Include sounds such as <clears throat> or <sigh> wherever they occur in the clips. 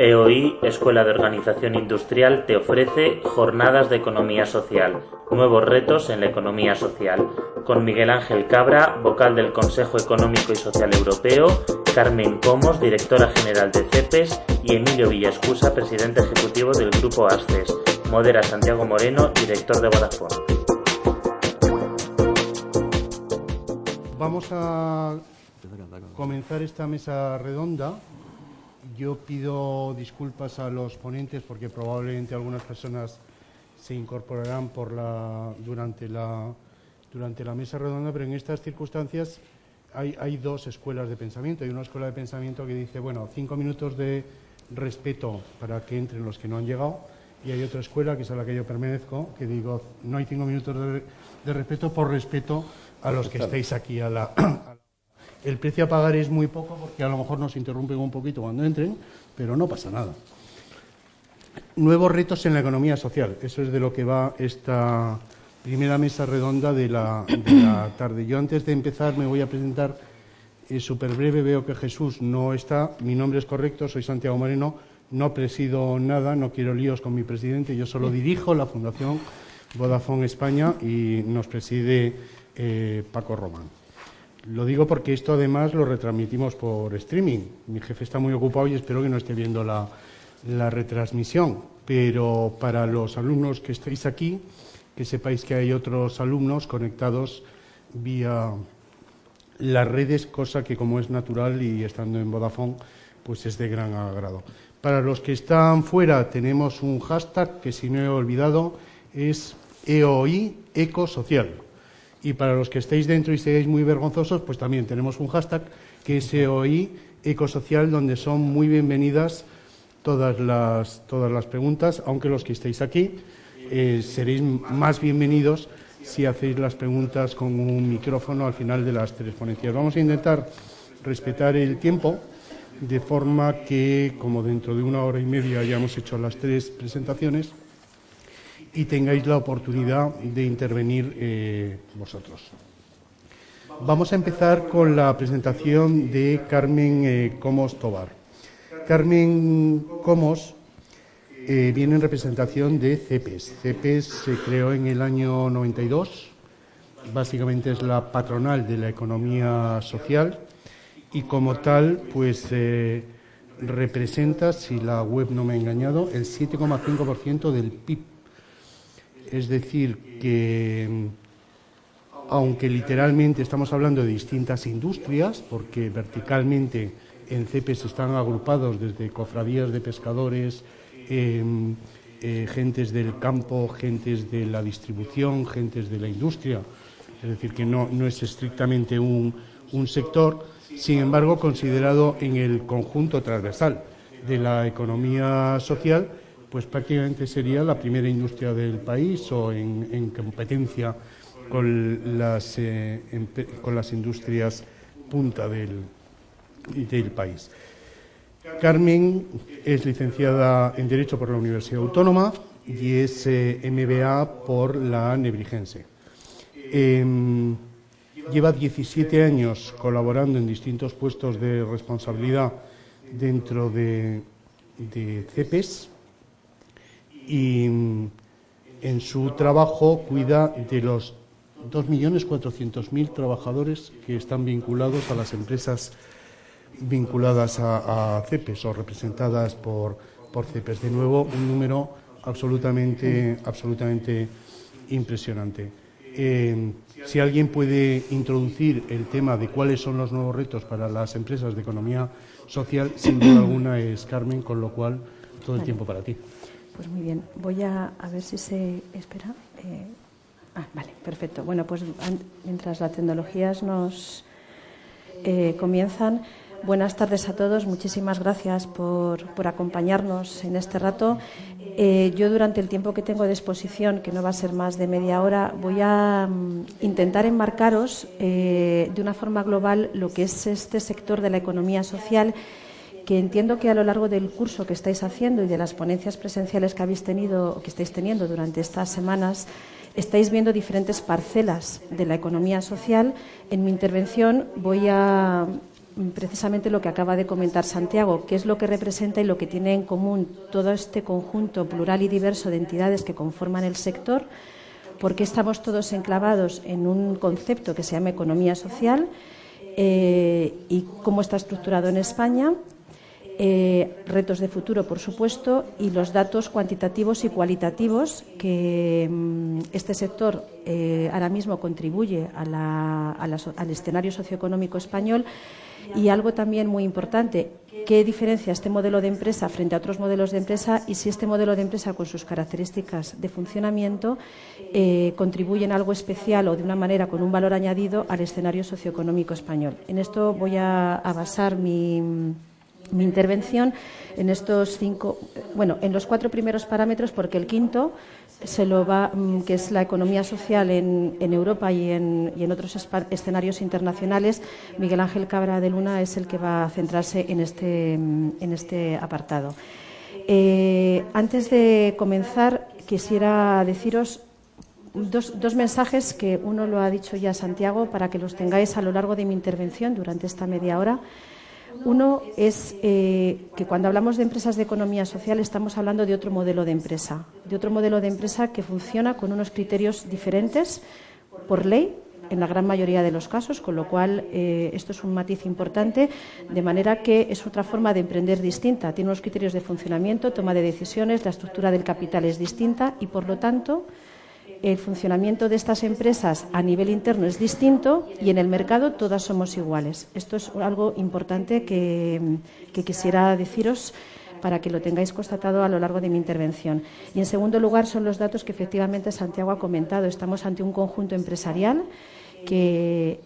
EOI, Escuela de Organización Industrial, te ofrece Jornadas de Economía Social, nuevos retos en la economía social, con Miguel Ángel Cabra, vocal del Consejo Económico y Social Europeo, Carmen Comos, directora general de CEPES, y Emilio Villascusa, presidente ejecutivo del Grupo ASCES. Modera Santiago Moreno, director de Vodafone. Vamos a comenzar esta mesa redonda yo pido disculpas a los ponentes porque probablemente algunas personas se incorporarán por la, durante, la, durante la mesa redonda, pero en estas circunstancias hay, hay dos escuelas de pensamiento. Hay una escuela de pensamiento que dice, bueno, cinco minutos de respeto para que entren los que no han llegado, y hay otra escuela, que es a la que yo pertenezco, que digo, no hay cinco minutos de, de respeto por respeto a los que estáis aquí a la, <coughs> el precio a pagar es muy poco porque a lo mejor nos interrumpen un poquito cuando entren, pero no pasa nada. Nuevos retos en la economía social. Eso es de lo que va esta primera mesa redonda de la, tarde. Yo antes de empezar me voy a presentar eh, súper breve. Veo que Jesús no está. Mi nombre es correcto, soy Santiago Moreno. No presido nada, no quiero líos con mi presidente. Yo solo dirijo la Fundación Vodafone España y nos preside eh, Paco Román. Lo digo porque esto además lo retransmitimos por streaming. Mi jefe está muy ocupado y espero que no esté viendo la, retransmisión. Pero para los alumnos que estáis aquí, que sepáis que hay otros alumnos conectados vía las redes, cosa que como es natural y estando en Vodafone, pues es de gran agrado. Para los que están fuera tenemos un hashtag que si no he olvidado es EOI Ecosocial. Y para los que estéis dentro y seáis muy vergonzosos, pues también tenemos un hashtag que es EOI Ecosocial, donde son muy bienvenidas todas las, todas las preguntas, aunque los que estéis aquí eh, seréis más bienvenidos si hacéis las preguntas con un micrófono al final de las tres ponencias. Vamos a intentar respetar el tiempo de forma que, como dentro de una hora y media ya hemos hecho las tres presentaciones, y tengáis la oportunidad de intervenir eh, vosotros. Vamos a empezar con la presentación de Carmen eh, Comos Tobar. Carmen Comos eh, viene en representación de CEPES. CEPES se creó en el año 92, básicamente es la patronal de la economía social y como tal, pues representa, si la web no me ha engañado, el 7,5% del PIB es decir, que aunque literalmente estamos hablando de distintas industrias, porque verticalmente en CEPES están agrupados desde cofradías de pescadores, em, eh, gentes del campo, gentes de la distribución, gentes de la industria, es decir, que no, es estrictamente un, un sector, sin embargo, considerado en el conjunto transversal de la economía social, pues prácticamente sería la primera industria del país o en, competencia con las, eh, con las industrias punta del, del país. Carmen es licenciada en Derecho por la Universidad Autónoma y es eh, MBA por la Nebrigense. Em, lleva 17 años colaborando en distintos puestos de responsabilidad dentro de, de CEPES, y en su trabajo cuida de los 2.400.000 trabajadores que están vinculados a las empresas vinculadas a, CEPES o representadas por, por CEPES. De nuevo, un número absolutamente, absolutamente impresionante. Eh, si alguien puede introducir el tema de cuáles son los nuevos retos para las empresas de economía social, sin duda alguna es Carmen, con lo cual todo el tiempo para ti. Pues muy bien, voy a, ver si se espera. Eh, ah, vale, perfecto. Bueno, pues mientras las tecnologías nos eh, comienzan, buenas tardes a todos. Muchísimas gracias por, acompañarnos en este rato. Eh, yo durante el tiempo que tengo de exposición, que no va a ser más de media hora, voy a mm, intentar enmarcaros de una forma global lo que es este sector de la economía social que entiendo que a lo largo del curso que estáis haciendo y de las ponencias presenciales que habéis tenido o que estáis teniendo durante estas semanas, estáis viendo diferentes parcelas de la economía social. En mi intervención voy a precisamente lo que acaba de comentar Santiago, qué es lo que representa y lo que tiene en común todo este conjunto plural y diverso de entidades que conforman el sector, porque estamos todos enclavados en un concepto que se llama economía social eh, y cómo está estructurado en España eh, retos de futuro, por supuesto, y los datos cuantitativos y cualitativos que mm, este sector eh, ahora mismo contribuye al escenario socioeconómico español. Y algo también muy importante, ¿qué diferencia este modelo de empresa frente a otros modelos de empresa y si este modelo de empresa con sus características de funcionamiento eh, contribuye en algo especial o de una manera con un valor añadido al escenario socioeconómico español? En esto voy a basar mi mi intervención en estos cinco, bueno, en los cuatro primeros parámetros, porque el quinto se lo va, mm, que es la economía social en, Europa y en, y en, otros escenarios internacionales, Miguel Ángel Cabra de Luna es el que va a centrarse en este, mm, en este apartado. Eh, antes de comenzar, quisiera deciros dos, dos mensajes que uno lo ha dicho ya Santiago para que los tengáis a lo largo de mi intervención durante esta media hora. Uno es eh, que cuando hablamos de empresas de economía social estamos hablando de otro modelo de empresa, de otro modelo de empresa que funciona con unos criterios diferentes por ley en la gran mayoría de los casos, con lo cual eh, esto es un matiz importante, de manera que es otra forma de emprender distinta. Tiene unos criterios de funcionamiento, toma de decisiones, la estructura del capital es distinta y, por lo tanto, el funcionamiento de estas empresas a nivel interno es distinto y en el mercado todas somos iguales. Esto es algo importante que, quisiera deciros para que lo tengáis constatado a lo largo de mi intervención. Y en segundo lugar son los datos que efectivamente Santiago ha comentado. Estamos ante un conjunto empresarial que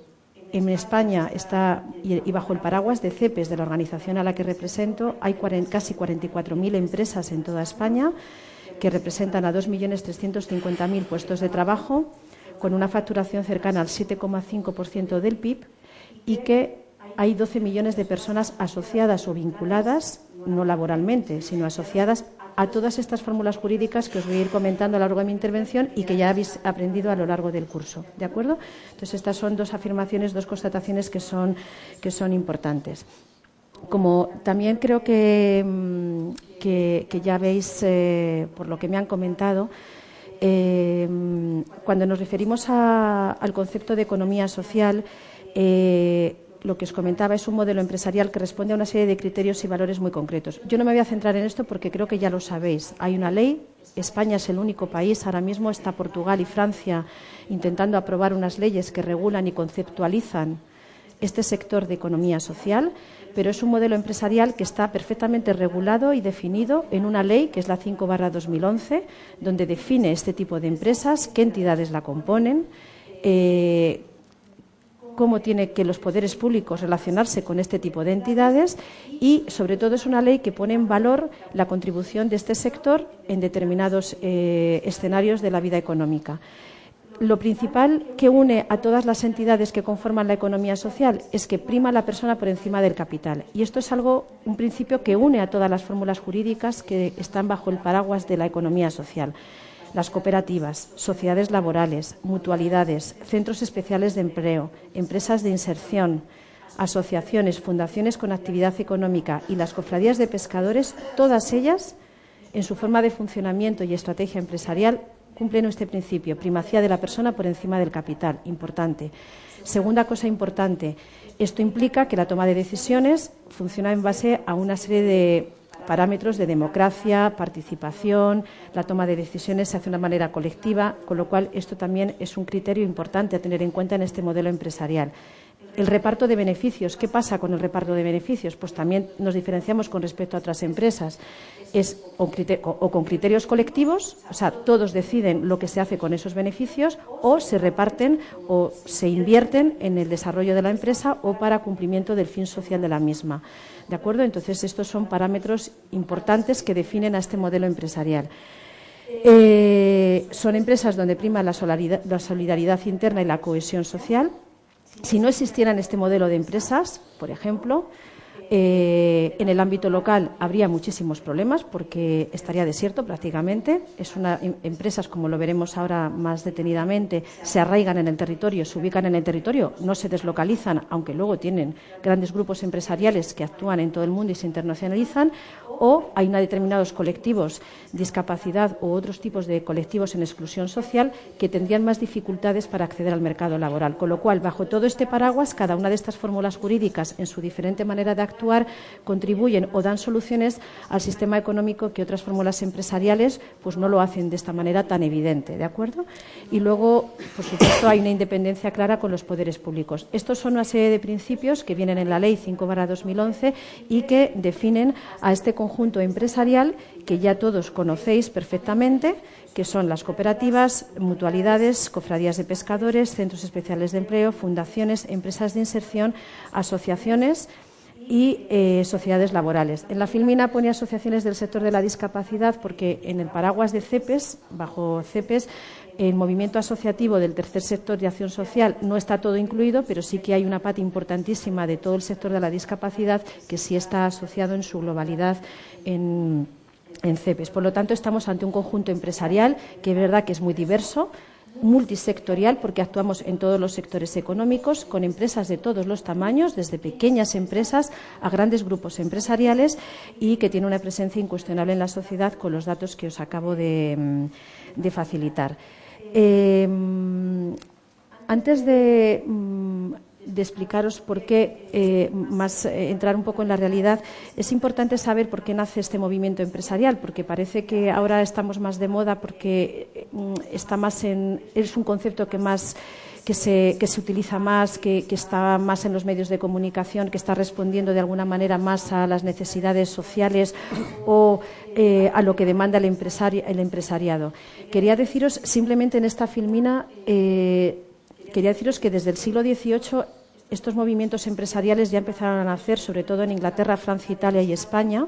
en España está, y bajo el paraguas de CEPES, de la organización a la que represento, hay casi 44.000 empresas en toda España que representan a 2.350.000 puestos de trabajo, con una facturación cercana al 7,5% del PIB y que hay 12 millones de personas asociadas o vinculadas, no laboralmente, sino asociadas a todas estas fórmulas jurídicas que os voy a ir comentando a lo largo de mi intervención y que ya habéis aprendido a lo largo del curso. ¿De acuerdo? Entonces, estas son dos afirmaciones, dos constataciones que son, que son importantes como también creo que, mm, ya veis eh, por lo que me han comentado, eh, cuando nos referimos al concepto de economía social, eh, lo que os comentaba es un modelo empresarial que responde a una serie de criterios y valores muy concretos. Yo no me voy a centrar en esto porque creo que ya lo sabéis. Hay una ley, España es el único país, ahora mismo está Portugal y Francia intentando aprobar unas leyes que regulan y conceptualizan este sector de economía social pero es un modelo empresarial que está perfectamente regulado y definido en una ley que es la 5 2011, donde define este tipo de empresas, qué entidades la componen, eh, cómo tienen que los poderes públicos relacionarse con este tipo de entidades y, sobre todo, es una ley que pone en valor la contribución de este sector en determinados eh, escenarios de la vida económica lo principal que une a todas las entidades que conforman la economía social es que prima la persona por encima del capital. Y esto es algo, un principio que une a todas las fórmulas jurídicas que están bajo el paraguas de la economía social. Las cooperativas, sociedades laborales, mutualidades, centros especiales de empleo, empresas de inserción, asociaciones, fundaciones con actividad económica y las cofradías de pescadores, todas ellas, en su forma de funcionamiento y estrategia empresarial, cumplen este principio, primacía de la persona por encima del capital, importante. Segunda cosa importante, esto implica que la toma de decisiones funciona en base a una serie de parámetros de democracia, participación, la toma de decisiones se hace de una manera colectiva, con lo cual esto también es un criterio importante a tener en cuenta en este modelo empresarial. El reparto de beneficios. ¿Qué pasa con el reparto de beneficios? Pues también nos diferenciamos con respecto a otras empresas. Es o, con criterios colectivos, o sea, todos deciden lo que se hace con esos beneficios, o se reparten o se invierten en el desarrollo de la empresa o para cumplimiento del fin social de la misma. ¿De acuerdo? Entonces, estos son parámetros importantes que definen a este modelo empresarial. Eh, son empresas donde prima la solidaridad interna y la cohesión social si no existiera este modelo de empresas, por ejemplo, Eh, en el ámbito local habría muchísimos problemas porque estaría desierto prácticamente. Es una, em, empresas, como lo veremos ahora más detenidamente, se arraigan en el territorio, se ubican en el territorio, no se deslocalizan, aunque luego tienen grandes grupos empresariales que actúan en todo el mundo y se internacionalizan, o hay una determinados colectivos, discapacidad u otros tipos de colectivos en exclusión social que tendrían más dificultades para acceder al mercado laboral. Con lo cual, bajo todo este paraguas, cada una de estas fórmulas jurídicas, en su diferente manera de actuar, contribuyen o dan soluciones al sistema económico que otras fórmulas empresariales pues no lo hacen de esta manera tan evidente, ¿de acuerdo? Y luego, por supuesto, hay una independencia clara con los poderes públicos. Estos son una serie de principios que vienen en la Ley 5/2011 y que definen a este conjunto empresarial que ya todos conocéis perfectamente, que son las cooperativas, mutualidades, cofradías de pescadores, centros especiales de empleo, fundaciones, empresas de inserción, asociaciones y eh, sociedades laborales. En la Filmina pone asociaciones del sector de la discapacidad porque en el paraguas de CEPES, bajo CEPES, el movimiento asociativo del tercer sector de acción social no está todo incluido, pero sí que hay una parte importantísima de todo el sector de la discapacidad que sí está asociado en su globalidad en, en CEPES. Por lo tanto, estamos ante un conjunto empresarial que es verdad que es muy diverso, multisectorial porque actuamos en todos los sectores económicos con empresas de todos los tamaños, desde pequeñas empresas a grandes grupos empresariales y que tiene una presencia incuestionable en la sociedad con los datos que os acabo de, facilitar. Em, antes de mm, de explicaros por qué, eh, más eh, entrar un poco en la realidad, es importante saber por qué nace este movimiento empresarial, porque parece que ahora estamos más de moda porque mm, está más en, es un concepto que más que se, que se utiliza más, que, está más en los medios de comunicación, que está respondiendo de alguna manera más a las necesidades sociales o eh, a lo que demanda el, el empresariado. Quería deciros simplemente en esta filmina quería deciros que desde el siglo XVIII estos movimientos empresariales ya empezaron a nacer, sobre todo en Inglaterra, Francia, Italia y España,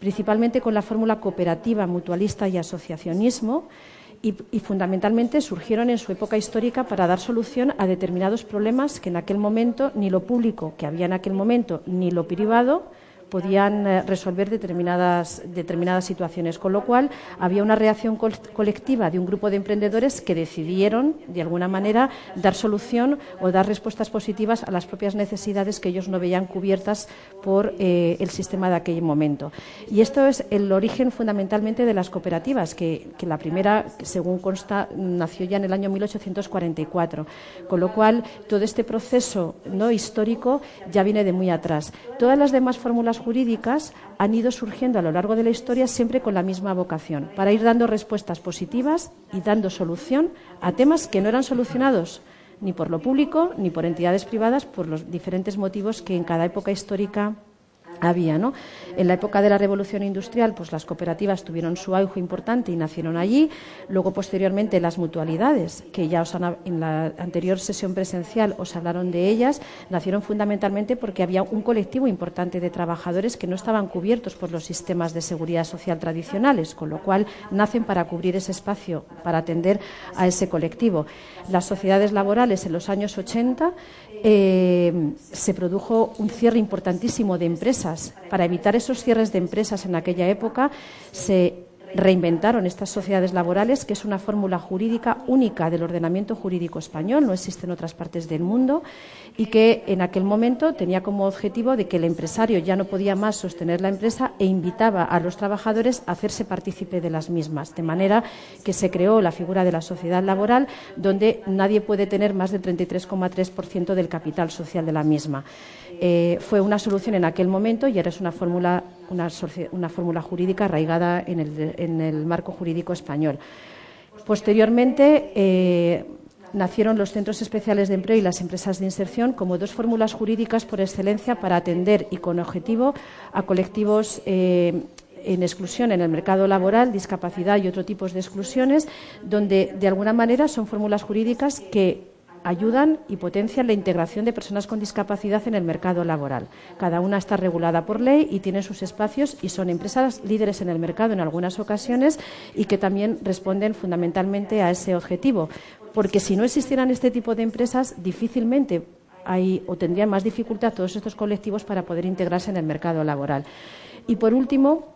principalmente con la fórmula cooperativa, mutualista y asociacionismo, y, fundamentalmente surgieron en su época histórica para dar solución a determinados problemas que en aquel momento ni lo público que había en aquel momento ni lo privado podían eh, resolver determinadas, determinadas situaciones, con lo cual había una reacción colectiva de un grupo de emprendedores que decidieron, de alguna manera, dar solución o dar respuestas positivas a las propias necesidades que ellos no veían cubiertas por eh, el sistema de aquel momento. Y esto es el origen fundamentalmente de las cooperativas, que, la primera, según consta, nació ya en el año 1844, con lo cual todo este proceso no histórico ya viene de muy atrás. Todas las demás fórmulas jurídicas han ido surgiendo a lo largo de la historia siempre con la misma vocación, para ir dando respuestas positivas y dando solución a temas que no eran solucionados ni por lo público ni por entidades privadas por los diferentes motivos que en cada época histórica había, ¿no? En la época de la revolución industrial, pues las cooperativas tuvieron su auge importante y nacieron allí. Luego, posteriormente, las mutualidades, que ya os en la anterior sesión presencial os hablaron de ellas, nacieron fundamentalmente porque había un colectivo importante de trabajadores que no estaban cubiertos por los sistemas de seguridad social tradicionales, con lo cual nacen para cubrir ese espacio, para atender a ese colectivo. Las sociedades laborales en los años 80 eh, se produjo un cierre importantísimo de empresas. Para evitar esos cierres de empresas en aquella época, se reinventaron estas sociedades laborales, que es una fórmula jurídica única del ordenamiento jurídico español, no existe en otras partes del mundo, y que en aquel momento tenía como objetivo de que el empresario ya no podía más sostener la empresa e invitaba a los trabajadores a hacerse partícipe de las mismas, de manera que se creó la figura de la sociedad laboral, donde nadie puede tener más del 33,3% del capital social de la misma. Eh, fue una solución en aquel momento y ahora es una fórmula, jurídica arraigada en el, marco jurídico español. Posteriormente, eh, nacieron los centros especiales de empleo y las empresas de inserción como dos fórmulas jurídicas por excelencia para atender y con objetivo a colectivos eh, en exclusión en el mercado laboral, discapacidad y otros tipos de exclusiones, donde de alguna manera son fórmulas jurídicas que ayudan y potencian la integración de personas con discapacidad en el mercado laboral. Cada una está regulada por ley y tiene sus espacios y son empresas líderes en el mercado en algunas ocasiones y que también responden fundamentalmente a ese objetivo. Porque si no existieran este tipo de empresas, difícilmente hay o tendrían más dificultad todos estos colectivos para poder integrarse en el mercado laboral. Y por último,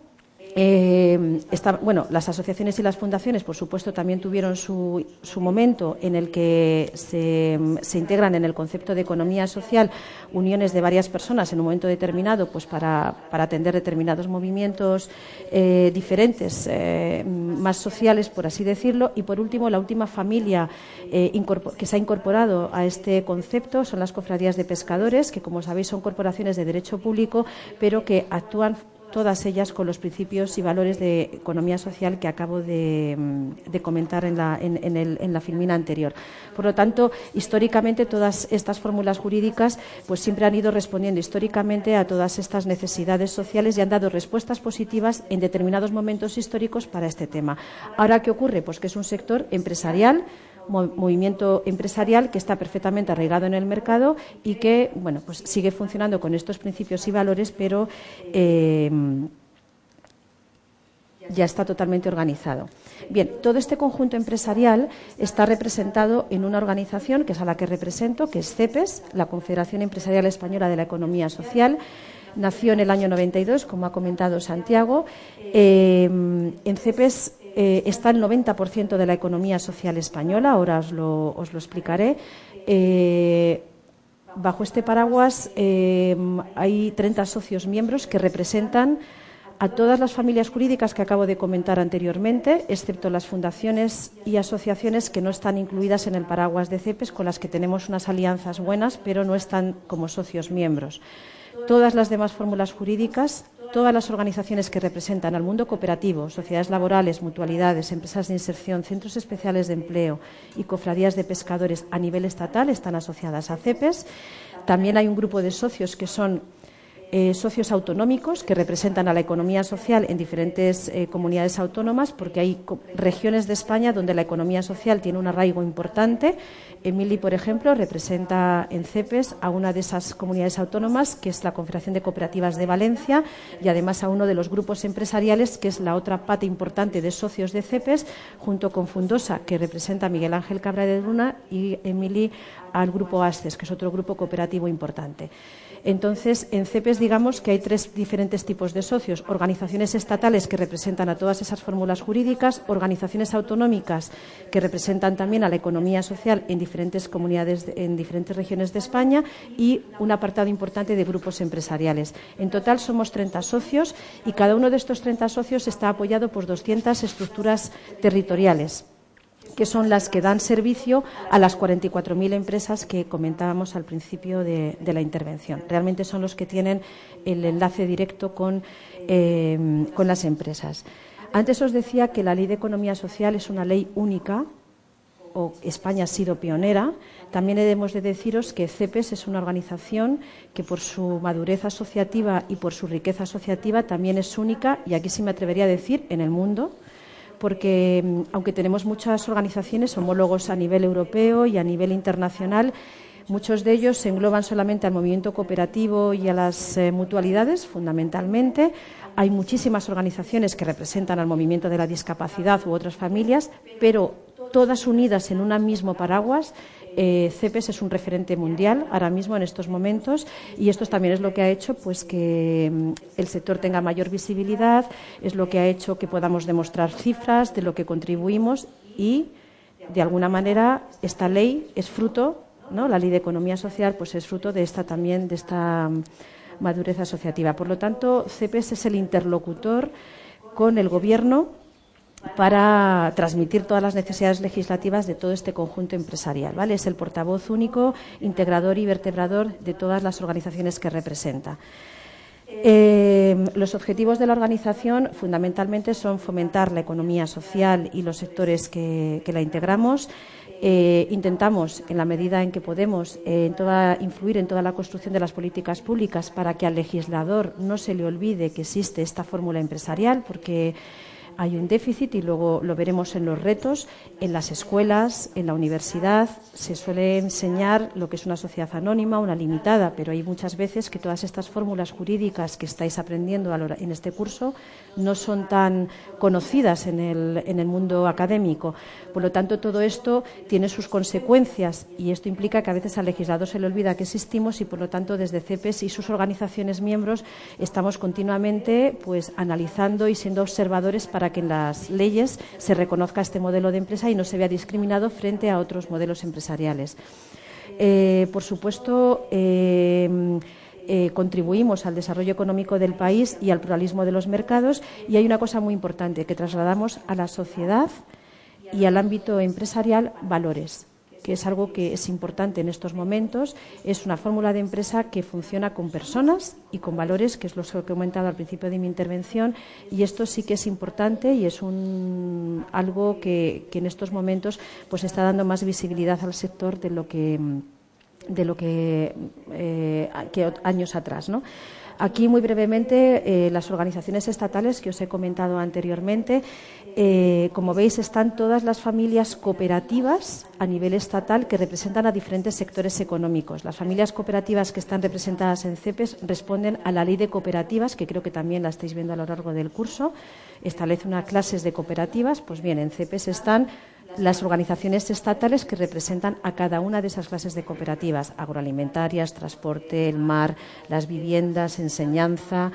eh, bueno, las asociaciones y las fundaciones, por supuesto, también tuvieron su, momento en el que se, integran en el concepto de economía social uniones de varias personas en un momento determinado, pues para, atender determinados movimientos eh, diferentes, eh, más sociales, por así decirlo. Y por último, la última familia que se ha incorporado a este concepto son las cofradías de pescadores, que como sabéis son corporaciones de derecho público, pero que actúan todas ellas con los principios y valores de economía social que acabo de, mm, comentar en la, en, la filmina anterior. Por lo tanto, históricamente todas estas fórmulas jurídicas pues siempre han ido respondiendo históricamente a todas estas necesidades sociales y han dado respuestas positivas en determinados momentos históricos para este tema. Ahora, ¿qué ocurre? Pues que es un sector empresarial movimiento empresarial que está perfectamente arraigado en el mercado y que bueno pues sigue funcionando con estos principios y valores pero eh, ya está totalmente organizado. Bien, todo este conjunto empresarial está representado en una organización que es a la que represento, que es CEPES, la Confederación Empresarial Española de la Economía Social. Nació en el año 92, como ha comentado Santiago. Eh, en CEPES eh, está el 90% de la economía social española, ahora os lo, explicaré. Eh, bajo este paraguas eh, hay 30 socios miembros que representan a todas las familias jurídicas que acabo de comentar anteriormente, excepto las fundaciones y asociaciones que no están incluidas en el paraguas de CEPES, con las que tenemos unas alianzas buenas, pero no están como socios miembros. Todas las demás fórmulas jurídicas todas las organizaciones que representan al mundo cooperativo, sociedades laborales, mutualidades, empresas de inserción, centros especiales de empleo y cofradías de pescadores a nivel estatal están asociadas a CEPES. También hay un grupo de socios que son eh, socios autonómicos que representan a la economía social en diferentes eh, comunidades autónomas, porque hay regiones de España donde la economía social tiene un arraigo importante. Emily, por ejemplo, representa en CEPES a una de esas comunidades autónomas, que es la Confederación de Cooperativas de Valencia, y además a uno de los grupos empresariales, que es la otra pata importante de socios de CEPES, junto con Fundosa, que representa a Miguel Ángel Cabra de Luna, y Emily al grupo ASCES, que es otro grupo cooperativo importante. Entonces, en CEPES digamos que hay tres diferentes tipos de socios. Organizaciones estatales que representan a todas esas fórmulas jurídicas, organizaciones autonómicas que representan también a la economía social en diferentes comunidades, en diferentes regiones de España y un apartado importante de grupos empresariales. En total somos 30 socios y cada uno de estos 30 socios está apoyado por 200 estructuras territoriales que son las que dan servicio a las 44.000 empresas que comentábamos al principio de, la intervención. Realmente son los que tienen el enlace directo con, eh, con las empresas. Antes os decía que la Ley de Economía Social es una ley única, o España ha sido pionera. También debemos de deciros que CEPES es una organización que por su madurez asociativa y por su riqueza asociativa también es única, y aquí sí me atrevería a decir, en el mundo porque mm, aunque tenemos muchas organizaciones, homólogos a nivel europeo y a nivel internacional, muchos de ellos se engloban solamente al movimiento cooperativo y a las eh, mutualidades, fundamentalmente. Hay muchísimas organizaciones que representan al movimiento de la discapacidad u otras familias, pero todas unidas en un mismo paraguas eh, CEPES es un referente mundial ahora mismo en estos momentos y esto también es lo que ha hecho pues que mm, el sector tenga mayor visibilidad, es lo que ha hecho que podamos demostrar cifras de lo que contribuimos y de alguna manera esta ley es fruto, ¿no? La ley de economía social pues es fruto de esta también de esta mm, madurez asociativa. Por lo tanto, CEPES es el interlocutor con el gobierno para transmitir todas las necesidades legislativas de todo este conjunto empresarial. ¿vale? Es el portavoz único, integrador y vertebrador de todas las organizaciones que representa. Eh, los objetivos de la organización fundamentalmente son fomentar la economía social y los sectores que, la integramos. Eh, intentamos, en la medida en que podemos, eh, influir en toda la construcción de las políticas públicas para que al legislador no se le olvide que existe esta fórmula empresarial, porque hay un déficit y luego lo veremos en los retos. En las escuelas, en la universidad, se suele enseñar lo que es una sociedad anónima, una limitada, pero hay muchas veces que todas estas fórmulas jurídicas que estáis aprendiendo en este curso no son tan conocidas en el, mundo académico. Por lo tanto, todo esto tiene sus consecuencias y esto implica que a veces al legislador se le olvida que existimos y, por lo tanto, desde CEPES y sus organizaciones miembros estamos continuamente pues, analizando y siendo observadores para que en las leyes se reconozca este modelo de empresa y no se vea discriminado frente a otros modelos empresariales. Eh, por supuesto, eh, eh, contribuimos al desarrollo económico del país y al pluralismo de los mercados y hay una cosa muy importante que trasladamos a la sociedad y al ámbito empresarial valores que es algo que es importante en estos momentos. Es una fórmula de empresa que funciona con personas y con valores, que es lo que he comentado al principio de mi intervención, y esto sí que es importante y es un, algo que, en estos momentos pues está dando más visibilidad al sector de lo que de lo que, eh, que años atrás. ¿no? Aquí, muy brevemente, eh, las organizaciones estatales que os he comentado anteriormente, eh, como veis, están todas las familias cooperativas a nivel estatal que representan a diferentes sectores económicos. Las familias cooperativas que están representadas en CEPES responden a la ley de cooperativas, que creo que también la estáis viendo a lo largo del curso. Establece unas clases de cooperativas. Pues bien, en CEPES están las organizaciones estatales que representan a cada una de esas clases de cooperativas, agroalimentarias, transporte, el mar, las viviendas, enseñanza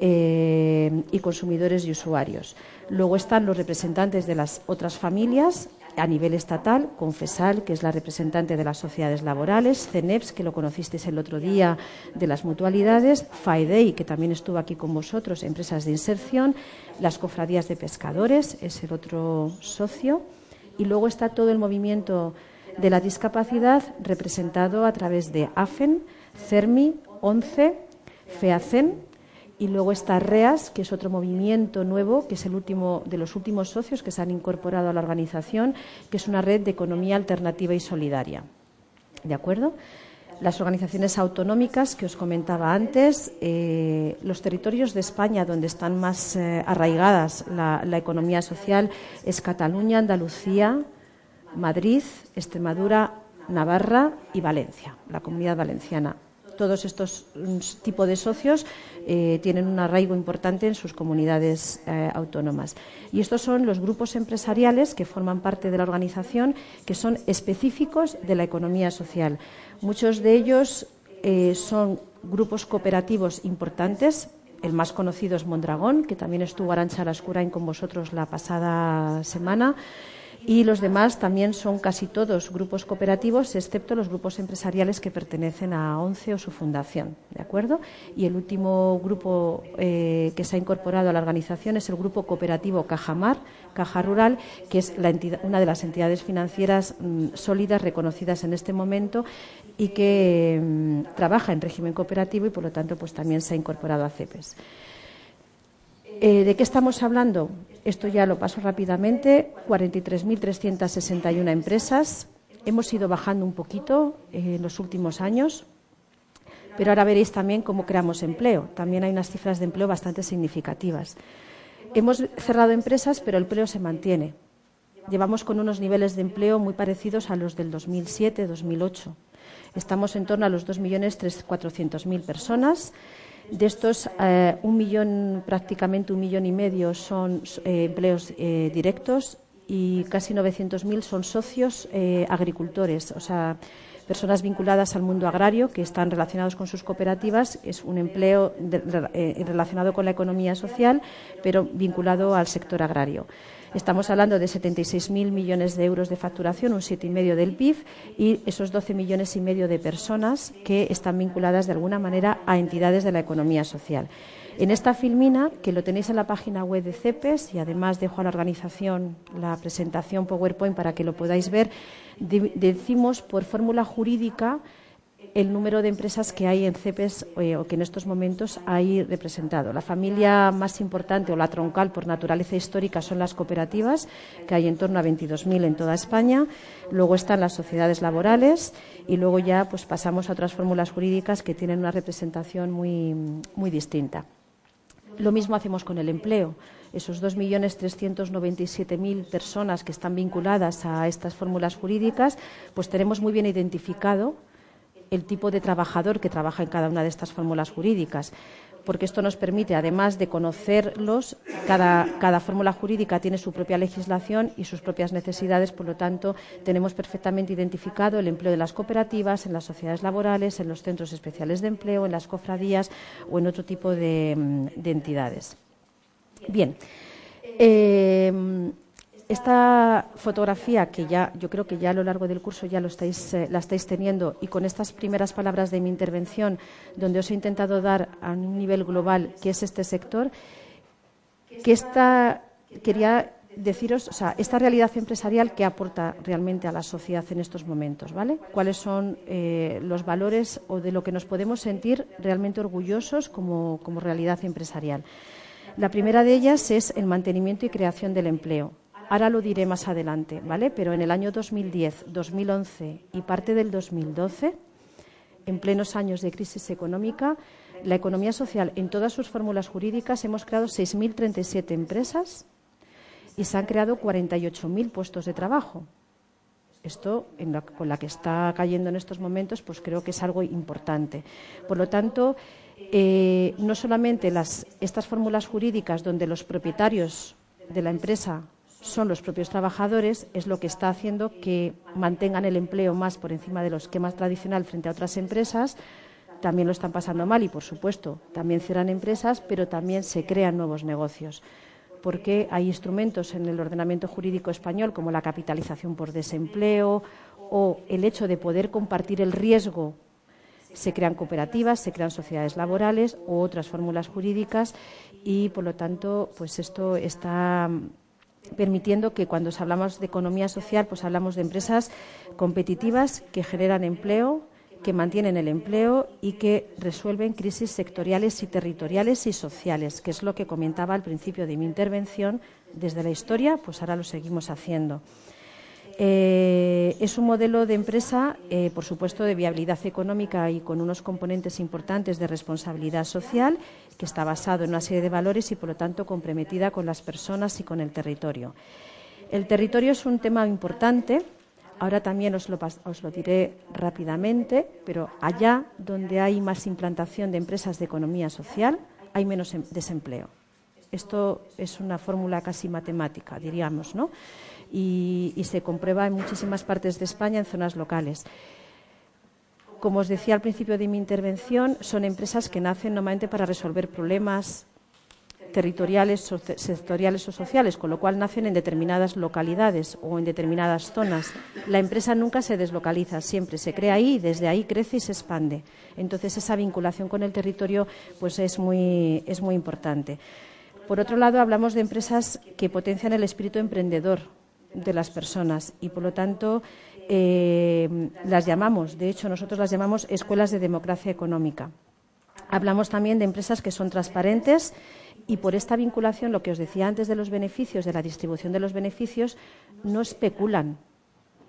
eh, y consumidores y usuarios. Luego están los representantes de las otras familias a nivel estatal, Confesal, que es la representante de las sociedades laborales, CENEPS, que lo conocisteis el otro día, de las mutualidades, FAEDEI, que también estuvo aquí con vosotros, empresas de inserción, las cofradías de pescadores, es el otro socio. Y luego está todo el movimiento de la discapacidad representado a través de AFEN, CERMI, ONCE, FEACEN y luego está REAS, que es otro movimiento nuevo, que es el último de los últimos socios que se han incorporado a la organización, que es una red de economía alternativa y solidaria. ¿De acuerdo? Las organizaciones autonómicas que os comentaba antes, eh, los territorios de España donde están más eh, arraigadas la, economía social es Cataluña, Andalucía, Madrid, Extremadura, Navarra y Valencia, la comunidad valenciana. Todos estos mm, tipos de socios eh, tienen un arraigo importante en sus comunidades autónomas. Y estos son los grupos empresariales que forman parte de la organización, que son específicos de la economía social. Muchos de ellos eh, son grupos cooperativos importantes. El más conocido es Mondragón, que también estuvo Arancha Lascurain con vosotros la pasada semana y los demás también son casi todos grupos cooperativos, excepto los grupos empresariales que pertenecen a ONCE o su fundación, ¿de acuerdo? Y el último grupo eh, que se ha incorporado a la organización es el grupo cooperativo Cajamar, Caja Rural, que es una de las entidades financieras mm, sólidas reconocidas en este momento y que mm, trabaja en régimen cooperativo y, por lo tanto, pues también se ha incorporado a CEPES. Eh, ¿De qué estamos hablando? Esto ya lo paso rápidamente. 43.361 empresas. Hemos ido bajando un poquito eh, en los últimos años, pero ahora veréis también cómo creamos empleo. También hay unas cifras de empleo bastante significativas. Hemos cerrado empresas, pero el empleo se mantiene. Llevamos con unos niveles de empleo muy parecidos a los del 2007-2008. Estamos en torno a los 2.400.000 personas de estos, eh, un millón, prácticamente un millón y medio son eh, empleos eh, directos y casi 900.000 son socios agricultores, o sea, personas vinculadas al mundo agrario que están relacionados con sus cooperativas. Es un empleo relacionado con la economía social, pero vinculado al sector agrario. Estamos hablando de 76.000 millones de euros de facturación, un 7,5 del PIB, y esos 12 millones y medio de personas que están vinculadas de alguna manera a entidades de la economía social. En esta filmina, que lo tenéis en la página web de CEPES, y además dejo a la organización la presentación PowerPoint para que lo podáis ver, decimos por fórmula jurídica el número de empresas que hay en CEPES eh, o que en estos momentos hay representado. La familia más importante o la troncal por naturaleza histórica son las cooperativas, que hay en torno a 22.000 en toda España. Luego están las sociedades laborales y luego ya pues pasamos a otras fórmulas jurídicas que tienen una representación muy, muy distinta. Lo mismo hacemos con el empleo. Esos 2.397.000 personas que están vinculadas a estas fórmulas jurídicas, pues tenemos muy bien identificado el tipo de trabajador que trabaja en cada una de estas fórmulas jurídicas porque esto nos permite, además de conocerlos, cada, fórmula jurídica tiene su propia legislación y sus propias necesidades, por lo tanto, tenemos perfectamente identificado el empleo de las cooperativas, en las sociedades laborales, en los centros especiales de empleo, en las cofradías o en otro tipo de, de entidades. Bien. Eh, esta fotografía que ya yo creo que ya a lo largo del curso ya lo estáis, eh, la estáis teniendo y con estas primeras palabras de mi intervención donde os he intentado dar a un nivel global qué es este sector que esta quería deciros o sea, esta realidad empresarial que aporta realmente a la sociedad en estos momentos vale cuáles son eh, los valores o de lo que nos podemos sentir realmente orgullosos como, como realidad empresarial la primera de ellas es el mantenimiento y creación del empleo Ahora lo diré más adelante, ¿vale? Pero en el año 2010, 2011 y parte del 2012, en plenos años de crisis económica, la economía social en todas sus fórmulas jurídicas hemos creado 6.037 empresas y se han creado 48.000 puestos de trabajo. Esto, con la que está cayendo en estos momentos, pues creo que es algo importante. Por lo tanto, eh, no solamente estas fórmulas jurídicas donde los propietarios de la empresa son los propios trabajadores, es lo que está haciendo que mantengan el empleo más por encima de los esquema tradicional frente a otras empresas. También lo están pasando mal y, por supuesto, también cierran empresas, pero también se crean nuevos negocios. Porque hay instrumentos en el ordenamiento jurídico español, como la capitalización por desempleo o el hecho de poder compartir el riesgo se crean cooperativas, se crean sociedades laborales u otras fórmulas jurídicas y, por lo tanto, pues esto está permitiendo que cuando hablamos de economía social, pues hablamos de empresas competitivas que generan empleo, que mantienen el empleo y que resuelven crisis sectoriales y territoriales y sociales, que es lo que comentaba al principio de mi intervención. Desde la historia, pues ahora lo seguimos haciendo. Eh, es un modelo de empresa, eh, por supuesto, de viabilidad económica y con unos componentes importantes de responsabilidad social, que está basado en una serie de valores y, por lo tanto, comprometida con las personas y con el territorio. El territorio es un tema importante. Ahora también os lo, os lo diré rápidamente, pero allá donde hay más implantación de empresas de economía social, hay menos em-, desempleo. Esto es una fórmula casi matemática, diríamos, ¿no? Y, se comprueba en muchísimas partes de España, en zonas locales. Como os decía al principio de mi intervención, son empresas que nacen normalmente para resolver problemas territoriales, sectoriales o sociales, con lo cual nacen en determinadas localidades o en determinadas zonas. La empresa nunca se deslocaliza, siempre se crea ahí y desde ahí crece y se expande. Entonces esa vinculación con el territorio pues es muy, es muy importante. Por otro lado, hablamos de empresas que potencian el espíritu emprendedor, de las personas y, por lo tanto, eh, las llamamos, de hecho, nosotros las llamamos escuelas de democracia económica. Hablamos también de empresas que son transparentes y por esta vinculación, lo que os decía antes de los beneficios, de la distribución de los beneficios, no especulan.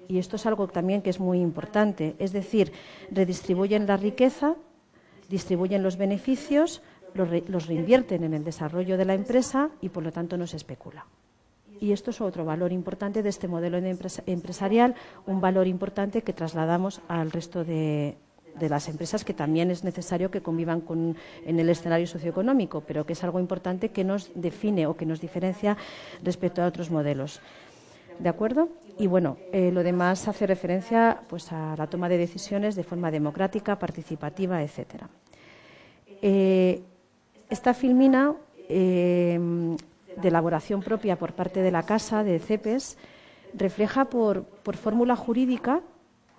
Y esto es algo también que es muy importante. Es decir, redistribuyen la riqueza, distribuyen los beneficios, los, los reinvierten en el desarrollo de la empresa y, por lo tanto, no se especula. Y esto es otro valor importante de este modelo empresarial, un valor importante que trasladamos al resto de, las empresas que también es necesario que convivan con, en el escenario socioeconómico, pero que es algo importante que nos define o que nos diferencia respecto a otros modelos. ¿De acuerdo? Y bueno, eh, lo demás hace referencia pues, a la toma de decisiones de forma democrática, participativa, etcétera. Eh, esta filmina eh, de elaboración propia por parte de la Casa, de CEPES, refleja por, fórmula jurídica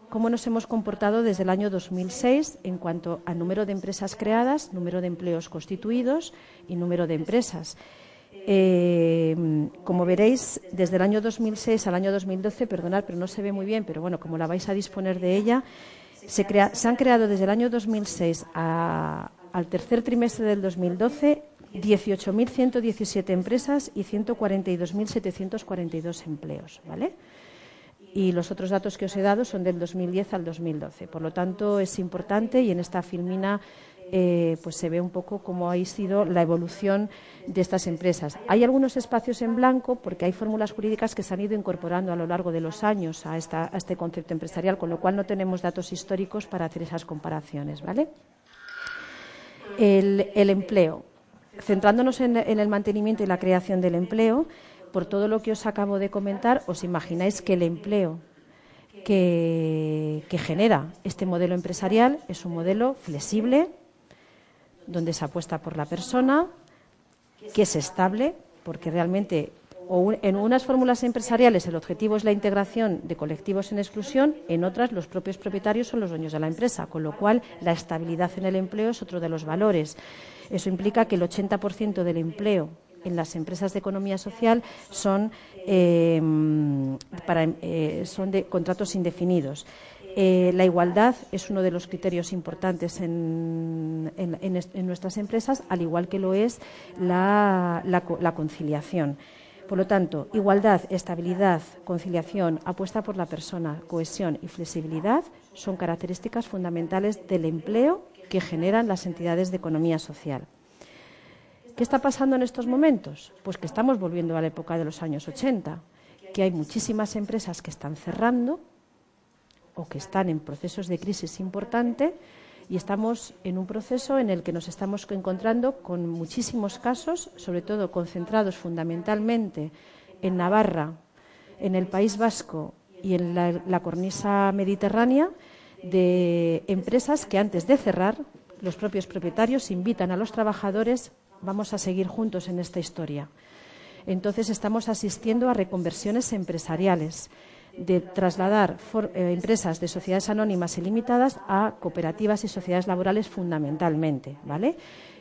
cómo nos hemos comportado desde el año 2006 en cuanto al número de empresas creadas, número de empleos constituidos y número de empresas. Eh, como veréis, desde el año 2006 al año 2012, perdonad, pero no se ve muy bien, pero bueno, como la vais a disponer de ella, se, se han creado desde el año 2006 al tercer trimestre del 2012 18.117 empresas y 142.742 empleos, ¿vale? Y los otros datos que os he dado son del 2010 al 2012. Por lo tanto, es importante y en esta filmina eh, pues se ve un poco cómo ha sido la evolución de estas empresas. Hay algunos espacios en blanco porque hay fórmulas jurídicas que se han ido incorporando a lo largo de los años a, este concepto empresarial, con lo cual no tenemos datos históricos para hacer esas comparaciones. ¿vale? El, empleo. Centrándonos en, el mantenimiento y la creación del empleo, por todo lo que os acabo de comentar, os imagináis que el empleo que, genera este modelo empresarial es un modelo flexible, donde se apuesta por la persona, que es estable, porque realmente en unas fórmulas empresariales el objetivo es la integración de colectivos en exclusión, en otras los propios propietarios son los dueños de la empresa, con lo cual la estabilidad en el empleo es otro de los valores. Eso implica que el 80% del empleo en las empresas de economía social son, eh, eh, de contratos indefinidos. Eh, la igualdad es uno de los criterios importantes en, nuestras empresas, al igual que lo es la, conciliación. Por lo tanto, igualdad, estabilidad, conciliación, apuesta por la persona, cohesión y flexibilidad son características fundamentales del empleo que generan las entidades de economía social. ¿Qué está pasando en estos momentos? Pues que estamos volviendo a la época de los años 80, que hay muchísimas empresas que están cerrando o que están en procesos de crisis importante y estamos en un proceso en el que nos estamos encontrando con muchísimos casos, sobre todo concentrados fundamentalmente en Navarra, en el País Vasco y en la, cornisa mediterránea, de empresas que antes de cerrar, los propios propietarios invitan a los trabajadores, vamos a seguir juntos en esta historia. Entonces estamos asistiendo a reconversiones empresariales de trasladar eh, empresas de sociedades anónimas y limitadas a cooperativas y sociedades laborales fundamentalmente, ¿vale?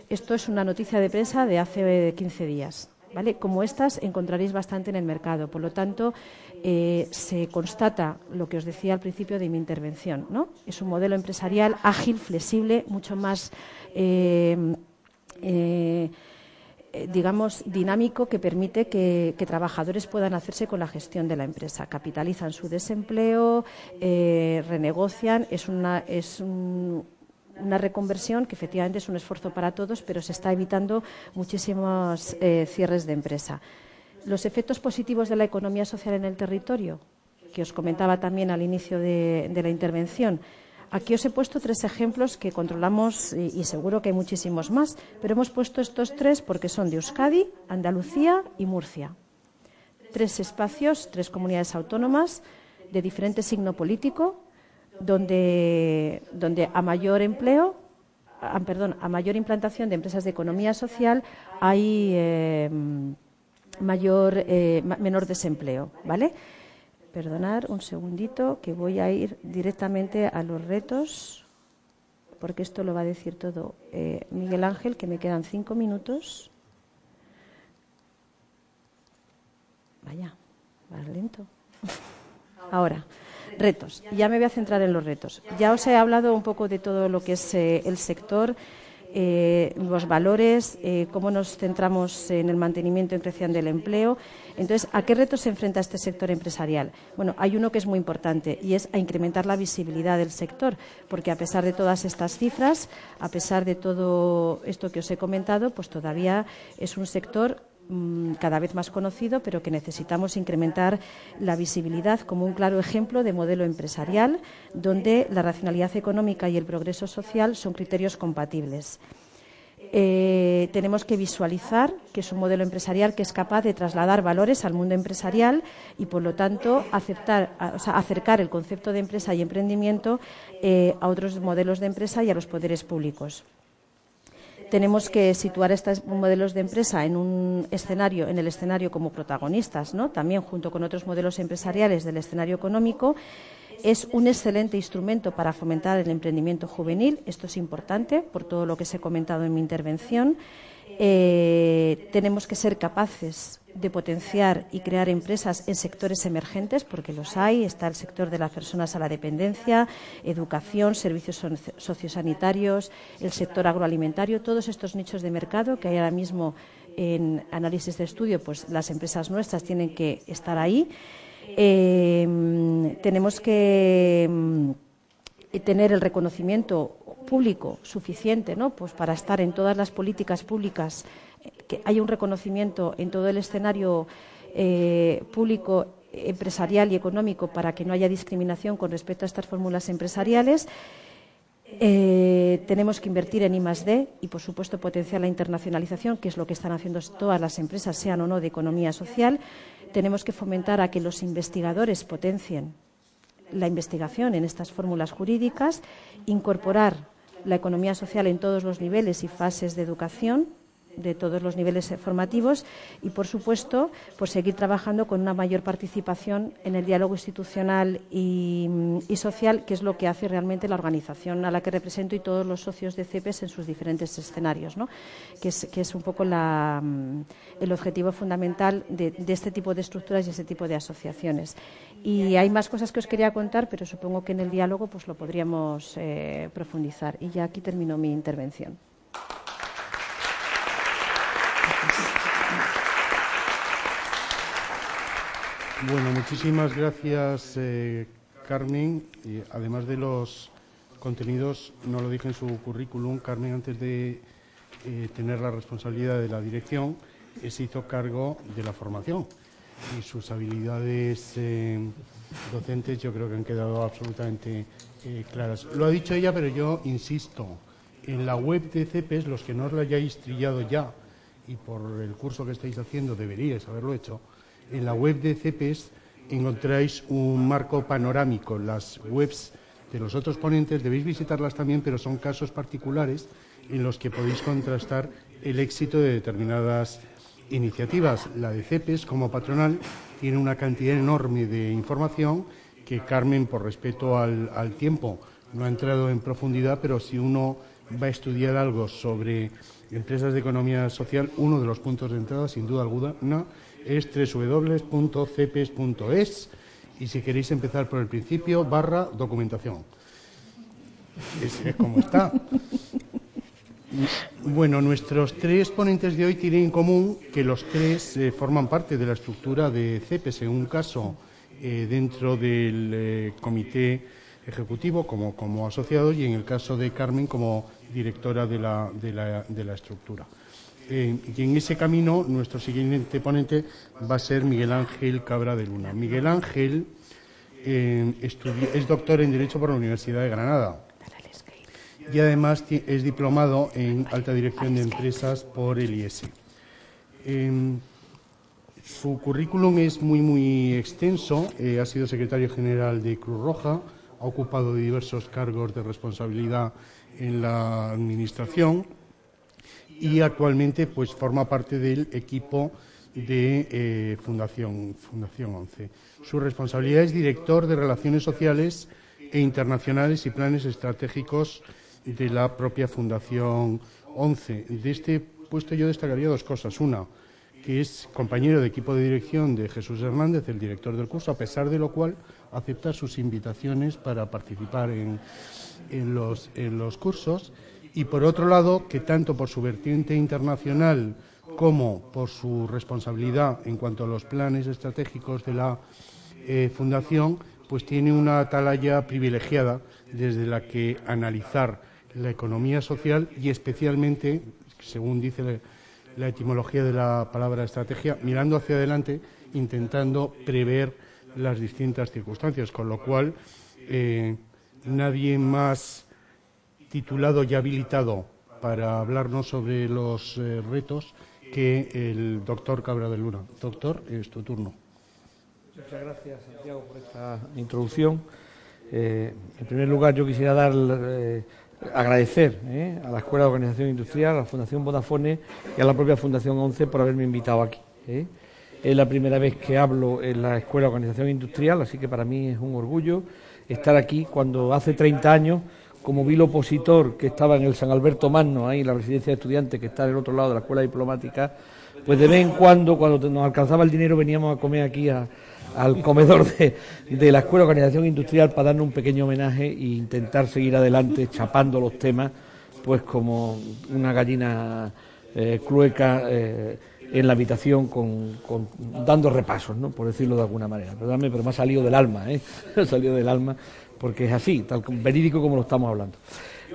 Esto es una noticia de prensa de hace 15 días. ¿Vale? Como estas encontraréis bastante en el mercado. Por lo tanto, eh, se constata lo que os decía al principio de mi intervención. ¿no? Es un modelo empresarial ágil, flexible, mucho más eh, eh, digamos, dinámico que permite que, trabajadores puedan hacerse con la gestión de la empresa. Capitalizan su desempleo, renegocian, es una, es una reconversión que efectivamente es un esfuerzo para todos, pero se está evitando muchísimos cierres de empresa. Los efectos positivos de la economía social en el territorio, que os comentaba también al inicio de la intervención, Aquí os he puesto tres ejemplos que controlamos y, seguro que hay muchísimos más, pero hemos puesto estos tres porque son de Euskadi, Andalucía y Murcia. Tres espacios, tres comunidades autónomas de diferente signo político, donde, a mayor empleo, perdón, a mayor implantación de empresas de economía social hay eh, mayor, eh, menor desempleo, ¿vale? Perdonar un segundito que voy a ir directamente a los retos, porque esto lo va a decir todo eh, Miguel Ángel, que me quedan cinco minutos. Vaya, más lento. <laughs> Ahora, retos. Ya me voy a centrar en los retos. Ya os he hablado un poco de todo lo que es eh, el sector eh, los valores, eh, cómo nos centramos en el mantenimiento y creación del empleo. Entonces, ¿a qué retos se enfrenta este sector empresarial? Bueno, hay uno que es muy importante y es a incrementar la visibilidad del sector, porque a pesar de todas estas cifras, a pesar de todo esto que os he comentado, pues todavía es un sector Mm, cada vez más conocido, pero que necesitamos incrementar la visibilidad como un claro ejemplo de modelo empresarial donde la racionalidad económica y el progreso social son criterios compatibles. Eh, tenemos que visualizar que es un modelo empresarial que es capaz de trasladar valores al mundo empresarial y, por lo tanto, acercar el concepto de empresa y emprendimiento eh, a otros modelos de empresa y a los poderes públicos tenemos que situar estos modelos de empresa en un escenario, en el escenario como protagonistas, ¿no? También junto con otros modelos empresariales del escenario económico. Es un excelente instrumento para fomentar el emprendimiento juvenil. Esto es importante por todo lo que se he comentado en mi intervención. Eh, tenemos que ser capaces de potenciar y crear empresas en sectores emergentes, porque los hay. Está el sector de las personas a la dependencia, educación, servicios sociosanitarios, el sector agroalimentario, todos estos nichos de mercado que hay ahora mismo en análisis de estudio, pues las empresas nuestras tienen que estar ahí. Eh, tenemos que mm, tener el reconocimiento público suficiente ¿no? pues para estar en todas las políticas públicas, eh, que haya un reconocimiento en todo el escenario eh, público empresarial y económico para que no haya discriminación con respecto a estas fórmulas empresariales. Eh, tenemos que invertir en I D y, por supuesto, potenciar la internacionalización, que es lo que están haciendo todas las empresas, sean o no de economía social. Tenemos que fomentar a que los investigadores potencien la investigación en estas fórmulas jurídicas, incorporar la economía social en todos los niveles y fases de educación de todos los niveles formativos y, por supuesto, por seguir trabajando con una mayor participación en el diálogo institucional y, social, que es lo que hace realmente la organización a la que represento y todos los socios de CEPES en sus diferentes escenarios, ¿no? que, es, que es un poco la, el objetivo fundamental de, este tipo de estructuras y este tipo de asociaciones. Y hay más cosas que os quería contar, pero supongo que en el diálogo pues lo podríamos eh, profundizar. Y ya aquí termino mi intervención. Bueno, muchísimas gracias, eh, Carmen. Además de los contenidos, no lo dije en su currículum, Carmen, antes de eh, tener la responsabilidad de la dirección, eh, se hizo cargo de la formación. Y sus habilidades docentes yo creo que han quedado absolutamente claras. Lo ha dicho ella, pero yo insisto, en la web de CEPES, los que no os la hayáis trillado ya, y por el curso que estáis haciendo deberíais haberlo hecho, en la web de CEPES encontráis un marco panorámico. Las webs de los otros ponentes debéis visitarlas también, pero son casos particulares en los que podéis contrastar el éxito de determinadas iniciativas. La de CEPES, como patronal, tiene una cantidad enorme de información que Carmen, por respeto al, al tiempo, no ha entrado en profundidad, pero si uno va a estudiar algo sobre empresas de economía social, uno de los puntos de entrada, sin duda alguna, no, es www.cepes.es y si queréis empezar por el principio, barra documentación. Es, como está. Bueno, nuestros tres ponentes de hoy tienen en común que los tres eh, forman parte de la estructura de CEPES, en un caso eh, dentro del eh, comité ejecutivo como, como asociado y en el caso de Carmen como directora de la, de la, de la estructura. Eh, y en ese camino nuestro siguiente ponente va a ser Miguel Ángel Cabra de Luna. Miguel Ángel eh, es doctor en Derecho por la Universidad de Granada y además es diplomado en Alta Dirección de Empresas por el IES. Em, su currículum es muy, muy extenso. Eh, ha sido secretario general de Cruz Roja, ha ocupado diversos cargos de responsabilidad en la Administración y actualmente pues forma parte del equipo de eh, Fundación, Fundación 11. Su responsabilidad es director de Relaciones Sociales e Internacionales y Planes Estratégicos de la propia Fundación 11. De este puesto yo destacaría dos cosas. Una, que es compañero de equipo de dirección de Jesús Hernández, el director del curso, a pesar de lo cual acepta sus invitaciones para participar en, en, los, en los cursos y por otro lado que tanto por su vertiente internacional como por su responsabilidad en cuanto a los planes estratégicos de la eh, Fundación, pues tiene una atalaya privilegiada desde la que analizar la economía social y especialmente, según dice la, etimología de la palabra estrategia, mirando hacia adelante, intentando prever las distintas circunstancias, con lo cual eh, nadie más titulado y habilitado para hablarnos sobre los eh, retos que el doctor Cabra de Luna. Doctor, es tu turno. Muchas gracias, Santiago, por esta introducción. Eh, en primer lugar, yo quisiera dar, eh, agradecer a la Escuela de Organización Industrial, a la Fundación Vodafone y a la propia Fundación 11 por haberme invitado aquí. Es la primera vez que hablo en la Escuela de Organización Industrial, así que para mí es un orgullo estar aquí cuando hace 30 años como vil opositor que estaba en el San Alberto Magno, ahí en la residencia de estudiantes que está al otro lado de la escuela diplomática, pues de vez en cuando, cuando nos alcanzaba el dinero, veníamos a comer aquí al comedor de, la Escuela de Organización Industrial para darnos un pequeño homenaje e intentar seguir adelante chapando los temas, pues como una gallina eh, clueca eh, en la habitación con, dando repasos, ¿no? por decirlo de alguna manera. Perdóname, pero me ha salido del alma, ¿eh? <laughs> ha salido del alma porque es así, tal verídico como lo estamos hablando.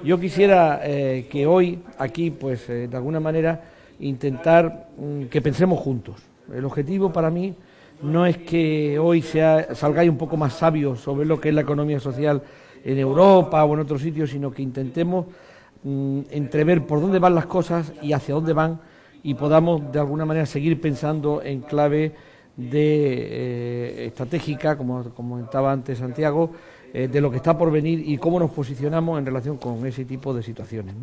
Yo quisiera eh, que hoy aquí, pues eh, de alguna manera, intentar mm, que pensemos juntos. El objetivo para mí no es que hoy salgáis un poco más sabios sobre lo que es la economía social en Europa o en otros sitios, sino que intentemos mm, entrever por dónde van las cosas y hacia dónde van y podamos de alguna manera seguir pensando en clave de eh, estratégica, como comentaba antes Santiago, eh, de lo que está por venir y cómo nos posicionamos en relación con ese tipo de situaciones.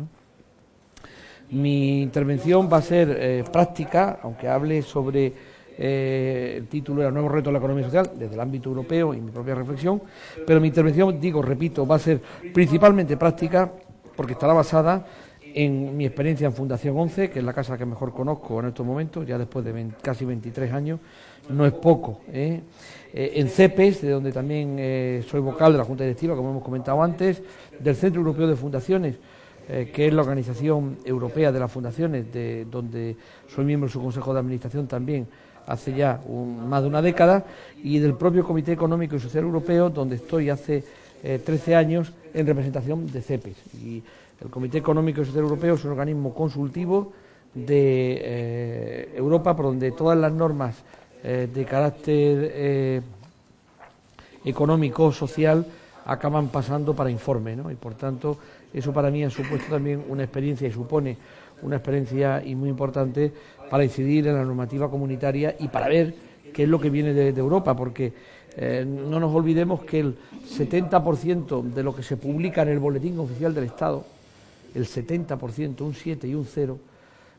Mi intervención va a ser eh, práctica, aunque hable sobre eh, el título era Nuevos retos de la economía social desde el ámbito europeo y mi propia reflexión, pero mi intervención, digo, repito, va a ser principalmente práctica porque estará basada en mi experiencia en Fundación 11, que es la casa que mejor conozco en estos momentos, ya después de casi 23 años, no es poco. ¿eh? Eh, en CEPES, de donde también eh, soy vocal de la Junta Directiva, como hemos comentado antes, del Centro Europeo de Fundaciones, que es la organización europea de las fundaciones, de donde soy miembro de su Consejo de Administración también hace ya más de una década, y del propio Comité Económico y Social Europeo, donde estoy hace 13 años en representación de CEPES. Y el Comité Económico y Social Europeo es un organismo consultivo de Europa, por donde todas las normas eh, de carácter eh, económico, social, acaban pasando para informe, ¿no? Y por tanto, eso para mí ha supuesto también una experiencia y supone una experiencia y muy importante para incidir en la normativa comunitaria y para ver qué es lo que viene de, Europa, porque eh, no nos olvidemos que el 70% de lo que se publica en el Boletín Oficial del Estado, el 70%, un 7 y un 0,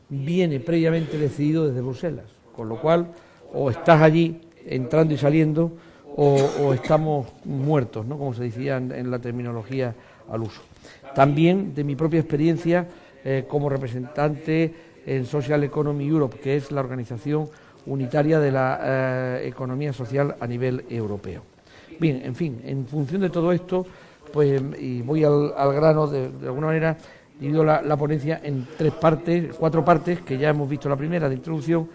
viene previamente decidido desde Bruselas, con lo cual o estás allí entrando y saliendo o, estamos muertos, ¿no? como se decía en, la terminología al uso. También de mi propia experiencia eh, como representante en Social Economy Europe, que es la organización unitaria de la eh, economía social a nivel europeo. Bien, en fin, en función de todo esto, pues, y voy al, grano, de, alguna manera, divido la, la, ponencia en tres partes, cuatro partes, que ya hemos visto la primera de introducción,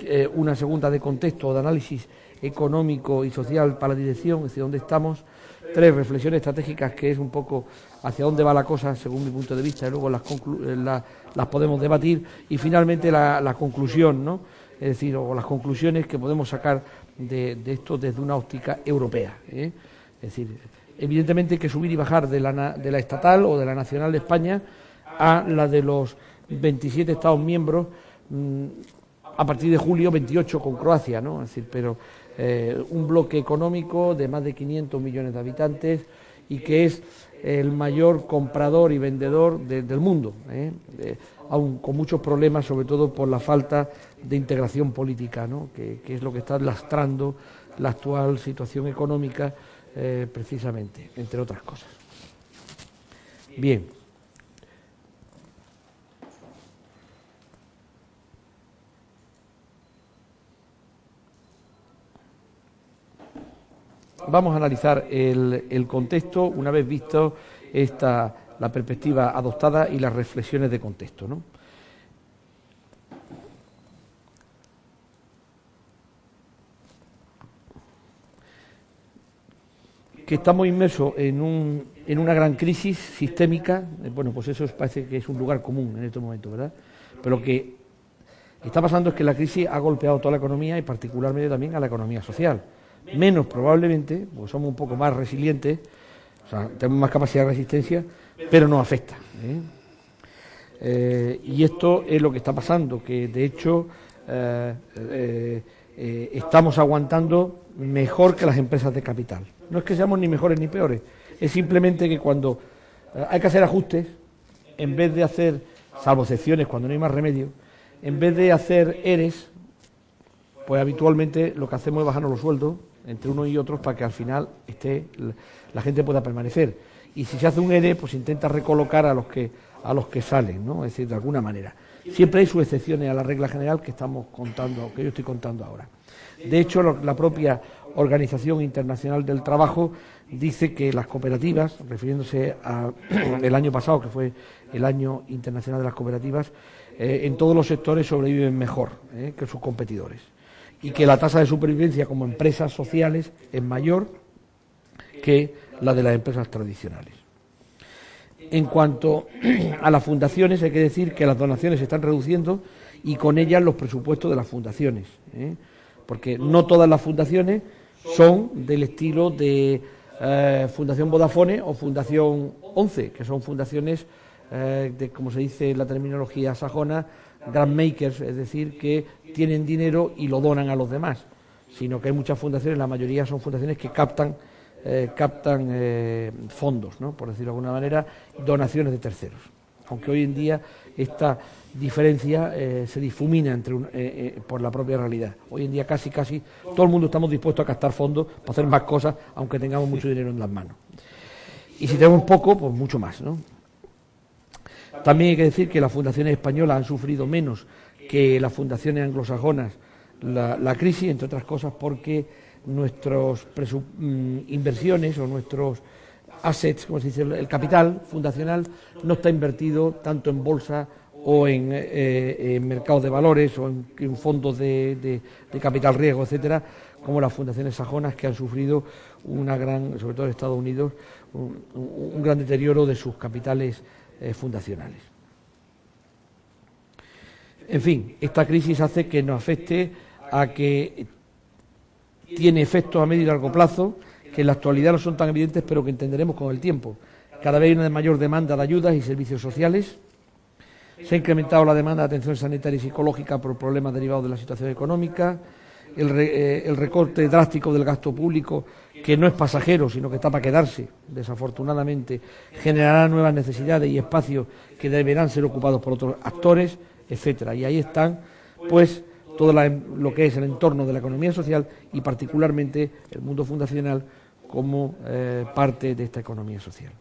eh, una segunda de contexto o de análisis económico y social para la dirección, hacia dónde estamos, tres reflexiones estratégicas que es un poco hacia dónde va la cosa según mi punto de vista y luego las, eh, podemos debatir y finalmente la, conclusión, ¿no? es decir, o las conclusiones que podemos sacar de, esto desde una óptica europea. ¿eh? Es decir, evidentemente que subir y bajar de la, de la estatal o de la nacional de España a la de los 27 Estados miembros mm, a partir de julio 28 con Croacia, ¿no? Es decir, pero eh, un bloque económico de más de 500 millones de habitantes y que es el mayor comprador y vendedor del mundo, ¿eh? aún con muchos problemas, sobre todo por la falta de integración política, ¿no? que, es lo que está lastrando la actual situación económica, eh, precisamente, entre otras cosas. Bien. Vamos a analizar el, contexto una vez visto esta, la perspectiva adoptada y las reflexiones de contexto. ¿no? que estamos inmersos en, un, en una gran crisis sistémica, eh, bueno, pues eso parece que es un lugar común en este momento, ¿verdad? Pero lo que está pasando es que la crisis ha golpeado toda la economía y particularmente también a la economía social menos probablemente, porque somos un poco más resilientes, o sea, tenemos más capacidad de resistencia, pero nos afecta. ¿eh? Eh, y esto es lo que está pasando, que de hecho eh, estamos aguantando mejor que las empresas de capital. No es que seamos ni mejores ni peores, es simplemente que cuando hay que hacer ajustes, en vez de hacer, salvo excepciones cuando no hay más remedio, en vez de hacer ERES, pues habitualmente lo que hacemos es bajarnos los sueldos entre unos y otros para que al final esté, la gente pueda permanecer. Y si se hace un ERE, pues intenta recolocar a los que, a los que salen, ¿no? Es decir, de alguna manera. Siempre hay sus excepciones a la regla general que estamos contando, que yo estoy contando ahora. De hecho, la propia Organización Internacional del Trabajo dice que las cooperativas, refiriéndose al <clears throat> año pasado, que fue el año internacional de las cooperativas, eh, en todos los sectores sobreviven mejor eh, que sus competidores y que la tasa de supervivencia como empresas sociales es mayor que la de las empresas tradicionales. En cuanto <clears throat> a las fundaciones, hay que decir que las donaciones se están reduciendo y con ellas los presupuestos de las fundaciones, ¿eh? porque no todas las fundaciones son del estilo de eh, Fundación Vodafone o Fundación 11, que son fundaciones eh, de, como se dice en la terminología sajona, grand makers, es decir, que tienen dinero y lo donan a los demás, sino que hay muchas fundaciones, la mayoría son fundaciones que captan eh, captan eh, fondos, ¿no? por decirlo de alguna manera, donaciones de terceros. Aunque hoy en día esta diferencia eh, se difumina entre por la propia realidad. Hoy en día casi, casi todo el mundo estamos dispuestos a captar fondos para hacer más cosas, aunque tengamos mucho dinero en las manos. Y si tenemos poco, pues mucho más. ¿no? También hay que decir que las fundaciones españolas han sufrido menos que las fundaciones anglosajonas la crisis, entre otras cosas porque nuestras mm, inversiones o nuestros assets, como se dice, el capital fundacional no está invertido tanto en bolsa o en, eh, mercados de valores o en, fondos de, capital riesgo, etcétera, como las fundaciones sajonas que han sufrido una gran, sobre todo en Estados Unidos, un, gran deterioro de sus capitales eh, fundacionales. En fin, esta crisis hace que nos afecte a que tiene efectos a medio y largo plazo que en la actualidad no son tan evidentes, pero que entenderemos con el tiempo. Cada vez hay una mayor demanda de ayudas y servicios sociales. Se ha incrementado la demanda de atención sanitaria y psicológica por problemas derivados de la situación económica. El, eh, el, recorte drástico del gasto público, que no es pasajero, sino que está para quedarse, desafortunadamente, generará nuevas necesidades y espacios que deberán ser ocupados por otros actores, etcétera. Y ahí están, pues, todo lo que es el entorno de la economía social y particularmente el mundo fundacional como eh, parte de esta economía social.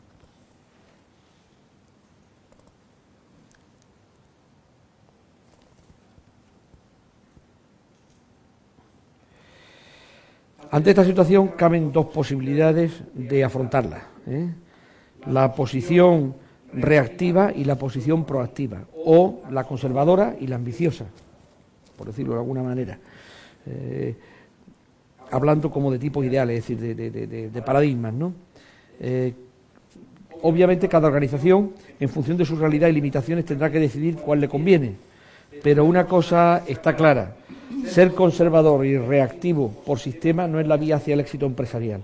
Ante esta situación caben dos posibilidades de afrontarla. ¿eh? La posición reactiva y la posición proactiva, o la conservadora y la ambiciosa por decirlo de alguna manera. Eh, hablando como de tipos ideales, es decir, de, paradigmas, ¿no? Eh, obviamente cada organización, en función de su realidad y limitaciones, tendrá que decidir cuál le conviene. Pero una cosa está clara, ser conservador y reactivo por sistema no es la vía hacia el éxito empresarial,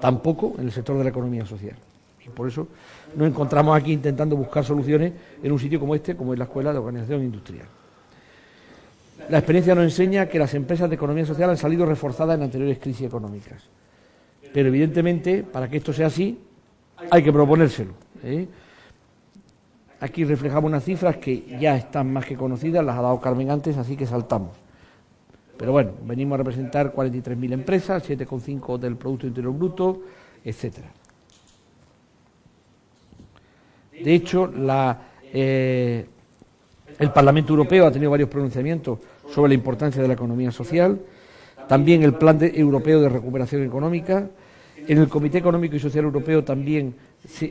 tampoco en el sector de la economía social. Y por eso nos encontramos aquí intentando buscar soluciones en un sitio como este, como es la Escuela de Organización Industrial. La experiencia nos enseña que las empresas de economía social han salido reforzadas en anteriores crisis económicas. Pero evidentemente, para que esto sea así, hay que proponérselo. ¿eh? Aquí reflejamos unas cifras que ya están más que conocidas, las ha dado Carmen antes, así que saltamos. Pero bueno, venimos a representar 43.000 empresas, 7,5 del Producto Interior Bruto, etcétera. De hecho, eh, el Parlamento Europeo ha tenido varios pronunciamientos sobre la importancia de la economía social, también el Plan Europeo de Recuperación Económica. En el Comité Económico y Social Europeo también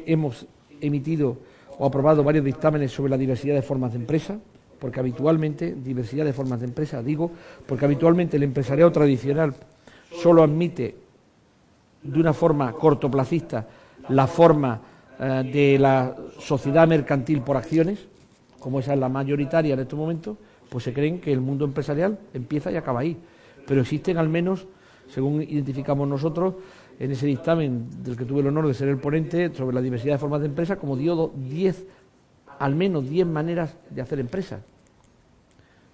hemos emitido o aprobado varios dictámenes sobre la diversidad de formas de empresa, porque habitualmente, diversidad de formas de empresa, digo, porque habitualmente el empresariado tradicional solo admite de una forma cortoplacista la forma eh, de la sociedad mercantil por acciones, como esa es la mayoritaria en estos momentos, pues se creen que el mundo empresarial empieza y acaba ahí. Pero existen al menos, según identificamos nosotros, en ese dictamen del que tuve el honor de ser el ponente sobre la diversidad de formas de empresa, como dio 10, al menos 10 maneras de hacer empresa.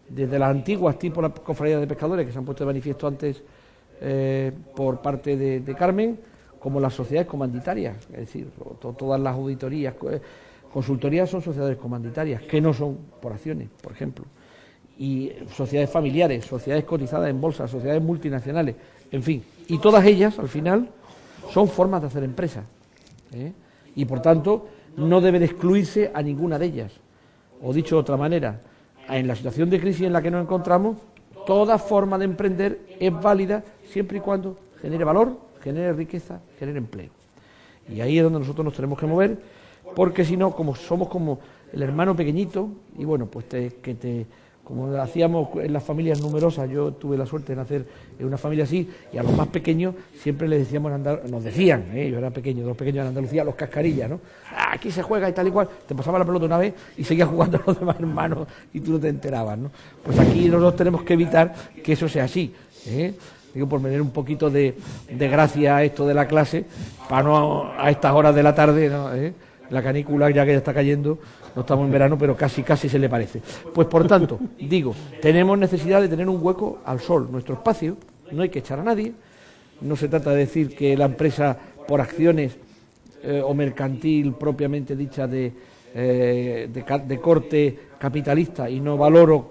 Desde las antiguas, tipo la cofradía de pescadores, que se han puesto de manifiesto antes eh, por parte de, Carmen, como las sociedades comanditarias, es decir, todas las auditorías, eh, Consultorías son sociedades comanditarias, que no son por acciones, por ejemplo. Y sociedades familiares, sociedades cotizadas en bolsa, sociedades multinacionales, en fin. Y todas ellas, al final, son formas de hacer empresa. ¿eh? Y por tanto, no debe de excluirse a ninguna de ellas. O dicho de otra manera, en la situación de crisis en la que nos encontramos, toda forma de emprender es válida siempre y cuando genere valor, genere riqueza, genere empleo. Y ahí es donde nosotros nos tenemos que mover porque si no, como somos como el hermano pequeñito, y bueno, pues que te como hacíamos en las familias numerosas, yo tuve la suerte de nacer en una familia así, y a los más pequeños siempre les decíamos, nos decían, ¿eh? yo era pequeño, los pequeños en Andalucía, los cascarillas, ¿no? Ah, aquí se juega y tal y cual, te pasaba la pelota una vez y seguías jugando a <laughs> los demás hermanos y tú no te enterabas, ¿no? Pues aquí nosotros tenemos que evitar que eso sea así, ¿eh? digo por meter un poquito de, gracia a esto de la clase, para no a estas horas de la tarde, ¿no? ¿Eh? La canícula ya que ya está cayendo, no estamos en verano, pero casi, casi se le parece. Pues por tanto, digo, tenemos necesidad de tener un hueco al sol, nuestro espacio, no hay que echar a nadie, no se trata de decir que la empresa por acciones eh, o mercantil propiamente dicha de, eh, de, corte capitalista y no valoro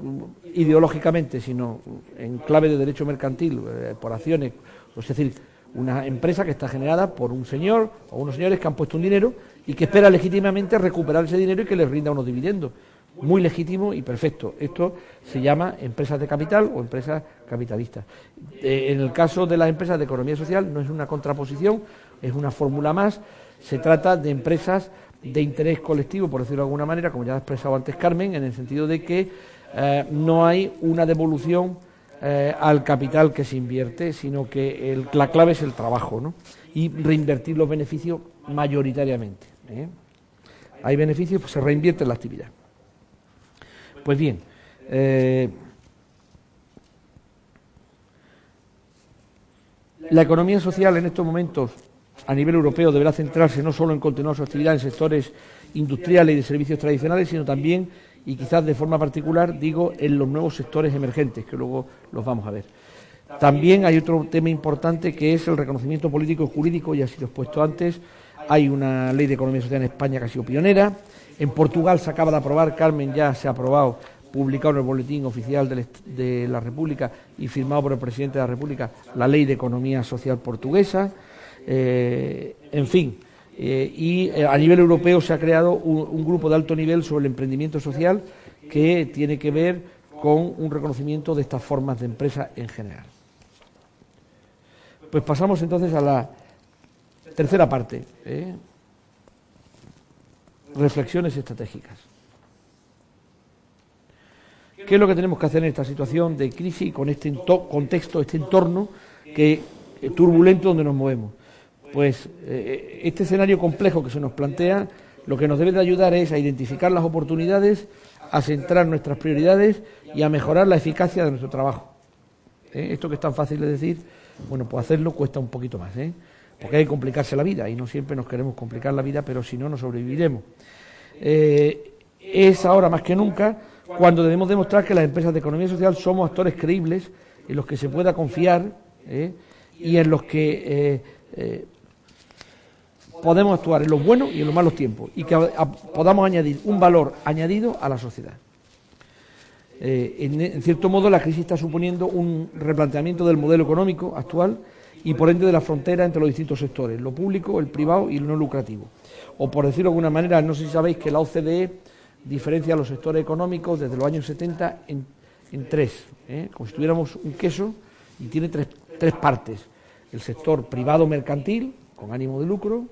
ideológicamente, sino en clave de derecho mercantil, eh, por acciones, es decir, una empresa que está generada por un señor o unos señores que han puesto un dinero y que espera legítimamente recuperar ese dinero y que les rinda unos dividendos. Muy legítimo y perfecto. Esto se llama empresas de capital o empresas capitalistas. Eh, en el caso de las empresas de economía social no es una contraposición, es una fórmula más. Se trata de empresas de interés colectivo, por decirlo de alguna manera, como ya ha expresado antes Carmen, en el sentido de que eh, no hay una devolución eh, al capital que se invierte, sino que la clave es el trabajo ¿no? y reinvertir los beneficios mayoritariamente. ¿Eh? Hay beneficios, pues se reinvierte en la actividad. Pues bien, eh, la economía social en estos momentos a nivel europeo deberá centrarse no solo en continuar su actividad en sectores industriales y de servicios tradicionales, sino también, y quizás de forma particular, digo, en los nuevos sectores emergentes, que luego los vamos a ver. También hay otro tema importante que es el reconocimiento político y jurídico, ya ha sido expuesto antes, hay una ley de economía social en España que ha sido pionera. En Portugal se acaba de aprobar, Carmen ya se ha aprobado, publicado en el Boletín Oficial de la República y firmado por el Presidente de la República, la ley de economía social portuguesa. Eh, en fin, eh, y eh, a nivel europeo se ha creado un, grupo de alto nivel sobre el emprendimiento social que tiene que ver con un reconocimiento de estas formas de empresa en general. Pues pasamos entonces a la Tercera parte, ¿eh? reflexiones estratégicas. ¿Qué es lo que tenemos que hacer en esta situación de crisis y con este contexto, este entorno que eh, turbulento donde nos movemos? Pues eh, este escenario complejo que se nos plantea, lo que nos debe de ayudar es a identificar las oportunidades, a centrar nuestras prioridades y a mejorar la eficacia de nuestro trabajo. Esto que es tan fácil de decir, bueno, pues hacerlo cuesta un poquito más. Porque hay que complicarse la vida y no siempre nos queremos complicar la vida, pero si no, no sobreviviremos. Eh, es ahora más que nunca cuando debemos demostrar que las empresas de economía social somos actores creíbles en los que se pueda confiar ¿eh? y en los que eh, podemos actuar en los buenos y en los malos tiempos y que podamos añadir un valor añadido a la sociedad. en cierto modo, la crisis está suponiendo un replanteamiento del modelo económico actual y por ende de la frontera entre los distintos sectores, lo público, el privado y el no lucrativo. O por decirlo de alguna manera, no sé si sabéis que la OCDE diferencia los sectores económicos desde los años 70 en, tres, ¿eh? como si tuviéramos un queso y tiene tres, tres partes. El sector privado mercantil, con ánimo de lucro,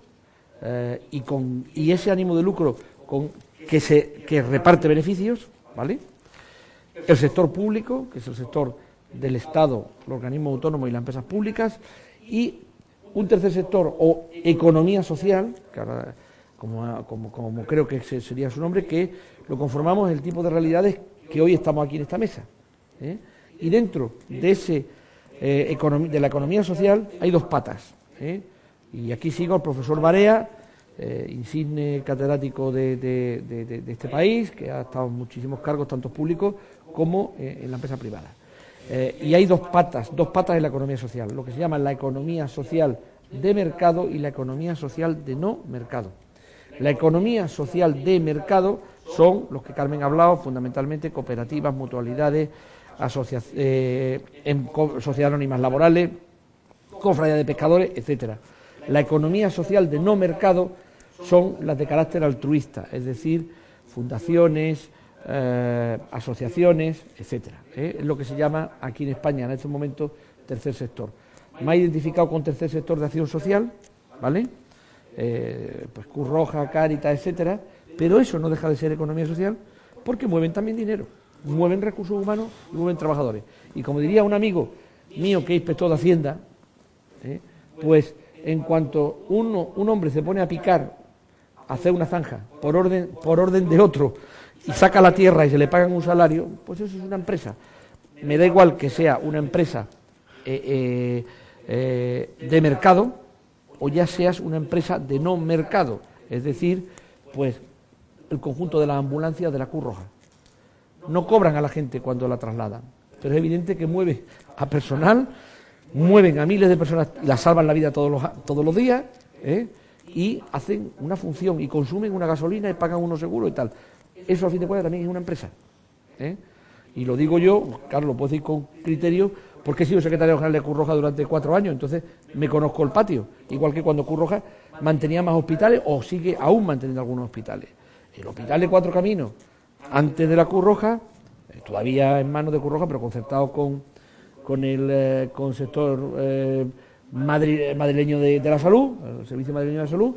eh, y, con, y ese ánimo de lucro con, que, se, que reparte beneficios, ¿vale? El sector público, que es el sector del Estado, los organismos autónomos y las empresas públicas, y un tercer sector o economía social, que ahora, como, creo que sería su nombre, que lo conformamos el tipo de realidades que hoy estamos aquí en esta mesa. ¿eh? Y dentro de, ese, eh, de la economía social hay dos patas. ¿eh? Y aquí sigo al profesor Barea, insigne catedrático de, de, este país, que ha estado en muchísimos cargos, tanto públicos como en la empresa privada. Eh, y hay dos patas, dos patas en la economía social, lo que se llama la economía social de mercado y la economía social de no mercado. La economía social de mercado son los que Carmen ha hablado, fundamentalmente cooperativas, mutualidades, eh, sociedades anónimas laborales, cofradías de pescadores, etcétera. La economía social de no mercado son las de carácter altruista, es decir, fundaciones, eh, asociaciones, etcétera. ¿eh? Es lo que se llama aquí en España en este momento tercer sector. Me ha identificado con tercer sector de acción social, ¿vale? Eh, pues Cruz Roja, Cáritas, etcétera, pero eso no deja de ser economía social porque mueven también dinero. mueven recursos humanos y mueven trabajadores. Y como diría un amigo mío que es inspector de Hacienda, pues en cuanto uno, un hombre se pone a picar, a hacer una zanja, por orden, por orden de otro, y saca la tierra y se le pagan un salario, pues eso es una empresa. Me da igual que sea una empresa eh, eh, de mercado o ya seas una empresa de no mercado, es decir, pues el conjunto de las ambulancias de la Cruz Roja. No cobran a la gente cuando la trasladan, pero es evidente que mueve a personal, mueven a miles de personas, las salvan la vida todos los, todos los días, ¿eh? y hacen una función y consumen una gasolina y pagan unos seguros y tal. Eso, a fin de cuentas, también es una empresa. ¿eh? Y lo digo yo, Carlos, lo puedo decir con criterio, porque he sido secretario general de Curroja durante cuatro años, entonces me conozco el patio. Igual que cuando Curroja mantenía más hospitales o sigue aún manteniendo algunos hospitales. El hospital de Cuatro Caminos, antes de la Curroja, eh, todavía en manos de Curroja, pero concertado con, con el eh, con sector madrileño de, la salud, el Servicio Madrileño de la Salud,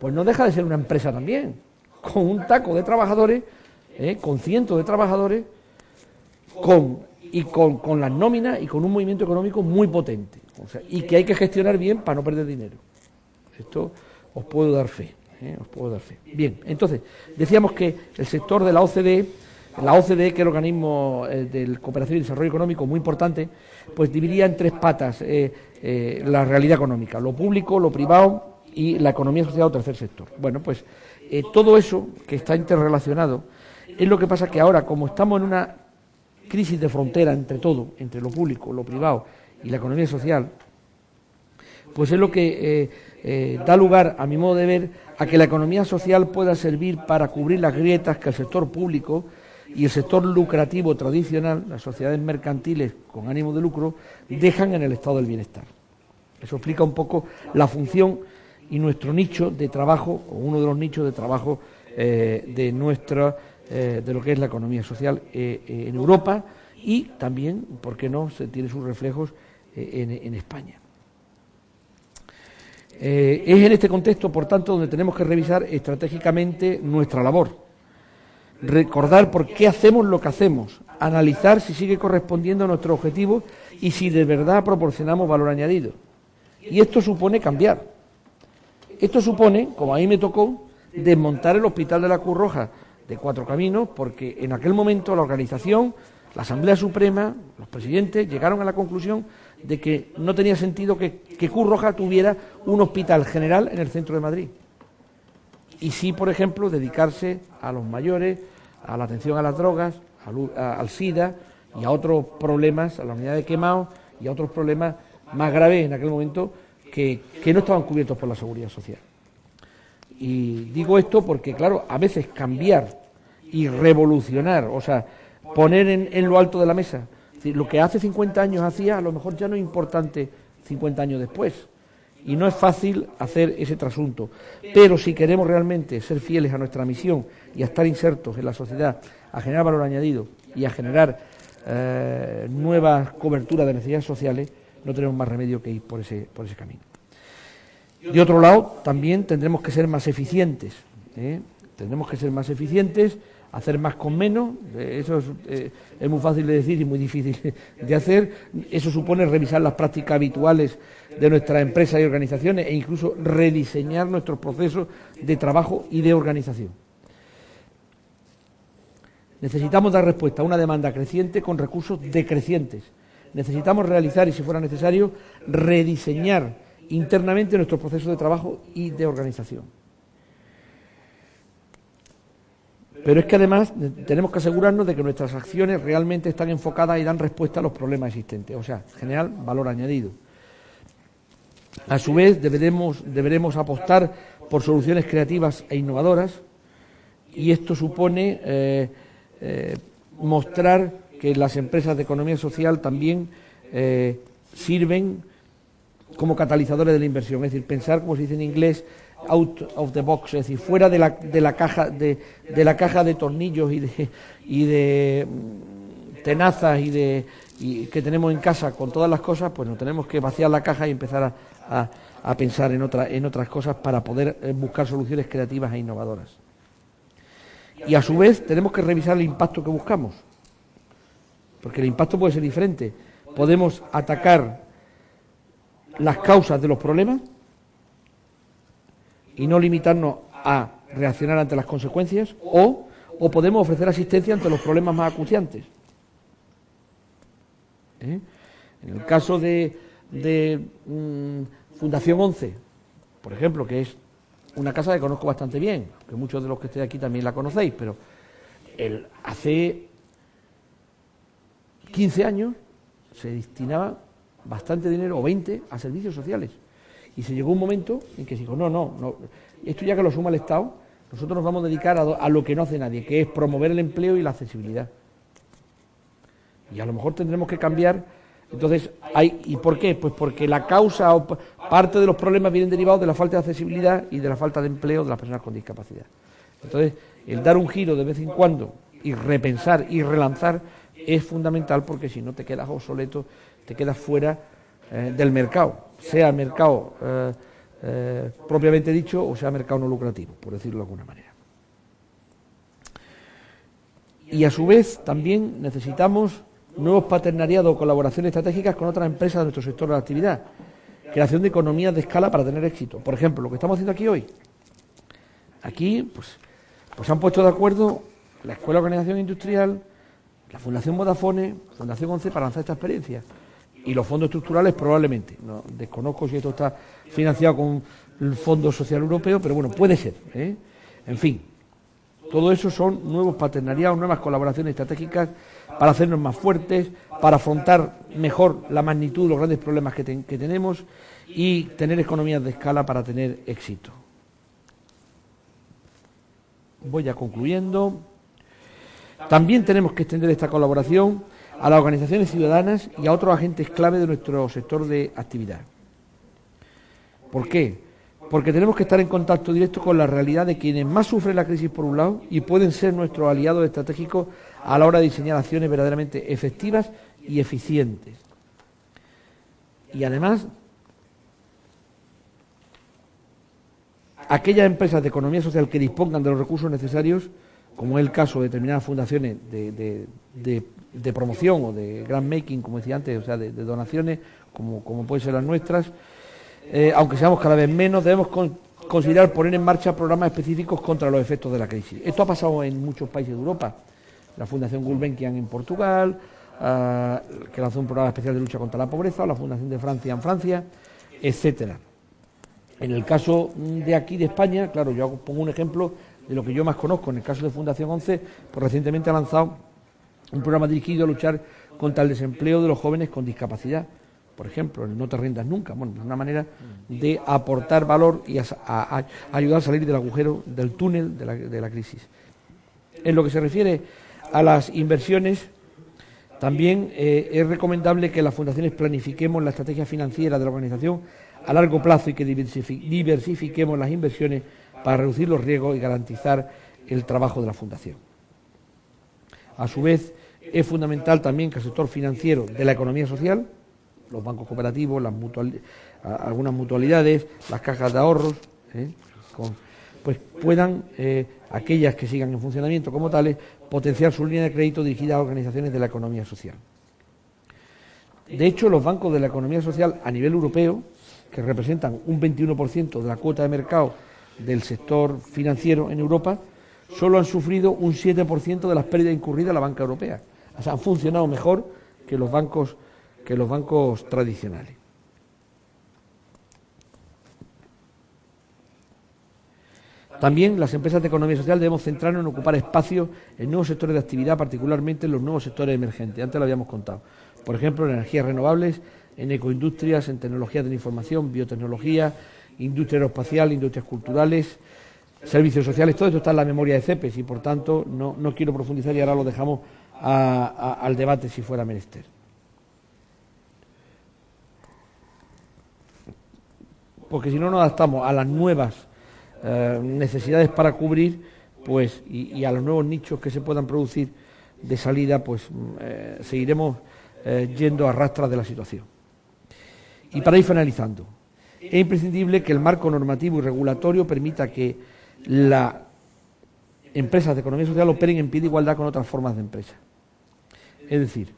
pues no deja de ser una empresa también, con un taco de trabajadores, con cientos de trabajadores, con y con, con las nóminas y con un movimiento económico muy potente. y que hay que gestionar bien para no perder dinero. Esto os puedo dar fe. ¿eh? Os puedo dar fe. Bien, entonces, decíamos que el sector de la OCDE, la OCDE, que es el organismo eh, de cooperación y desarrollo económico muy importante, pues dividía en tres patas eh, la realidad económica, lo público, lo privado y la economía social o tercer sector. Bueno, pues todo eso que está interrelacionado es lo que pasa que ahora, como estamos en una crisis de frontera entre todo, entre lo público, lo privado y la economía social, pues es lo que eh, eh, da lugar, a mi modo de ver, a que la economía social pueda servir para cubrir las grietas que el sector público y el sector lucrativo tradicional, las sociedades mercantiles con ánimo de lucro, dejan en el estado del bienestar. Eso explica un poco la función y nuestro nicho de trabajo, o uno de los nichos de trabajo eh, de nuestra eh, de lo que es la economía social eh, en Europa y también, ¿por qué no?, se tiene sus reflejos en, España. es en este contexto, por tanto, donde tenemos que revisar estratégicamente nuestra labor, recordar por qué hacemos lo que hacemos, analizar si sigue correspondiendo a nuestro objetivo y si de verdad proporcionamos valor añadido. Y esto supone cambiar. Esto supone, como a mí me tocó, desmontar el Hospital de la Cruz Roja, de Cuatro Caminos, porque en aquel momento la organización, la Asamblea Suprema, los presidentes llegaron a la conclusión de que no tenía sentido que, que Roja tuviera un hospital general en el centro de Madrid. Y sí, por ejemplo, dedicarse a los mayores, a la atención a las drogas, al, SIDA y a otros problemas, a la unidad de quemados y a otros problemas más graves en aquel momento que no estaban cubiertos por la seguridad social. Y digo esto porque, claro, a veces cambiar y revolucionar, o sea, poner en, lo alto de la mesa, lo que hace 50 años hacía, a lo mejor ya no es importante 50 años después. Y no es fácil hacer ese trasunto. Pero si queremos realmente ser fieles a nuestra misión y a estar insertos en la sociedad, a generar valor añadido y a generar eh, nuevas coberturas de necesidades sociales, no tenemos más remedio que ir por ese, por ese camino. De otro lado, también tendremos que ser más eficientes. ¿eh? Tendremos que ser más eficientes, hacer más con menos. Eh, eso eh, es, muy fácil de decir y muy difícil de hacer. Eso supone revisar las prácticas habituales de nuestras empresas y organizaciones e incluso rediseñar nuestros procesos de trabajo y de organización. Necesitamos dar respuesta a una demanda creciente con recursos decrecientes. Necesitamos realizar, y si fuera necesario, rediseñar internamente nuestro proceso de trabajo y de organización. Pero es que además tenemos que asegurarnos de que nuestras acciones realmente están enfocadas y dan respuesta a los problemas existentes, o sea, generar valor añadido. A su vez, deberemos, deberemos apostar por soluciones creativas e innovadoras y esto supone eh, eh, mostrar que las empresas de economía social también eh, sirven como catalizadores de la inversión, es decir, pensar, como se dice en inglés, out of the box, es decir, fuera de la, de la caja de, de la caja de tornillos y de, y de mm, tenazas y de que tenemos en casa con todas las cosas, pues nos tenemos que vaciar la caja y empezar a, a, pensar en, otra, en otras cosas para poder eh, buscar soluciones creativas e innovadoras. Y a su vez tenemos que revisar el impacto que buscamos. porque el impacto puede ser diferente. Podemos atacar las causas de los problemas y no limitarnos a reaccionar ante las consecuencias o, o podemos ofrecer asistencia ante los problemas más acuciantes. ¿Eh? En el caso de, mm, Fundación 11, por ejemplo, que es una casa que conozco bastante bien, que muchos de los que estéis aquí también la conocéis, pero el, hace 15 años se destinaba bastante dinero, o 20, a servicios sociales. Y se llegó un momento en que se dijo, no, no, no esto ya que lo suma el Estado, nosotros nos vamos a dedicar a, lo que no hace nadie, que es promover el empleo y la accesibilidad. Y a lo mejor tendremos que cambiar. Entonces, hay, ¿y por qué? Pues porque la causa o parte de los problemas vienen derivados de la falta de accesibilidad y de la falta de empleo de las personas con discapacidad. Entonces, el dar un giro de vez en cuando y repensar y relanzar es fundamental porque si no te quedas obsoleto, te quedas fuera eh, del mercado, sea mercado eh, eh, propiamente dicho o sea mercado no lucrativo, por decirlo de alguna manera. Y a su vez también necesitamos nuevos paternariados o colaboraciones estratégicas con otras empresas de nuestro sector de actividad, creación de economías de escala para tener éxito. Por ejemplo, lo que estamos haciendo aquí hoy. Aquí, pues, pues han puesto de acuerdo la Escuela de Organización Industrial, la Fundación Vodafone, Fundación 11 para lanzar esta experiencia. Y los fondos estructurales probablemente. No, desconozco si esto está financiado con el Fondo Social Europeo, pero bueno, puede ser. ¿eh? En fin, todo eso son nuevos paternariados, nuevas colaboraciones estratégicas para hacernos más fuertes, para afrontar mejor la magnitud de los grandes problemas que, que tenemos y tener economías de escala para tener éxito. Voy ya concluyendo. También tenemos que extender esta colaboración a las organizaciones ciudadanas y a otros agentes clave de nuestro sector de actividad. ¿Por qué? Porque tenemos que estar en contacto directo con la realidad de quienes más sufren la crisis por un lado y pueden ser nuestros aliados estratégicos a la hora de diseñar acciones verdaderamente efectivas y eficientes. Y además, aquellas empresas de economía social que dispongan de los recursos necesarios, como es el caso de determinadas fundaciones de, de, promoción o de grand making, como decía antes, o sea, de, donaciones, como, como pueden ser las nuestras, eh, aunque seamos cada vez menos, debemos considerar poner en marcha programas específicos contra los efectos de la crisis. Esto ha pasado en muchos países de Europa. La Fundación Gulbenkian en Portugal, ah, que lanzó un programa especial de lucha contra la pobreza, la Fundación de Francia en Francia, etcétera. En el caso de aquí de España, claro, yo pongo un ejemplo de lo que yo más conozco. En el caso de Fundación 11, pues recientemente ha lanzado un programa dirigido a luchar contra el desempleo de los jóvenes con discapacidad por ejemplo, no te rindas nunca. Bueno, es una manera de aportar valor y ayudar a salir del agujero, del túnel de la, de la, crisis. En lo que se refiere a las inversiones, también eh, es recomendable que las fundaciones planifiquemos la estrategia financiera de la organización a largo plazo y que diversifiquemos las inversiones para reducir los riesgos y garantizar el trabajo de la fundación. A su vez, es fundamental también que el sector financiero de la economía social los bancos cooperativos, algunas mutualidades, las cajas de ahorros, ¿eh? pues puedan, eh, aquellas que sigan en funcionamiento como tales, potenciar su línea de crédito dirigida a organizaciones de la economía social. De hecho, los bancos de la economía social a nivel europeo, que representan un 21% de la cuota de mercado del sector financiero en Europa, solo han sufrido un 7% de las pérdidas incurridas a la banca europea. O sea, han funcionado mejor que los bancos tradicionales. También las empresas de economía social debemos centrarnos en ocupar espacios en nuevos sectores de actividad, particularmente en los nuevos sectores emergentes. Antes lo habíamos contado. Por ejemplo, en energías renovables, en ecoindustrias, en tecnologías de la información, biotecnología, industria aeroespacial, industrias culturales, servicios sociales. Todo esto está en la memoria de CEPES y, por tanto, no, quiero profundizar y ahora lo dejamos al debate si fuera menester. porque si no nos adaptamos a las nuevas eh, necesidades para cubrir, pues, y, a los nuevos nichos que se puedan producir de salida, pues mm, eh, seguiremos eh, yendo a rastras de la situación. Y para ir finalizando, es imprescindible que el marco normativo y regulatorio permita que las empresas de economía social operen en pie de igualdad con otras formas de empresa. Es decir,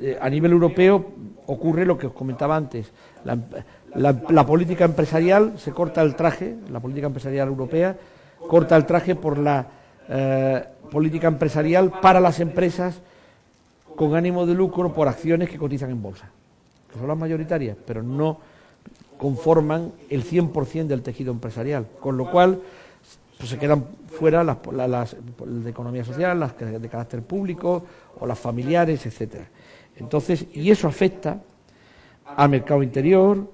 eh, a nivel europeo ocurre lo que os comentaba antes. La, política empresarial se corta el traje, la política empresarial europea corta el traje por la eh, política empresarial para las empresas con ánimo de lucro por acciones que cotizan en bolsa, que son las mayoritarias, pero no conforman el 100% del tejido empresarial, con lo cual pues, se quedan fuera las, de economía social, las de carácter público o las familiares, etcétera. Entonces, y eso afecta al mercado interior,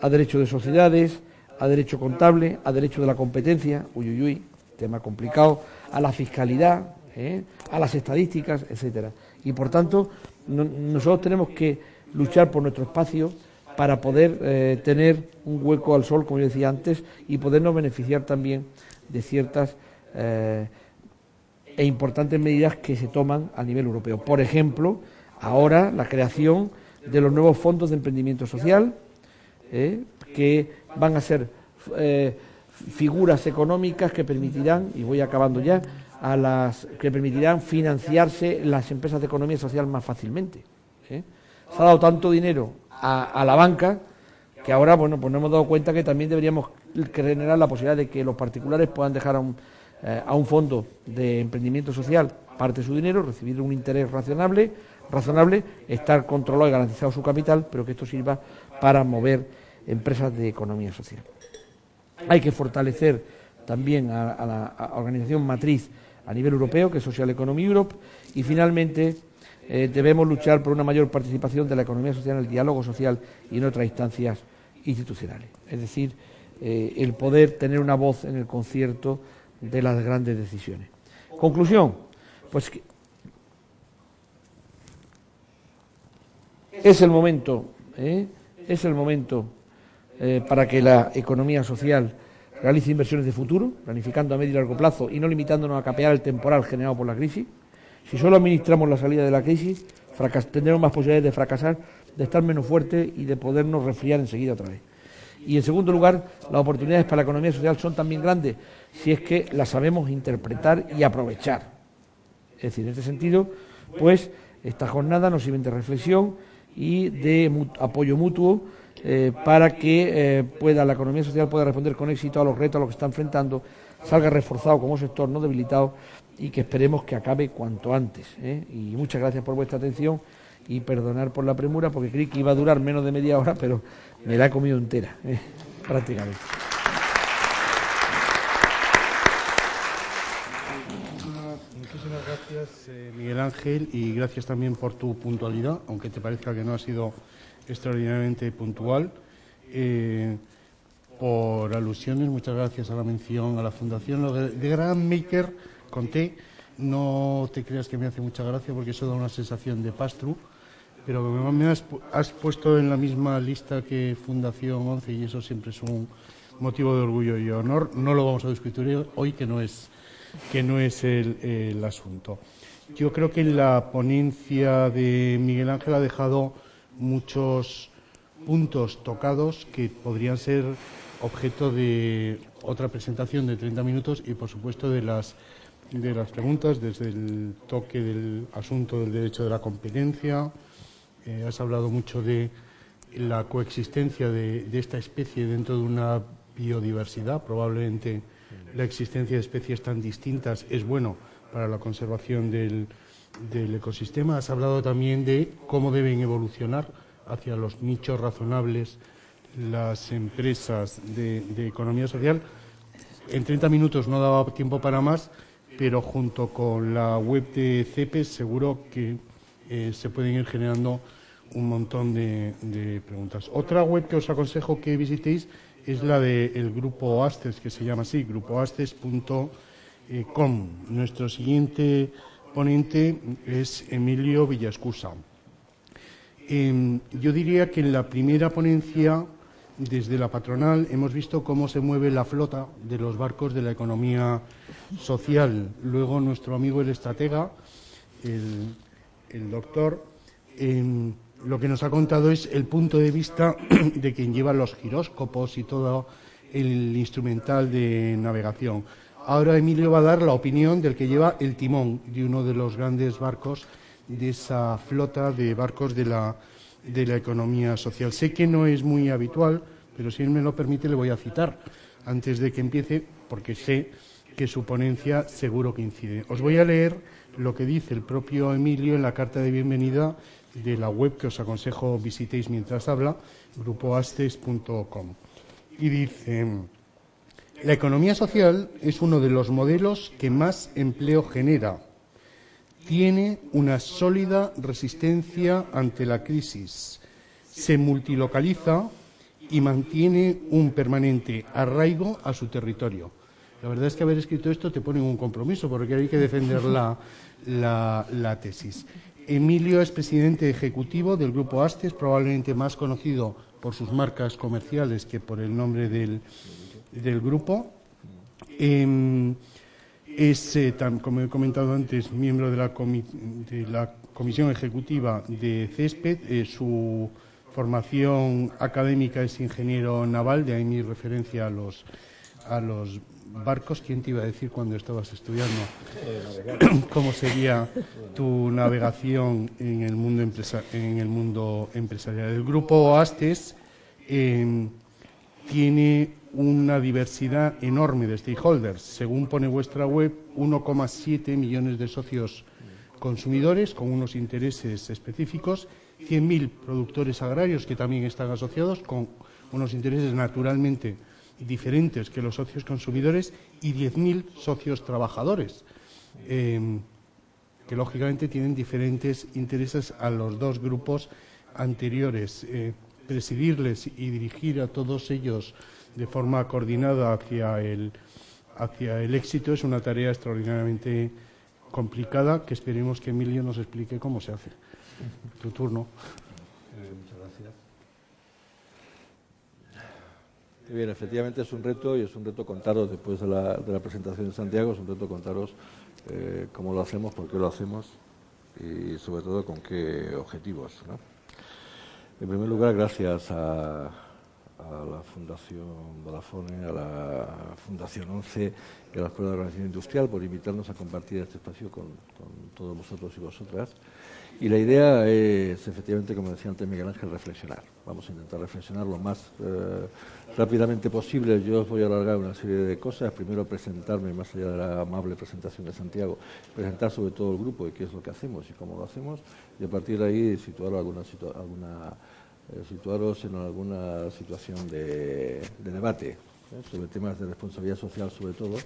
a derecho de sociedades, a derecho contable, a derecho de la competencia, uy, uy, uy, tema complicado, a la fiscalidad, ¿eh? a las estadísticas, etcétera. Y por tanto, nosotros tenemos que luchar por nuestro espacio para poder eh, tener un hueco al sol, como yo decía antes, y podernos beneficiar también de ciertas eh, e importantes medidas que se toman a nivel europeo. Por ejemplo, ahora la creación de los nuevos fondos de emprendimiento social, eh, que van a ser figuras económicas que permitirán, y voy acabando ya, a las que permitirán financiarse las empresas de economía social más fácilmente. Se ha dado tanto dinero a, la banca, que ahora bueno pues nos hemos dado cuenta que también deberíamos generar la posibilidad de que los particulares puedan dejar a un, eh, a un fondo de emprendimiento social parte de su dinero, recibir un interés razonable, razonable, estar controlado y garantizado su capital, pero que esto sirva para mover empresas de economía social. Hay que fortalecer también a, a la organización matriz a nivel europeo, que es Social Economy Europe, y finalmente eh, debemos luchar por una mayor participación de la economía social en el diálogo social y en otras instancias institucionales. Es decir, eh, el poder tener una voz en el concierto de las grandes decisiones. Conclusión, pues es el momento, ¿eh? es el momento para que la economía social realice inversiones de futuro, planificando a medio y largo plazo y no limitándonos a capear el temporal generado por la crisis. Si solo administramos la salida de la crisis, tendremos más posibilidades de fracasar, de estar menos fuertes y de podernos resfriar enseguida otra vez. Y en segundo lugar, las oportunidades para la economía social son también grandes si es que las sabemos interpretar y aprovechar. Es decir, en este sentido, pues esta jornada nos sirve de reflexión y de apoyo mutuo eh, para que eh, pueda la economía social pueda responder con éxito a los retos a los que está enfrentando, salga reforzado como sector, no debilitado y que esperemos que acabe cuanto antes. ¿eh? Y muchas gracias por vuestra atención y perdonar por la premura porque creí que iba a durar menos de media hora, pero me la he comido entera, ¿eh? prácticamente. Muchísimas gracias, eh, Miguel Ángel, y gracias también por tu puntualidad, aunque te parezca que no ha sido extraordinariamente puntual. por alusiones, muchas gracias a la mención a la Fundación de Gran Maker conté. No te creas que me hace mucha gracia porque eso da una sensación de pastru, pero me has, puesto en la misma lista que Fundación 11 y eso siempre es un motivo de orgullo y honor. No lo vamos a discutir hoy, que no es, que no es el, el asunto. Yo creo que la ponencia de Miguel Ángel ha dejado muchos puntos tocados que podrían ser objeto de otra presentación de 30 minutos y, por supuesto, de las de las preguntas, desde el toque del asunto del derecho de la competencia. Eh, has hablado mucho de la coexistencia de, esta especie dentro de una biodiversidad. Probablemente la existencia de especies tan distintas es bueno para la conservación del, ecosistema. Has hablado también de cómo deben evolucionar hacia los nichos razonables las empresas de, economía social. En 30 minutos no daba tiempo para más pero junto con la web de CEPES seguro que eh, se pueden ir generando un montón de, preguntas. Otra web que os aconsejo que visitéis es la del grupo Astes, que se llama así, grupoastes.com. Nuestro siguiente ponente es Emilio Villascusa. Em, yo diría que en la primera ponencia desde la patronal hemos visto cómo se mueve la flota de los barcos de la economía social. Luego nuestro amigo el estratega, el, doctor, em, lo que nos ha contado es el punto de vista <clears throat> de quien lleva los giróscopos y todo el instrumental de navegación. Ahora Emilio va a dar la opinión del que lleva el timón de uno de los grandes barcos de esa flota de barcos de la, de la economía social. Sé que no es muy habitual, pero si él me lo permite le voy a citar antes de que empiece, porque sé que su ponencia seguro que incide. Os voy a leer lo que dice el propio Emilio en la carta de bienvenida de la web que os aconsejo visitéis mientras habla, grupoastes.com. Y dice, la economía social es uno de los modelos que más empleo genera. Tiene una sólida resistencia ante la crisis. Se multilocaliza y mantiene un permanente arraigo a su territorio. La verdad es que haber escrito esto te pone un compromiso porque hay que defender la, tesis. Emilio es presidente ejecutivo del Grupo Astes, probablemente más conocido por sus marcas comerciales que por el nombre del, grupo. Em, es, eh, como he comentado antes, miembro de la, de la Comisión Ejecutiva de Césped. Eh, su formación académica es ingeniero naval, de ahí mi referencia a los barcos. ¿Quién te iba a decir cuando estabas estudiando cómo sería tu navegación en el mundo, en el mundo empresarial? El grupo Astes em, tiene una diversidad enorme de stakeholders. Según pone vuestra web, 1,7 millones de socios consumidores con unos intereses específicos, 100.000 productores agrarios que también están asociados con unos intereses naturalmente diferentes que los socios consumidores y 10.000 socios trabajadores, em, que lógicamente tienen diferentes intereses a los dos grupos anteriores. Eh, presidirles y dirigir a todos ellos de forma coordinada hacia el, hacia el éxito es una tarea extraordinariamente complicada que esperemos que Emilio nos explique cómo se hace. Tu turno. Eh, muchas gracias. Bien, efectivamente es un reto y es un reto contaros después de la, de la presentación de Santiago, es un reto contaros eh, cómo lo hacemos, por qué lo hacemos y sobre todo con qué objetivos. En primer lugar, gracias a, a la Fundación Vodafone, a la Fundación 11 y a la Escuela de Organización Industrial por invitarnos a compartir este espacio con, todos vosotros y vosotras. Y la idea es, efectivamente, como decía antes Miguel Ángel, reflexionar. Vamos a intentar reflexionar lo más eh, rápidamente posible. Yo os voy a alargar una serie de cosas. Primero, presentarme, más allá de la amable presentación de Santiago, presentar sobre todo el grupo y qué es lo que hacemos y cómo lo hacemos. Y a partir de ahí, situar alguna, alguna eh, situaros en alguna situación de, debate ¿eh? sobre temas de responsabilidad social sobre todo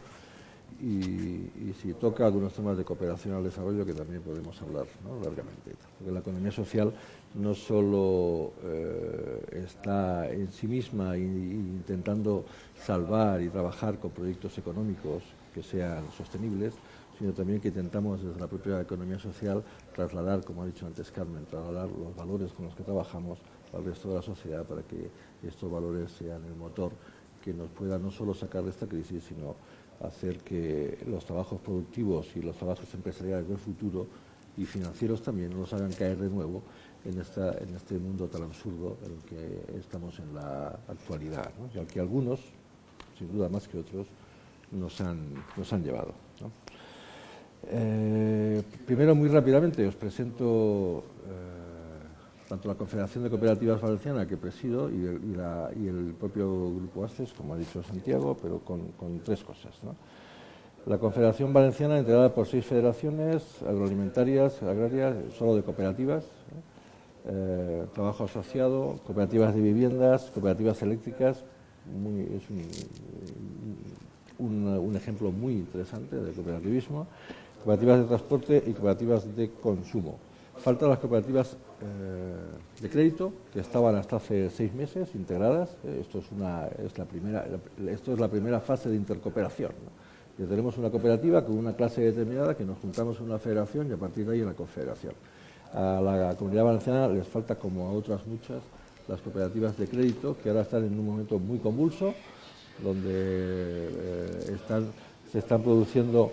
y, si toca algunos temas de cooperación al desarrollo que también podemos hablar largamente. Porque la economía social no solo eh, está en sí misma intentando salvar y trabajar con proyectos económicos que sean sostenibles, sino también que intentamos desde la propia economía social trasladar, como ha dicho antes Carmen, trasladar los valores con los que trabajamos al resto de la sociedad para que estos valores sean el motor que nos pueda no solo sacar de esta crisis, sino hacer que los trabajos productivos y los trabajos empresariales del futuro y financieros también no nos hagan caer de nuevo en, esta, en este mundo tan absurdo en el que estamos en la actualidad, y al que algunos, sin duda más que otros, nos han, nos han llevado. Eh, primero, muy rápidamente, os presento eh, tanto la Confederación de Cooperativas Valenciana que presido y el, propio Grupo ACES, como ha dicho Santiago, pero con, tres cosas. La Confederación Valenciana, integrada por seis federaciones agroalimentarias, agrarias, solo de cooperativas, eh, trabajo asociado, cooperativas de viviendas, cooperativas eléctricas, es un ejemplo muy interesante de cooperativismo, cooperativas de transporte y cooperativas de consumo. Faltan las cooperativas eh, de crédito que estaban hasta hace seis meses integradas. Eh, esto es una es la primera esto es la primera fase de intercooperación. tenemos una cooperativa con una clase determinada que nos juntamos en una federación y a partir de ahí en la confederación. A la comunidad valenciana les falta como a otras muchas las cooperativas de crédito que ahora están en un momento muy convulso donde eh, están se están produciendo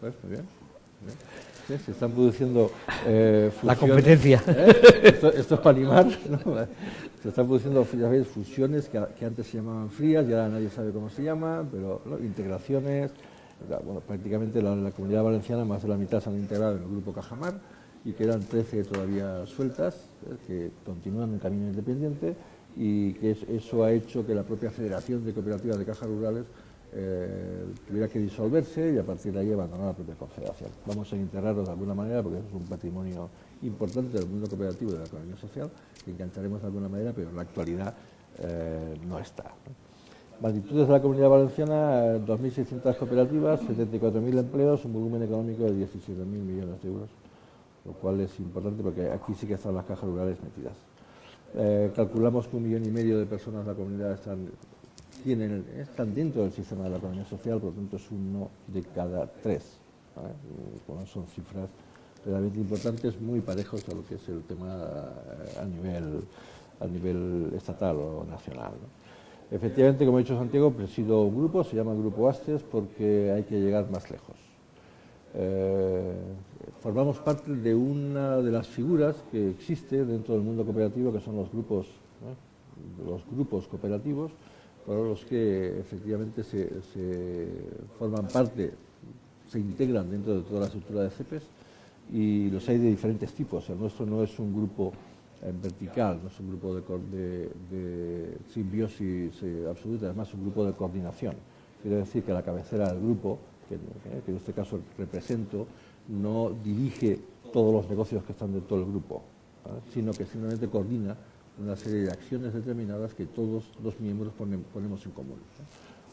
pues, muy bien se están produciendo eh, La competencia. <laughs> ¿eh? Esto, es para animar. Se están produciendo fusiones que, antes se llamaban frías y ahora nadie sabe cómo se llaman, pero integraciones, bueno, prácticamente la, la comunidad valenciana más de la mitad se han integrado en el grupo Cajamar y quedan 13 todavía sueltas eh, que continúan un camino independiente y que eso ha hecho que la propia Federación de Cooperativas de Cajas Rurales eh, tuviera que disolverse y a partir de ahí abandonar la propia confederación. Vamos a integrarlo de alguna manera porque es un patrimonio importante del mundo cooperativo y de la economía social que engancharemos de alguna manera, pero en la actualidad eh, no está. Magnitudes de la comunidad valenciana, 2.600 cooperativas, 74.000 empleos, un volumen económico de 17.000 millones de euros, lo cual es importante porque aquí sí que están las cajas rurales metidas. Eh, calculamos que un millón y medio de personas de la comunidad están, están dentro del sistema de la economía social, por lo tanto es uno de cada tres. son cifras realmente importantes, muy parejos a lo que es el tema eh, a nivel, a nivel estatal o nacional. Efectivamente, como ha dicho Santiago, presido un grupo, se llama Grupo Astes, porque hay que llegar más lejos. Eh, formamos parte de una de las figuras que existe dentro del mundo cooperativo, que son los grupos, los grupos cooperativos, para los que efectivamente se, forman parte, se integran dentro de toda la estructura de CEPES y los hay de diferentes tipos. El nuestro no es un grupo en vertical, no es un grupo de, simbiosis eh, absoluta, es un grupo de coordinación. Quiere decir que la cabecera del grupo, que, en este caso represento, no dirige todos los negocios que están dentro del grupo, sino que simplemente coordina una serie de acciones determinadas que todos los miembros ponemos en común.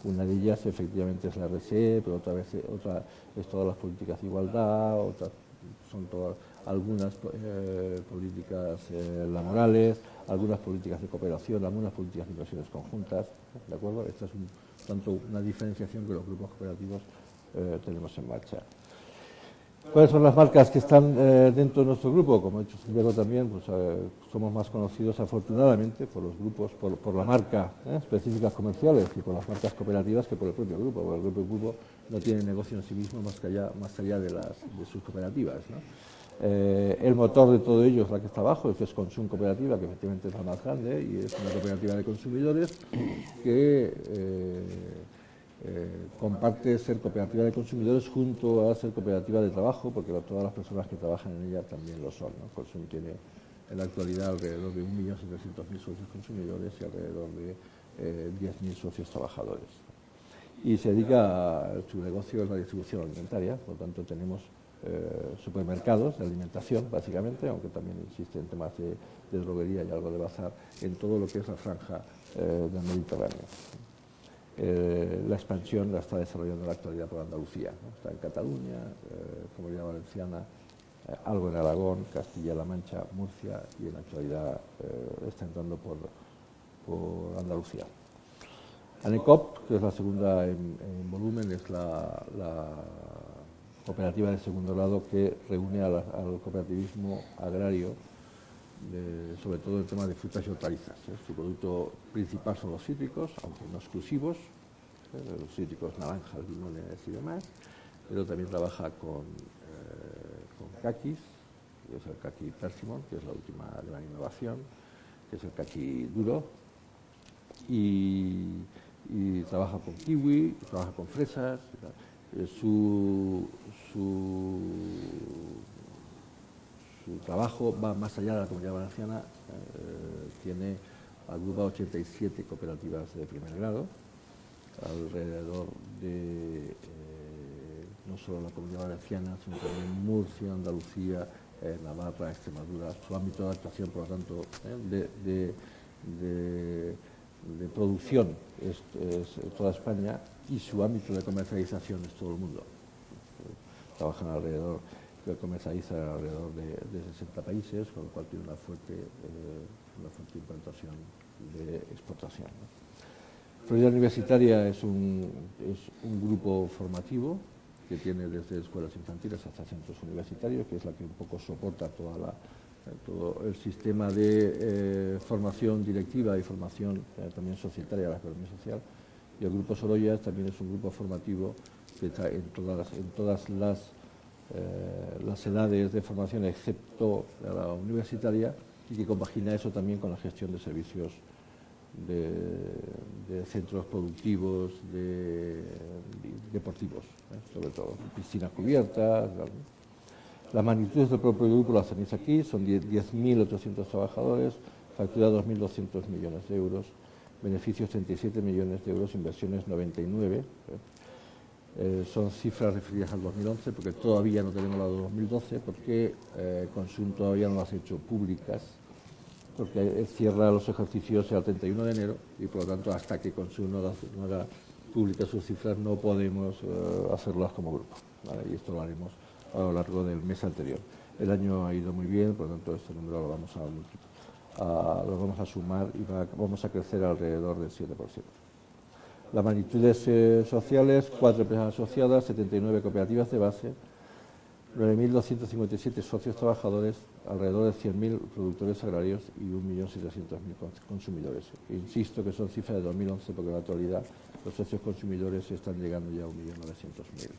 Una de ellas efectivamente es la RSE, pero otra vez otra es todas las políticas de igualdad, otras son todas algunas eh, políticas eh, laborales, algunas políticas de cooperación, algunas políticas de inversiones conjuntas, ¿de acuerdo? Esta es un, tanto una diferenciación que los grupos cooperativos eh, tenemos en marcha. ¿Cuáles son las marcas que están dentro de nuestro grupo? Como ha dicho Santiago también, pues, somos más conocidos afortunadamente por los grupos, por, la marca específicas comerciales y por las marcas cooperativas que por el propio grupo, porque el propio grupo no tiene negocio en sí mismo más allá, más allá de, las, de sus cooperativas. Eh, el motor de todo ello es la que está abajo, es Consum Cooperativa, que efectivamente es la más grande y es una cooperativa de consumidores que eh, eh, comparte ser cooperativa de consumidores junto a ser cooperativa de trabajo, porque todas las personas que trabajan en ella también lo son. Consum tiene en la actualidad alrededor de 1.700.000 socios consumidores y alrededor de 10.000 socios trabajadores. Y se dedica a su negocio es la distribución alimentaria, por lo tanto tenemos eh, supermercados de alimentación, básicamente, aunque también existen temas de, droguería y algo de bazar, en todo lo que es la franja eh, del Mediterráneo. Eh, la expansión la está desarrollando en la actualidad por Andalucía. Está en Cataluña, Comunidad Valenciana, algo en Aragón, Castilla-La Mancha, Murcia y en la actualidad está entrando por, Andalucía. ANECOP, que es la segunda en, volumen, es la cooperativa de segundo grado que reúne al, cooperativismo agrario, sobre todo el tema de frutas y hortalizas. ¿eh? Su producto principal son los cítricos, aunque no exclusivos, ¿eh? los cítricos naranjas, limones y demás, pero también trabaja con, eh, con caquis, que es el caqui persimon, que es la última gran innovación, que es el caqui duro, y, y trabaja con kiwi, trabaja con fresas. su, su, trabajo va más allá de la comunidad valenciana, eh, tiene agrupa 87 cooperativas de primer grado, alrededor de eh, no solo la comunidad valenciana, sino también Murcia, Andalucía, eh, Navarra, Extremadura, su ámbito de actuación, por lo tanto, de, producción es toda España y su ámbito de comercialización es todo el mundo. Trabajan alrededor, que comercializa alrededor de, 60 países, con lo cual tiene una fuerte, eh, una fuerte implantación de exportación. Florida Universitaria es un, es un grupo formativo que tiene desde escuelas infantiles hasta centros universitarios, que es la que un poco soporta toda la, todo el sistema de eh, formación directiva y formación eh, también societaria de la economía social. Y el Grupo Sorolla también es un grupo formativo en todas, en todas las, eh, las edades de formación, excepto la universitaria, y que compagina eso también con la gestión de servicios de, centros productivos, de, deportivos, ¿eh? sobre todo, piscinas cubiertas. Las magnitudes del propio grupo las tenéis aquí, son 10.800 trabajadores, factura 2.200 millones de euros, beneficios 37 millones de euros, inversiones 99. Eh, son cifras referidas al 2011, porque todavía no tenemos la de 2012, porque eh, Consum todavía no las ha hecho públicas, porque cierra los ejercicios el 31 de enero y por lo tanto hasta que Consum no, haga públicas sus cifras no podemos eh, hacerlas como grupo. Y esto lo haremos a lo largo del mes anterior. El año ha ido muy bien, por lo tanto este número lo vamos a, lo vamos a sumar y vamos a crecer alrededor del 7%. Las magnitudes eh, sociales, cuatro empresas asociadas, 79 cooperativas de base, 9.257 socios trabajadores, alrededor de 100.000 productores agrarios y 1.700.000 consumidores. Insisto que son cifras de 2011 porque en la actualidad los socios consumidores están llegando ya a 1.900.000,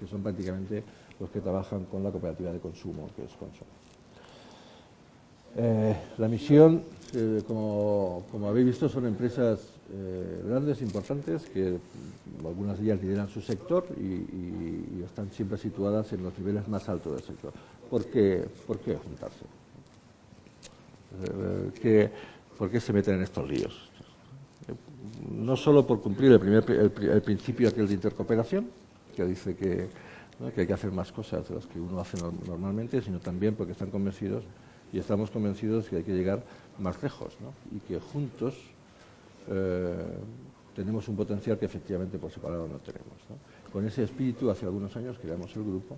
que son prácticamente los que trabajan con la cooperativa de consumo, que es Consumo. Eh, la misión, eh, como, habéis visto, son empresas eh, grandes, importantes, que algunas de ellas lideran su sector y, están siempre situadas en los niveles más altos del sector. ¿Por qué, por qué juntarse? ¿Por qué se meten en estos líos? No solo por cumplir el, primer, el, principio aquel de intercooperación, que dice que, que hay que hacer más cosas de las que uno hace normalmente, sino también porque están convencidos y estamos convencidos que hay que llegar más lejos y que juntos eh, tenemos un potencial que efectivamente por separado no tenemos. Con ese espíritu, hace algunos años creamos el grupo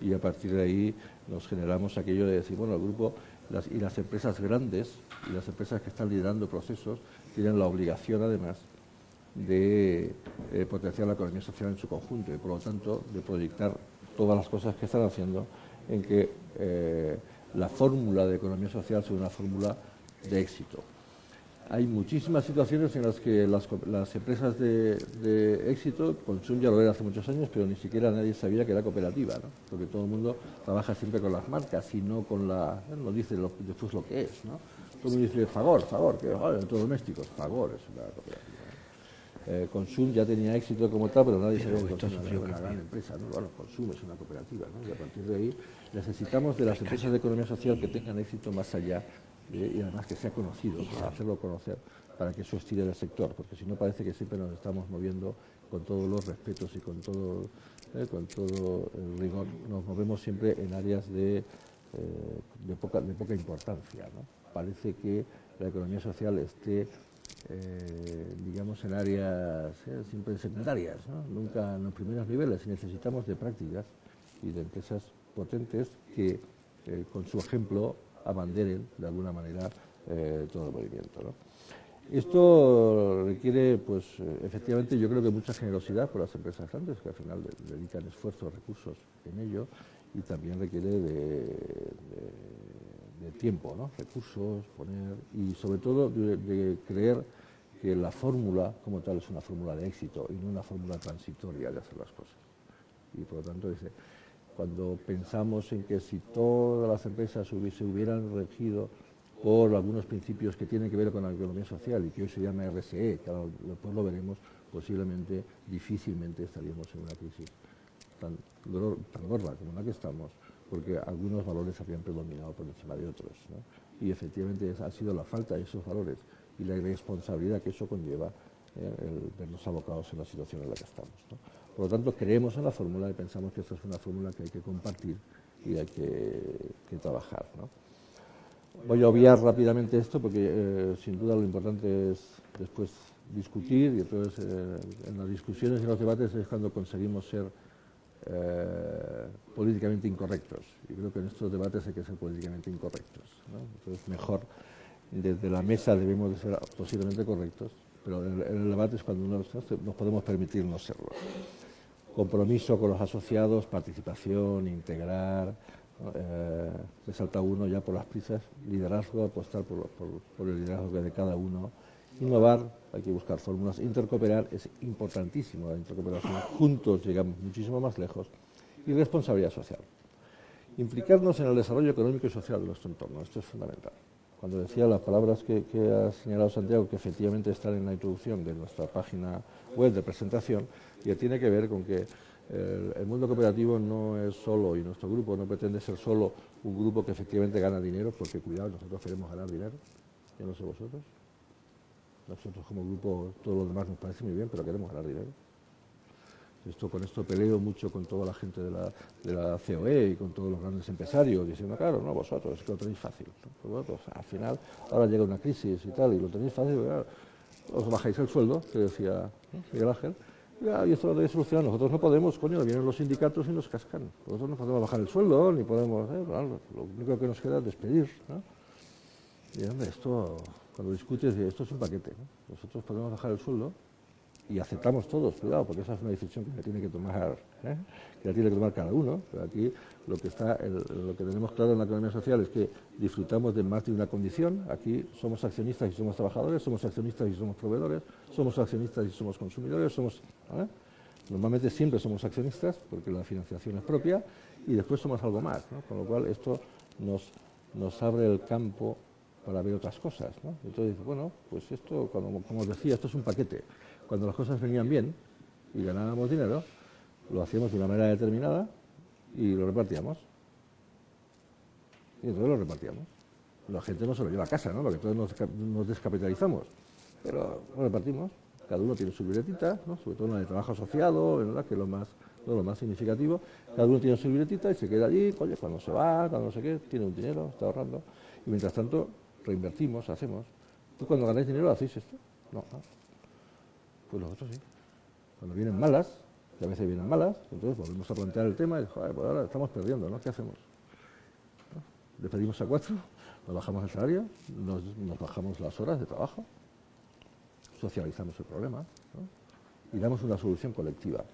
y a partir de ahí nos generamos aquello de decir, bueno, el grupo y las empresas grandes y las empresas que están liderando procesos tienen la obligación además de eh, potenciar la economía social en su conjunto y por lo tanto de proyectar todas las cosas que están haciendo en que eh, la fórmula de economía social sea una fórmula de éxito. Hay muchísimas situaciones en las que las, empresas de, éxito, Consum ya lo era hace muchos años, pero ni siquiera nadie sabía que era cooperativa, ¿no? porque todo el mundo trabaja siempre con las marcas y no con la, no dice después lo que es. ¿no? Todo el mundo dice Fagor, Fagor, que es domésticos, Fagor es una cooperativa. Eh, Consum ya tenía éxito como tal, pero nadie sabía que Consum era una gran empresa. ¿no? Bueno, Consum es una cooperativa, ¿no? y a partir de ahí necesitamos de las empresas de economía social que tengan éxito más allá y además que sea conocido, hacerlo conocer para que eso estire el sector, porque si no parece que siempre nos estamos moviendo con todos los respetos y con todo, eh, con todo el rigor, nos movemos siempre en áreas de, eh, de, poca, de poca importancia. ¿no? Parece que la economía social esté, eh, digamos, en áreas siempre secundarias, ¿no? nunca en los primeros niveles, y necesitamos de prácticas y de empresas potentes que con su ejemplo abanderen de alguna manera eh, todo el movimiento. Esto requiere, pues, eh, efectivamente, yo creo que mucha generosidad por las empresas grandes, que al final dedican esfuerzos, recursos en ello, y también requiere de, tiempo, ¿no? recursos, poner, y sobre todo de, creer que la fórmula como tal es una fórmula de éxito y no una fórmula transitoria de hacer las cosas. Y por lo tanto, dice, cuando pensamos en que si todas las empresas se hubieran regido por algunos principios que tienen que ver con la economía social y que hoy se llama RSE, que después lo veremos, posiblemente, difícilmente estaríamos en una crisis tan, tan gorda como la que estamos, porque algunos valores habían predominado por encima de otros. Y efectivamente ha sido la falta de esos valores y la irresponsabilidad que eso conlleva eh, el vernos abocados en la situación en la que estamos. Por lo tanto, creemos en la fórmula y pensamos que esta es una fórmula que hay que compartir y hay que, trabajar. Voy a obviar rápidamente esto porque eh, sin duda lo importante es después discutir y entonces eh, en las discusiones y en los debates es cuando conseguimos ser eh, políticamente incorrectos. Y creo que en estos debates hay que ser políticamente incorrectos. Entonces mejor desde la mesa debemos de ser posiblemente correctos, pero en, el debate es cuando nos, nos podemos permitir no serlo compromiso con los asociados, participación, integrar, eh, resalta uno ya por las prisas, liderazgo, apostar por, el liderazgo de cada uno, innovar, hay que buscar fórmulas, intercooperar, es importantísimo la intercooperación, juntos llegamos muchísimo más lejos, y responsabilidad social. Implicarnos en el desarrollo económico y social de nuestro entorno, esto es fundamental. Cuando decía las palabras que, ha señalado Santiago, que efectivamente están en la introducción de nuestra página web de presentación, y tiene que ver con que el, mundo cooperativo no es solo, y nuestro grupo no pretende ser solo un grupo que efectivamente gana dinero, porque cuidado, nosotros queremos ganar dinero, yo no sé vosotros. Nosotros como grupo, todo lo demás nos parece muy bien, pero queremos ganar dinero. Esto, con esto peleo mucho con toda la gente de la, de la COE y con todos los grandes empresarios, diciendo, claro, no, vosotros, es que lo tenéis fácil. Pues al final, ahora llega una crisis y tal, y lo tenéis fácil, os bajáis el sueldo, que decía Miguel Ángel, y esto lo tenéis solucionado. Nosotros no podemos, coño, vienen los sindicatos y nos cascan. Nosotros no podemos bajar el sueldo, ni podemos, eh, lo único que nos queda es despedir. Y hombre, esto, cuando discutes, esto es un paquete. Nosotros podemos bajar el sueldo, y aceptamos todos, cuidado, porque esa es una decisión que tiene que tomar, ¿eh? que la tiene que tomar cada uno. Pero aquí lo que está, lo que tenemos claro en la economía social es que disfrutamos de más de una condición. Aquí somos accionistas y somos trabajadores, somos accionistas y somos proveedores, somos accionistas y somos consumidores, somos normalmente siempre somos accionistas porque la financiación es propia y después somos algo más, con lo cual esto nos, abre el campo para ver otras cosas. Entonces, bueno, pues esto, como, como decía, esto es un paquete cuando las cosas venían bien y ganábamos dinero, lo hacíamos de una manera determinada y lo repartíamos. Y entonces lo repartíamos. La gente no se lo lleva a casa, ¿no? Porque todos nos, descapitalizamos. Pero lo repartimos. Cada uno tiene su libretita, sobre todo en la de trabajo asociado, ¿verdad? que es lo más, lo más significativo. Cada uno tiene su libretita y se queda allí, oye, cuando se va, cuando no sé qué, tiene un dinero, está ahorrando. Y mientras tanto, reinvertimos, hacemos. ¿Tú cuando ganáis dinero hacéis esto? No, no. Pues los otros sí. Cuando vienen malas, que a veces vienen malas, entonces volvemos a plantear el tema y joder, pues ahora estamos perdiendo, ¿no? ¿Qué hacemos? Le pedimos a cuatro, nos bajamos el salario, nos, bajamos las horas de trabajo, socializamos el problema y damos una solución colectiva.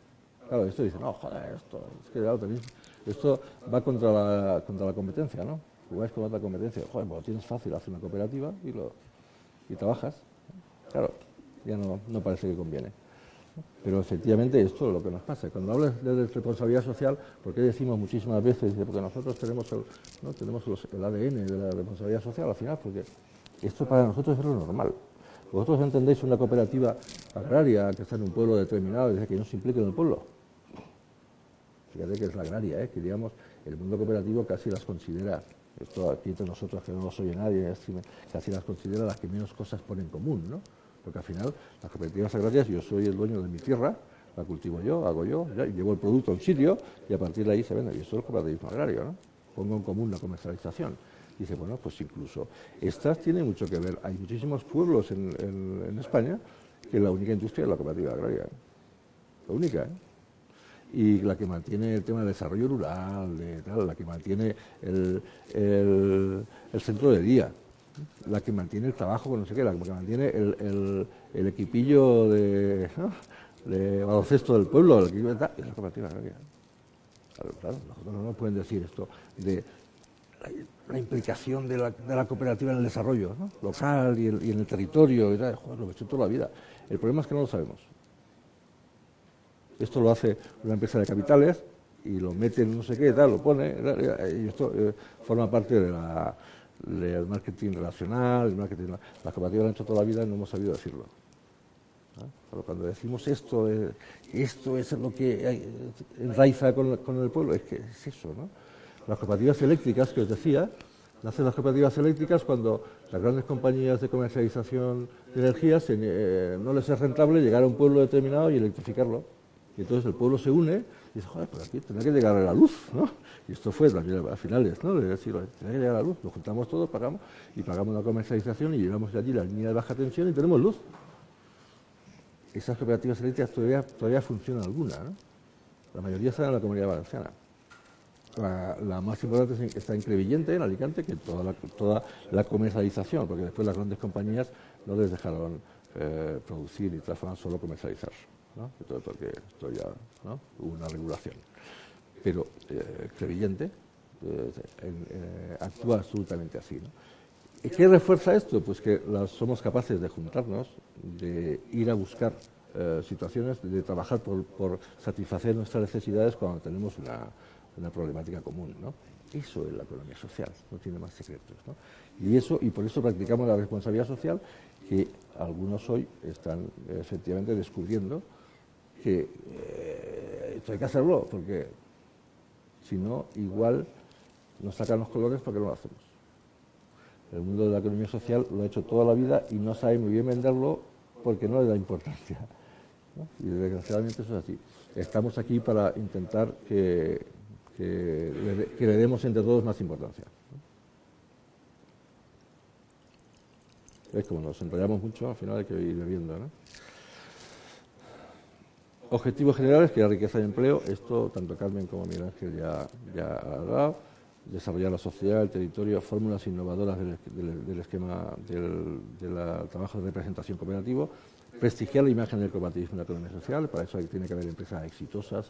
Claro, esto dice, no, joder, esto, es que esto va contra la, contra la competencia, ¿no? Jugáis contra la competencia, joder, pues lo tienes fácil, hacer una cooperativa y, lo, y trabajas. Claro, ya no, parece que conviene. Pero efectivamente esto es lo que nos pasa. Cuando hablas de responsabilidad social, ¿por qué decimos muchísimas veces? Porque nosotros tenemos el, ¿no? tenemos ADN de la responsabilidad social al final, porque esto para nosotros es lo normal. Vosotros entendéis una cooperativa agraria que está en un pueblo determinado y que no se implique en el pueblo. Fíjate que es la agraria, ¿eh? que digamos, el mundo cooperativo casi las considera, esto aquí entre nosotros que no lo oye nadie, casi las considera las que menos cosas ponen en común, ¿no? Porque al final, las cooperativas agrarias, yo soy el dueño de mi tierra, la cultivo yo, hago yo, llevo el producto a un sitio y a partir de ahí se vende. Y eso es el cooperativismo agrario, ¿no? Pongo en común la comercialización. Dice, bueno, pues incluso estas tienen mucho que ver. Hay muchísimos pueblos en, España que la única industria es la cooperativa agraria. La única, ¿eh? y la que mantiene el tema del desarrollo rural, de tal, la que mantiene el, el centro de día la que mantiene el trabajo, no sé qué, la que mantiene el, el, equipillo de, de, baloncesto del pueblo, el equipo de, es la cooperativa claro, nosotros no nos pueden decir esto de la, implicación de la, de la, cooperativa en el desarrollo local y, en el territorio, y tal, joder, lo he hecho toda la vida. El problema es que no lo sabemos. Esto lo hace una empresa de capitales y lo mete en no sé qué, tal, lo pone, y esto eh, forma parte de la el marketing relacional, el marketing... Las cooperativas lo han hecho toda la vida y no hemos sabido decirlo. Pero cuando decimos esto, eh, esto es lo que enraiza con, el pueblo, es que es eso, ¿no? Las cooperativas eléctricas que os decía, nacen las cooperativas eléctricas cuando las grandes compañías de comercialización de energía eh, no les es rentable llegar a un pueblo determinado y electrificarlo. Y entonces el pueblo se une y dice, joder, pues aquí tendrá que llegar a la luz, ¿no? Y esto fue a finales, ¿no? De decir, tendrá que llegar a la luz, lo juntamos todos, pagamos, y pagamos la comercialización y llevamos allí la línea de baja tensión y tenemos luz. Esas cooperativas eléctricas todavía, todavía funcionan alguna, ¿no? La mayoría están en la comunidad valenciana. La, más importante está en Crevillente, en Alicante, que toda la, toda la comercialización, porque después las grandes compañías no les dejaron eh, producir y transformar, solo comercializar. ¿No? porque esto ya una regulación. Pero eh, Crevillente eh, eh, actúa absolutamente así. ¿no? ¿Qué refuerza esto? Pues que somos capaces de juntarnos, de ir a buscar eh, situaciones, de trabajar por, satisfacer nuestras necesidades cuando tenemos una, una problemática común. ¿no? Eso es la economía social, no tiene más secretos. Y, eso, y por eso practicamos la responsabilidad social que algunos hoy están efectivamente descubriendo que eh, esto hay que hacerlo, porque si no, igual nos sacan los colores porque no lo hacemos. El mundo de la economía social lo ha hecho toda la vida y no sabe muy bien venderlo porque no le da importancia. Y desgraciadamente eso es así. Estamos aquí para intentar que, le demos entre todos más importancia. Es como nos enrollamos mucho, al final hay que ir bebiendo. ¿no? Objetivos generales, que la riqueza de empleo, esto tanto Carmen como Miguel Ángel ya, ya ha dado. Desarrollar la sociedad, el territorio, fórmulas innovadoras del, esquema del, trabajo de representación cooperativo, prestigiar la imagen del cooperativismo en la economía social, para eso tiene que haber empresas exitosas,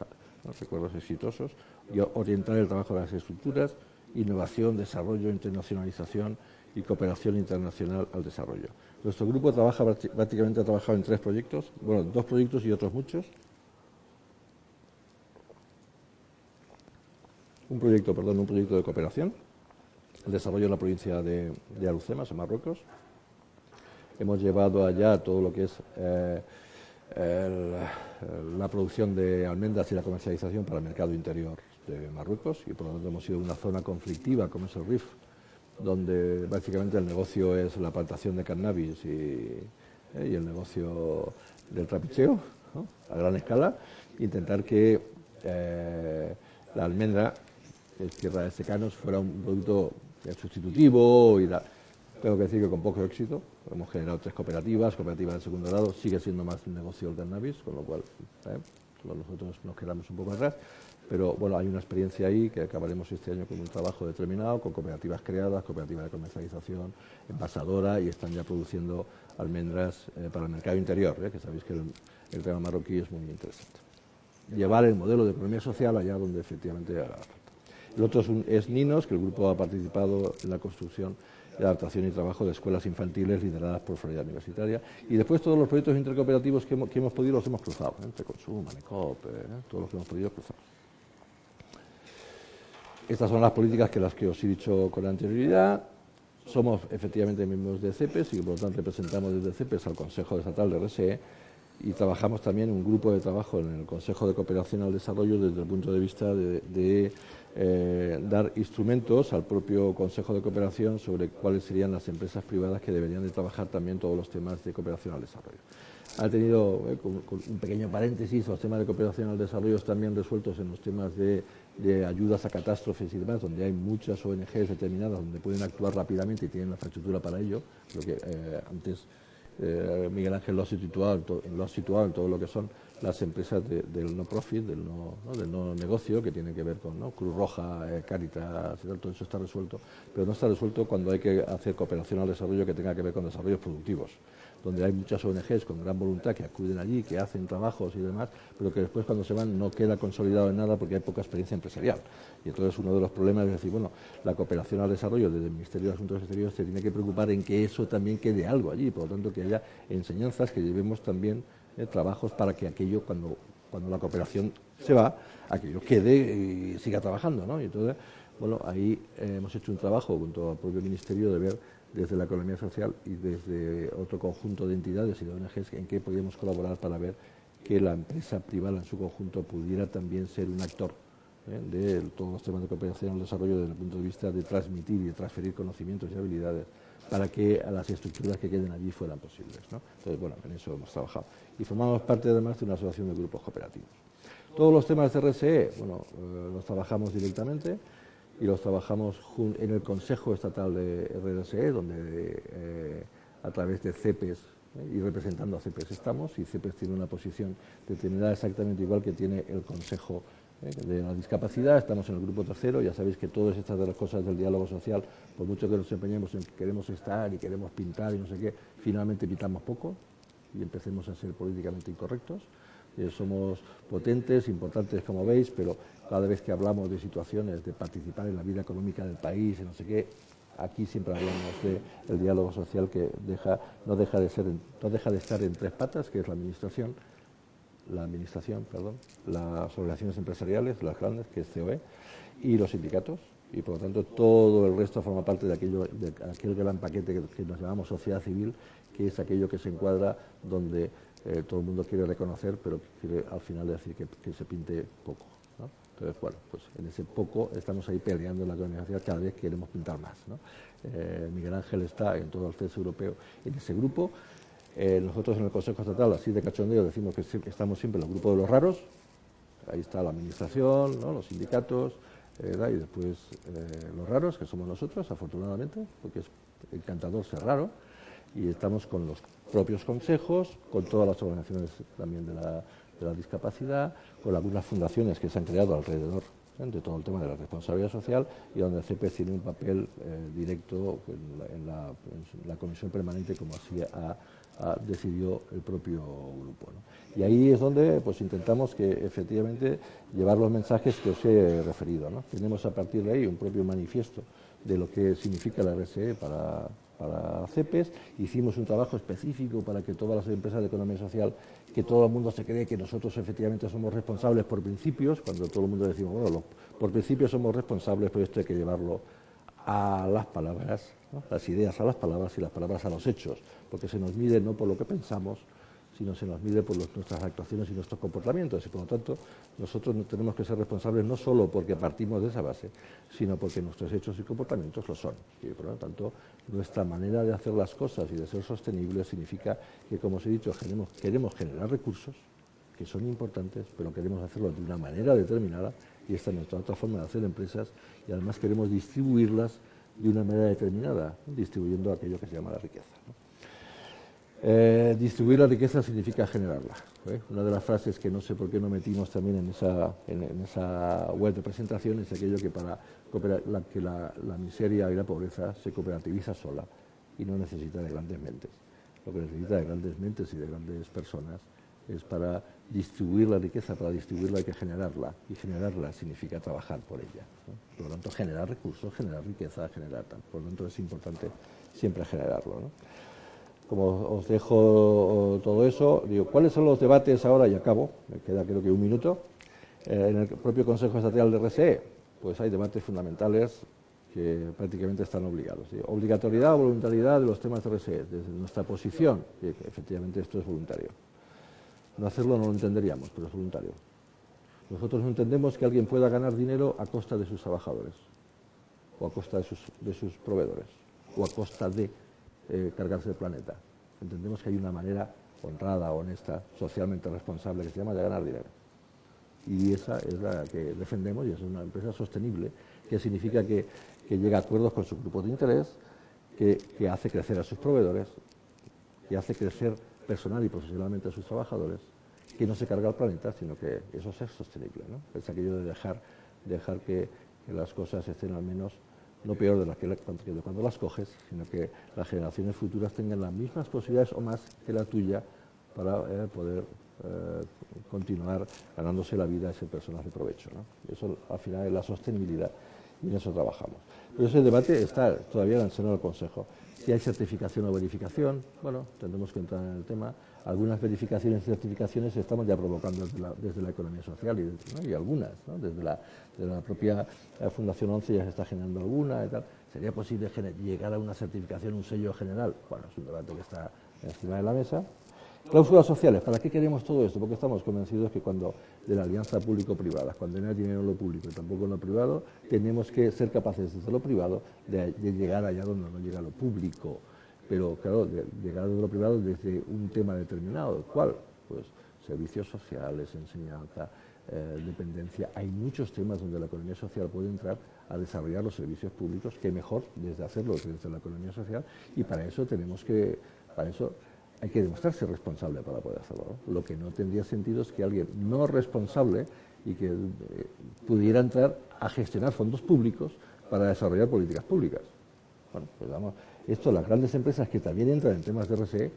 recuerdos exitosos, y orientar el trabajo de las estructuras, innovación, desarrollo, internacionalización y cooperación internacional al desarrollo. Nuestro grupo trabaja prácticamente ha trabajado en tres proyectos, bueno, dos proyectos y otros muchos, un proyecto, perdón, un proyecto de cooperación, el desarrollo en la provincia de, de Alucemas, en Marruecos. Hemos llevado allá todo lo que es eh, la producción de almendras y la comercialización para el mercado interior de Marruecos y por lo tanto hemos sido una zona conflictiva como es el RIF, donde básicamente el negocio es la plantación de cannabis y, eh, el negocio del trapicheo a gran escala, intentar que eh, la almendra Tierra de Secanos fuera un producto sustitutivo y Tengo que decir que con poco éxito. Hemos generado tres cooperativas, cooperativas de segundo grado, sigue siendo más un negocio el cannabis, con lo cual ¿eh? nosotros nos quedamos un poco atrás. Pero bueno, hay una experiencia ahí que acabaremos este año con un trabajo determinado, con cooperativas creadas, cooperativas de comercialización, envasadora y están ya produciendo almendras eh, para el mercado interior, ¿eh? que sabéis que el, tema marroquí es muy interesante. Llevar el modelo de economía social allá donde efectivamente el otro es, Ninos, que el grupo ha participado en la construcción, adaptación y trabajo de escuelas infantiles lideradas por Florida Universitaria. Y después todos los proyectos intercooperativos que hemos, podido los hemos cruzado, ¿eh? entre Consumo, Manecop, ¿eh? todos los que hemos podido cruzar. Estas son las políticas que las que os he dicho con anterioridad. Somos efectivamente miembros de CEPES y por lo tanto representamos desde CEPES al Consejo Estatal de RSE y trabajamos también en un grupo de trabajo en el Consejo de Cooperación al Desarrollo desde el punto de vista de eh, dar instrumentos al propio Consejo de Cooperación sobre cuáles serían las empresas privadas que deberían de trabajar también todos los temas de cooperación al desarrollo. Ha tenido, eh, un pequeño paréntesis, los temas de cooperación al desarrollo están bien resueltos en los temas de, ayudas a catástrofes y demás, donde hay muchas ONGs determinadas donde pueden actuar rápidamente y tienen la infraestructura para ello, lo que eh, antes Miguel Ángel lo ha, situado, lo ha situado en todo lo que son las empresas del no profit, del no, del no negocio, que tiene que ver con Cruz Roja, eh, Caritas, todo eso está resuelto, pero no está resuelto cuando hay que hacer cooperación al desarrollo que tenga que ver con desarrollos productivos, donde hay muchas ONGs con gran voluntad que acuden allí, que hacen trabajos y demás, pero que después cuando se van no queda consolidado en nada porque hay poca experiencia empresarial. Y entonces uno de los problemas es decir, bueno, la cooperación al desarrollo desde el Ministerio de Asuntos Exteriores se tiene que preocupar en que eso también quede algo allí, por lo tanto que haya enseñanzas que llevemos también trabajos para que aquello, cuando, cuando la cooperación se va, aquello quede y siga trabajando. ¿no? Y entonces, bueno, ahí eh, hemos hecho un trabajo junto al propio Ministerio de ver desde la economía social y desde otro conjunto de entidades y de ONGs en qué podíamos colaborar para ver que la empresa privada en su conjunto pudiera también ser un actor ¿eh? de todos los temas de cooperación al desarrollo desde el punto de vista de transmitir y de transferir conocimientos y habilidades para que las estructuras que queden allí fueran posibles. Entonces, bueno, en eso hemos trabajado. Y formamos parte además de una asociación de grupos cooperativos. Todos los temas de RSE, bueno, eh, los trabajamos directamente y los trabajamos en el Consejo Estatal de RSE, donde eh, a través de CEPES eh, y representando a CEPES estamos, y CEPES tiene una posición determinada exactamente igual que tiene el Consejo de la discapacidad, estamos en el grupo tercero, ya sabéis que todas estas de las cosas del diálogo social, por mucho que nos empeñemos en que queremos estar y queremos pintar y no sé qué, finalmente pintamos poco y empecemos a ser políticamente incorrectos. Eh, somos potentes, importantes como veis, pero cada vez que hablamos de situaciones de participar en la vida económica del país y no sé qué, aquí siempre hablamos del diálogo social que no, deja de ser, no deja de estar en tres patas, que es la administración, la administración, perdón, las organizaciones empresariales, las grandes, que es COE, y los sindicatos, y por lo tanto todo el resto forma parte de, aquello, de aquel gran paquete que, nos llamamos sociedad civil, que es aquello que se encuadra donde eh, todo el mundo quiere reconocer, pero quiere al final decir que, se pinte poco. Entonces, bueno, pues en ese poco estamos ahí peleando en la organización, cada vez queremos pintar más. Eh, Miguel Ángel está en todo el CES europeo en ese grupo. Eh, nosotros en el Consejo Estatal, así de cachondeo, decimos que estamos siempre en el grupo de los raros. Ahí está la administración, los sindicatos, y después los raros, que somos nosotros, afortunadamente, porque es encantador ser raro, y estamos con los propios consejos, con todas las organizaciones también de la, discapacidad, con algunas fundaciones que se han creado alrededor ¿eh? de todo el tema de la responsabilidad social y donde el CPS tiene un papel eh, directo en la, comisión permanente, como así ha decidió el propio grupo. Y ahí es donde pues, intentamos que efectivamente llevar los mensajes que os he referido. Tenemos a partir de ahí un propio manifiesto de lo que significa la RSE para, para CEPES, hicimos un trabajo específico para que todas las empresas de economía social, que todo el mundo se cree que nosotros efectivamente somos responsables por principios, cuando todo el mundo decimos, bueno, por principios somos responsables, pero esto hay que llevarlo a las palabras, las ideas a las palabras y las palabras a los hechos, porque se nos mide no por lo que pensamos, sino se nos mide por nuestras actuaciones y nuestros comportamientos. Y por lo tanto, nosotros tenemos que ser responsables no solo porque partimos de esa base, sino porque nuestros hechos y comportamientos lo son. Y por lo tanto, nuestra manera de hacer las cosas y de ser sostenibles significa que, como os he dicho, queremos, generar recursos que son importantes, pero queremos hacerlo de una manera determinada y esta es nuestra otra forma de hacer empresas y además queremos distribuirlas de una manera determinada, distribuyendo aquello que se llama la riqueza. Eh, distribuir la riqueza significa generarla. ¿eh? Una de las frases que no sé por qué no metimos también en esa, en, esa web de presentación es aquello que para la, que la, miseria y la pobreza se cooperativiza sola y no necesita de grandes mentes. Lo que necesita de grandes mentes y de grandes personas es para distribuir la riqueza, para distribuirla hay que generarla, y generarla significa trabajar por ella. Por lo tanto, generar recursos, generar riqueza, generar tal. Por lo tanto, es importante siempre generarlo. Como os dejo todo eso, digo, ¿cuáles son los debates ahora? Y acabo, me queda creo que un minuto. Eh, en el propio Consejo Estatal de RSE, pues hay debates fundamentales que prácticamente están obligados. Obligatoriedad o voluntariedad de los temas de RSE, desde nuestra posición, que efectivamente esto es voluntario. No hacerlo no lo entenderíamos, pero es voluntario. Nosotros no entendemos que alguien pueda ganar dinero a costa de sus trabajadores, o a costa de sus proveedores, o a costa de eh, cargarse el planeta. Entendemos que hay una manera honrada, honesta, socialmente responsable que se llama de ganar dinero. Y esa es la que defendemos y es una empresa sostenible, que significa que, llega a acuerdos con sus grupos de interés, que, que hace crecer a sus proveedores, que hace crecer personal y profesionalmente a sus trabajadores, que no se carga el planeta, sino que eso es sostenible. ¿no? Es aquello de dejar, dejar que, las cosas estén al menos no peor de, las que, cuando las coges, sino que las generaciones futuras tengan las mismas posibilidades o más que la tuya para eh, poder eh, continuar ganándose la vida a ese personas de provecho. ¿no? Eso al final es la sostenibilidad y en eso trabajamos. Pero ese debate está todavía en el seno del Consejo. Si hay certificación o verificación, bueno, tendremos que entrar en el tema. Algunas verificaciones y certificaciones estamos ya provocando desde la, economía social y, algunas, desde, la, propia eh, Fundación 11 ya se está generando alguna y tal. ¿Sería posible llegar a una certificación, un sello general? Bueno, es un debate que está encima de la mesa. Cláusulas sociales, ¿para qué queremos todo esto? Porque estamos convencidos que cuando de la alianza público-privada, cuando no hay dinero en lo público y tampoco en lo privado, tenemos que ser capaces desde lo privado de, llegar allá donde no llega lo público. Pero claro, de, llegar desde lo privado desde un tema determinado. ¿Cuál? Pues servicios sociales, enseñanza, eh, dependencia. Hay muchos temas donde la economía social puede entrar a desarrollar los servicios públicos, que mejor desde hacerlo desde la economía social, y para eso tenemos que, para eso hay que demostrarse responsable para poder hacerlo. Lo que no tendría sentido es que alguien no responsable y que eh, pudiera entrar a gestionar fondos públicos para desarrollar políticas públicas. Bueno, pues vamos, esto las grandes empresas que también entran en temas de RSE,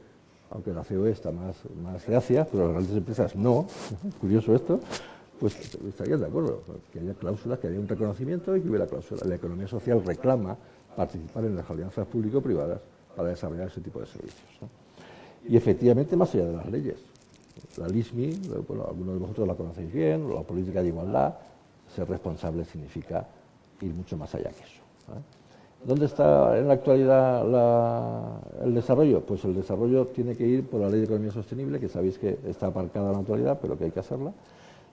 aunque la COE está más, más reacia, pero las grandes empresas no, <laughs> curioso esto, pues estarían de acuerdo, que haya cláusulas, que haya un reconocimiento y que hubiera cláusulas. La economía social reclama participar en las alianzas público-privadas para desarrollar ese tipo de servicios. Y efectivamente, más allá de las leyes. La LISMI, bueno, algunos de vosotros la conocéis bien, la política de igualdad, ser responsable significa ir mucho más allá que eso. ¿Dónde está en la actualidad el desarrollo? Pues el desarrollo tiene que ir por la Ley de Economía Sostenible, que sabéis que está aparcada en la actualidad, pero que hay que hacerla,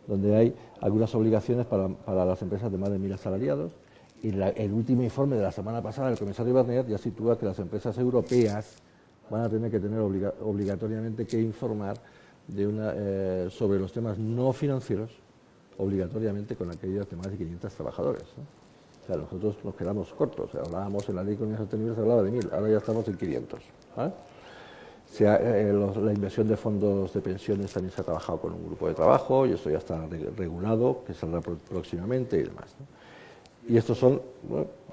donde hay algunas obligaciones para, las empresas de más de mil asalariados. Y el último informe de la semana pasada del comisario Barnier ya sitúa que las empresas europeas van a tener que tener obligatoriamente que informar eh, sobre los temas no financieros, obligatoriamente con aquellas de más de 500 trabajadores. O sea, nosotros nos quedamos cortos. hablábamos en la ley de economía sostenible, se hablaba de mil, ahora ya estamos en 500. Eh, la inversión de fondos de pensiones también se ha trabajado con un grupo de trabajo y esto ya está regulado, que saldrá próximamente y demás. Y estos son,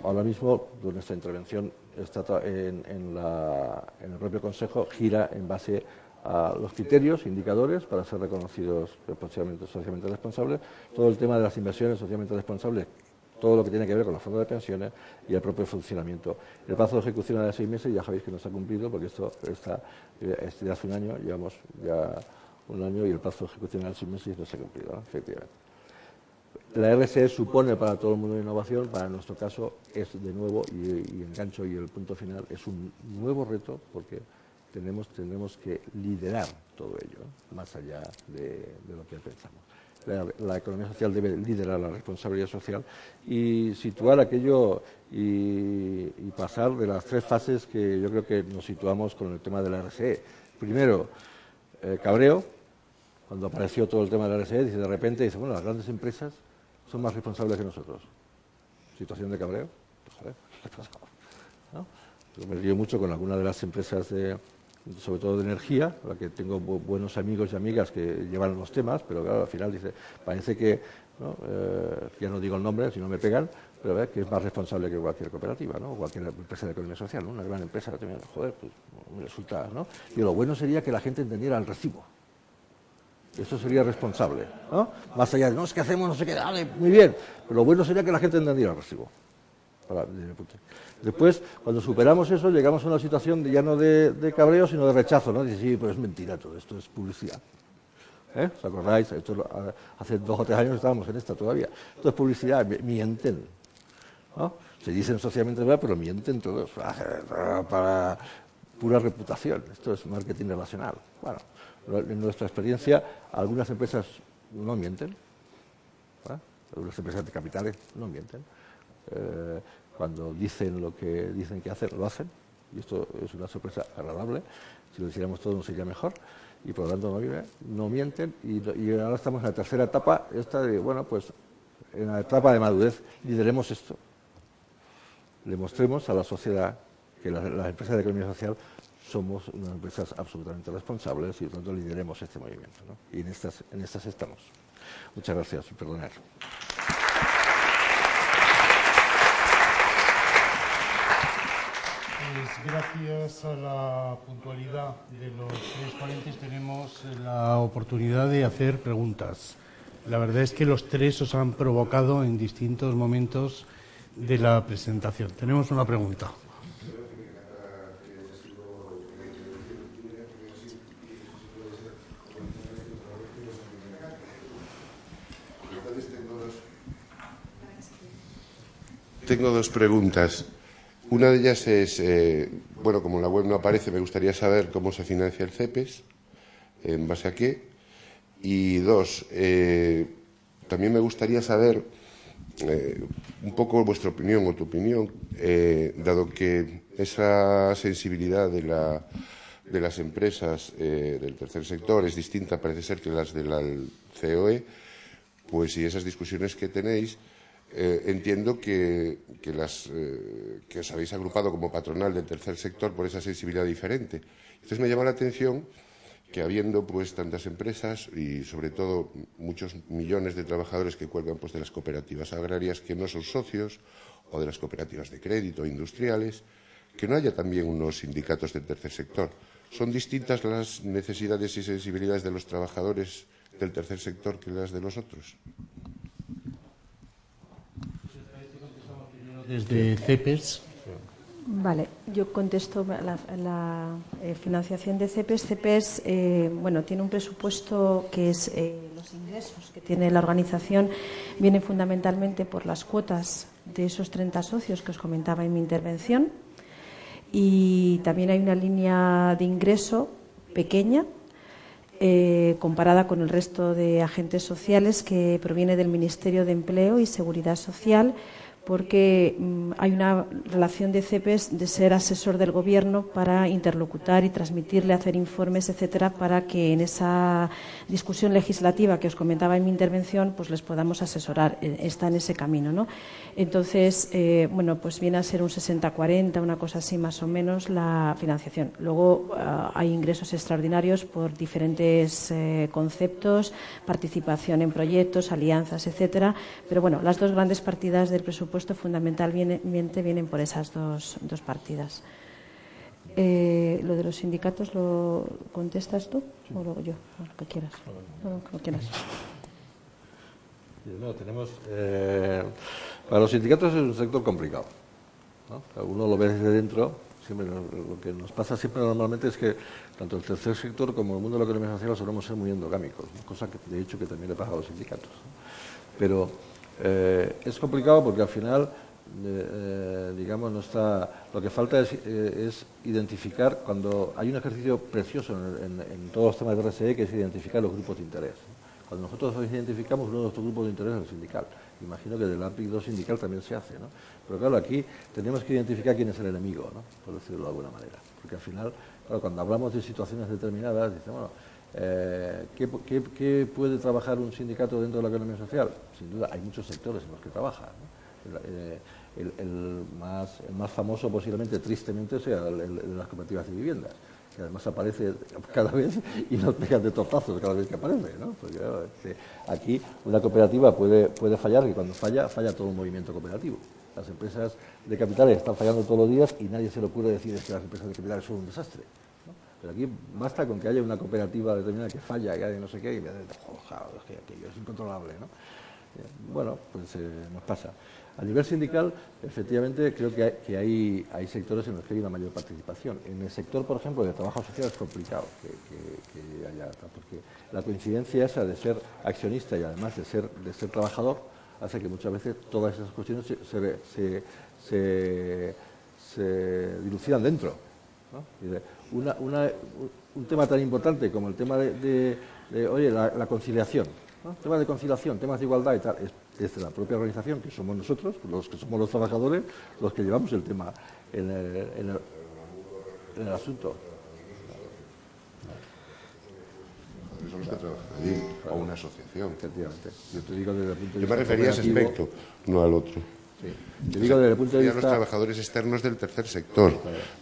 ahora mismo, nuestra intervención está en, el propio Consejo gira en base a los criterios, indicadores para ser reconocidos socialmente responsables, todo el tema de las inversiones socialmente responsables todo lo que tiene que ver con los fondos de pensiones y el propio funcionamiento. El plazo de ejecución era de seis meses, ya sabéis que no se ha cumplido porque esto está este hace un año, llevamos ya un año y el plazo de ejecución era de seis meses y no se ha cumplido, efectivamente. La RSE supone para todo el mundo innovación, para nuestro caso es de nuevo, y, engancho y el punto final, es un nuevo reto porque tenemos, tenemos que liderar todo ello, más allá de lo que pensamos la, economía social debe liderar la responsabilidad social y situar aquello y, pasar de las tres fases que yo creo que nos situamos con el tema de la RSE. Primero, eh, cabreo, cuando apareció todo el tema de la RSE, dice de repente, dice, bueno, las grandes empresas son más responsables que nosotros. Situación de cabreo. Pues, <laughs> ¿no? Yo me río mucho con alguna de las empresas de, sobre todo de energía, la que tengo buenos amigos y amigas que llevan los temas, pero claro, al final dice, parece que, eh, ya no digo el nombre, si no me pegan, pero que es más responsable que cualquier cooperativa, ¿no? cualquier empresa de economía social, ¿no? una gran empresa, joder, pues me resulta, ¿no? Y lo bueno sería que la gente entendiera el recibo. Eso sería responsable, ¿no? Más allá de, no, es que hacemos, no sé qué, dale, muy bien, pero lo bueno sería que la gente entendiera el recibo. Después, cuando superamos eso, llegamos a una situación ya no de, cabreo, sino de rechazo, ¿no? Sí, pero es mentira todo esto, es publicidad. ¿Eh? ¿Os acordáis? hace dos o tres años estábamos en esta todavía. Esto es publicidad, mienten. Se dicen socialmente verdad, pero mienten todos <laughs> para pura reputación. Esto es marketing relacional. Bueno, en nuestra experiencia, algunas empresas no mienten. Algunas empresas de capitales no mienten. Eh, cuando dicen lo que dicen que hacen, lo hacen. Y esto es una sorpresa agradable. Si lo hiciéramos todo, no sería mejor. Y por lo tanto, no, mienten. Y, ahora estamos en la tercera etapa, esta de, bueno, pues en la etapa de madurez, lideremos esto. Le mostremos a la sociedad que las, empresas de economía social somos unas empresas absolutamente responsables y por lo tanto lideremos este movimiento. Y en estas, en estas estamos. Muchas gracias perdonar. Gracias a la puntualidad de los tres ponentes tenemos la oportunidad de hacer preguntas. La verdad es que los tres os han provocado en distintos momentos de la presentación. Tenemos una pregunta. Tengo dos preguntas. Una de ellas es, eh, bueno, como la web no aparece, me gustaría saber cómo se financia el CEPES, en base a qué. Y dos, eh, también me gustaría saber eh, un poco vuestra opinión o tu opinión, dado que esa sensibilidad de, la, de las empresas del tercer sector es distinta, parece ser, que las de la COE, pues si esas discusiones que tenéis eh, entiendo que, las, eh, que os habéis agrupado como patronal del tercer sector por esa sensibilidad diferente. Entonces me llama la atención que habiendo pues tantas empresas y sobre todo muchos millones de trabajadores que cuelgan pues de las cooperativas agrarias que no son socios o de las cooperativas de crédito industriales, que no haya también unos sindicatos del tercer sector. ¿Son distintas las necesidades y sensibilidades de los trabajadores del tercer sector que las de los otros? Desde CEPES. Vale, yo contesto la, la eh, financiación de CEPES. CEPES, eh, bueno, tiene un presupuesto que es eh, los ingresos que tiene la organización vienen fundamentalmente por las cuotas de esos 30 socios que os comentaba en mi intervención. Y también hay una línea de ingreso pequeña, comparada con el resto de agentes sociales, que proviene del Ministerio de Empleo y Seguridad Social porque mm, hay una relación de CEPES de ser asesor del gobierno para interlocutar y transmitirle, hacer informes, etcétera, para que en esa discusión legislativa que os comentaba en mi intervención, pues les podamos asesorar. Eh, está en ese camino, ¿no? Entonces, eh, bueno, pues viene a ser un 60-40, una cosa así más o menos la financiación. Luego ah, hay ingresos extraordinarios por diferentes eh, conceptos, participación en proyectos, alianzas, etcétera. Pero bueno, las dos grandes partidas del presupuesto presupuesto fundamentalmente vienen por esas dos, dos partidas. Eh, lo de los sindicatos lo contestas tú o lo yo, lo que quieras. Lo que quieras. No, tenemos, eh, para los sindicatos es un sector complicado. ¿no? Uno lo ve desde dentro. Siempre lo, que nos pasa siempre normalmente es que tanto el tercer sector como el mundo de la economía social solemos ser muy endogámicos, cosa que de hecho que también le pasa a los sindicatos. Pero eh, es complicado porque al final, eh, eh, digamos. Lo que falta es, identificar cuando hay un ejercicio precioso en, todos los temas de RSE que es identificar los grupos de interés. Cuando nosotros identificamos uno de nuestros grupos de interés es el sindical. Imagino que del ámbito sindical también se hace, ¿no? Pero claro, aquí tenemos que identificar quién es el enemigo, ¿no? Por decirlo de alguna manera. Porque al final, cuando hablamos de situaciones determinadas, dice, bueno, eh, ¿qué, puede trabajar un sindicato dentro de la economía social? Sin duda, hay muchos sectores en los que trabaja. Eh, el, más, famoso posiblemente, tristemente, sea el, de las cooperativas de viviendas, que además aparece cada vez y nos pegan de tortazos cada vez que aparece. aquí una cooperativa puede, puede fallar y cuando falla, falla todo un movimiento cooperativo. Las empresas de capitales están fallando todos los días y nadie se le ocurre decir que las empresas de capitales son un desastre. Pero aquí basta con que haya una cooperativa determinada que falla, que haya no sé qué, y me que aquello es incontrolable, ¿no? Eh, bueno, pues eh, nos pasa. A nivel sindical, efectivamente, creo que, hay, sectores en los que hay una mayor participación. En el sector, por ejemplo, de trabajo social es complicado que, haya, porque la coincidencia esa de ser accionista y además de ser, trabajador hace que muchas veces todas esas cuestiones se dilucidan dentro. ¿no? Un tema tan importante como el tema de, oye, la, conciliación, temas de conciliación, temas de igualdad y tal, es, de la propia organización, que somos nosotros, los que somos los trabajadores, los que llevamos el tema en el, asunto. Son los que trabajan allí, o una asociación. Efectivamente. Yo, te digo desde el punto de Yo me refería a ese aspecto, no al otro. Yo digo desde el punto de vista... a los trabajadores externos del tercer sector,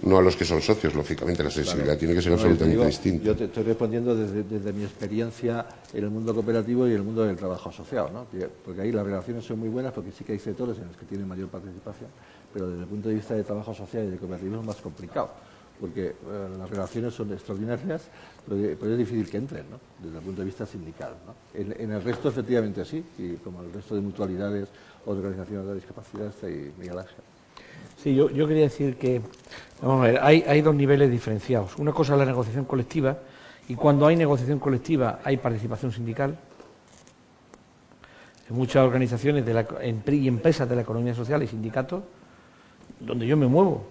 no a los que son socios, lógicamente, la sensibilidad tiene que ser absolutamente distinta. Yo te estoy respondiendo desde, mi experiencia en el mundo cooperativo y el mundo del trabajo asociado, ¿no? porque ahí las relaciones son muy buenas, porque sí que hay sectores en los que tienen mayor participación, pero desde el punto de vista de trabajo asociado y de cooperativismo es más complicado, porque eh, las relaciones son extraordinarias, pero, es difícil que entren, ¿no? desde el punto de vista sindical. ¿no? En, en el resto, efectivamente, sí, y como el resto de mutualidades organizaciones de discapacidad y Miguel Ángel. Sí, yo, quería decir que, vamos a ver, hay, hay dos niveles diferenciados. Una cosa es la negociación colectiva, y cuando hay negociación colectiva hay participación sindical. En muchas organizaciones de la, y empresas de la economía social y sindicatos, donde yo me muevo,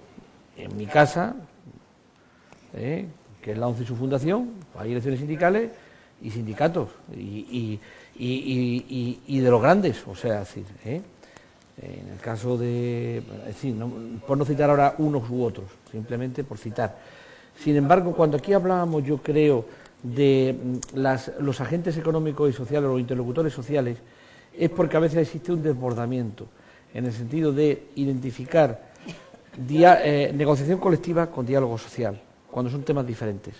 en mi casa, ¿eh? que es la ONCE y su fundación, hay elecciones sindicales y sindicatos. y, de los grandes, o sea, decir, ¿eh? en el caso de, decir, por no citar ahora unos u otros, simplemente por citar. Sin embargo, cuando aquí hablábamos, yo creo, de mm, las, los agentes económicos y sociales, los interlocutores sociales, es porque a veces existe un desbordamiento, en el sentido de identificar eh, negociación colectiva con diálogo social, cuando son temas diferentes.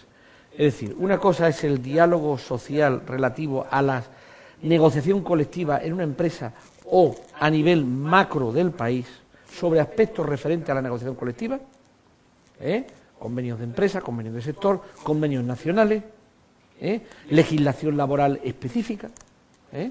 Es decir, una cosa es el diálogo social relativo a las negociación colectiva en una empresa o a nivel macro del país sobre aspectos referentes a la negociación colectiva, ¿eh? convenios de empresa, convenios de sector, convenios nacionales, ¿eh? legislación laboral específica. ¿eh?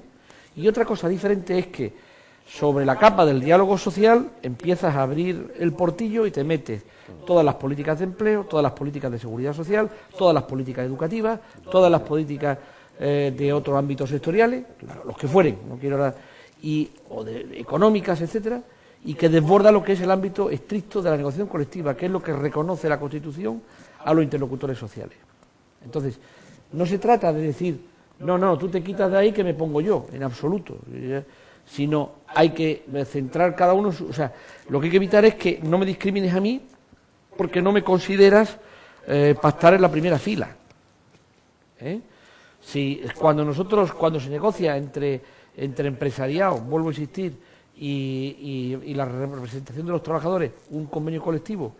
Y otra cosa diferente es que sobre la capa del diálogo social empiezas a abrir el portillo y te metes todas las políticas de empleo, todas las políticas de seguridad social, todas las políticas educativas, todas las políticas eh, de otros ámbitos sectoriales, los que fueren, no quiero y, o de, económicas, etcétera, y que desborda lo que es el ámbito estricto de la negociación colectiva, que es lo que reconoce la Constitución a los interlocutores sociales. Entonces, no se trata de decir, no, no, tú te quitas de ahí que me pongo yo, en absoluto, sino hay que centrar cada uno, o sea, lo que hay que evitar es que no me discrimines a mí porque no me consideras eh, pactar en la primera fila. ¿eh? Si cuando nosotros, cuando se negocia entre, entre empresariado, vuelvo a insistir, y, la representación de los trabajadores, un convenio colectivo,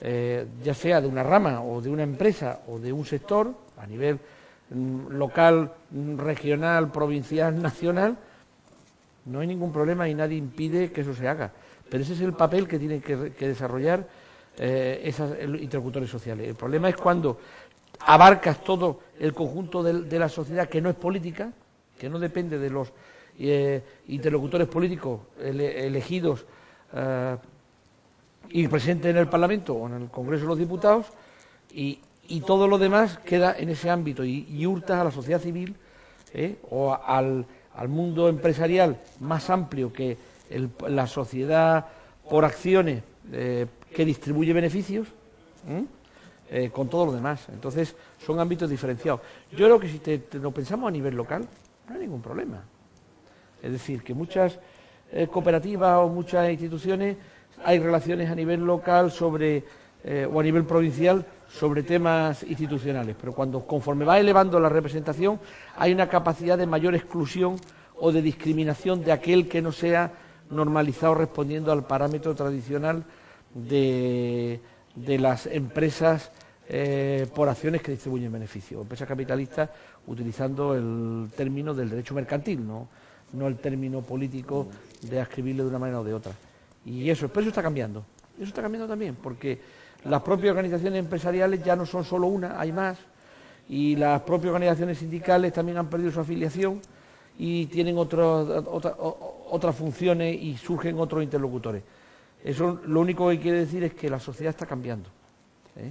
eh, ya sea de una rama o de una empresa o de un sector, a nivel mm, local, mm, regional, provincial, <laughs> nacional, no hay ningún problema y nadie impide que eso se haga. Pero ese es el papel que tienen que, desarrollar eh, esos interlocutores sociales. El problema es cuando abarcas todo el conjunto de, la sociedad que no es política, que no depende de los eh, interlocutores políticos elegidos eh, y presentes en el Parlamento o en el Congreso de los Diputados, y, todo lo demás queda en ese ámbito y, y hurtas a la sociedad civil eh, o al, mundo empresarial más amplio que la sociedad por acciones que distribuye beneficios. Eh, con todo lo demás. Entonces, son ámbitos diferenciados. Yo creo que si te, lo pensamos a nivel local, no hay ningún problema. Es decir, que muchas eh, cooperativas o muchas instituciones hay relaciones a nivel local eh, o a nivel provincial sobre temas institucionales, pero cuando conforme va elevando la representación hay una capacidad de mayor exclusión o de discriminación de aquel que no sea normalizado respondiendo al parámetro tradicional de, de las empresas eh, por acciones que distribuyen beneficios. Empresas capitalistas utilizando el término del derecho mercantil, no, no el término político de escribirle de una manera o de otra. Y eso, pero eso está cambiando. Eso está cambiando también, porque las propias organizaciones empresariales ya no son solo una, hay más, y las propias organizaciones sindicales también han perdido su afiliación y tienen otras funciones y surgen otros interlocutores. Eso lo único que quiere decir es que la sociedad está cambiando. ¿eh?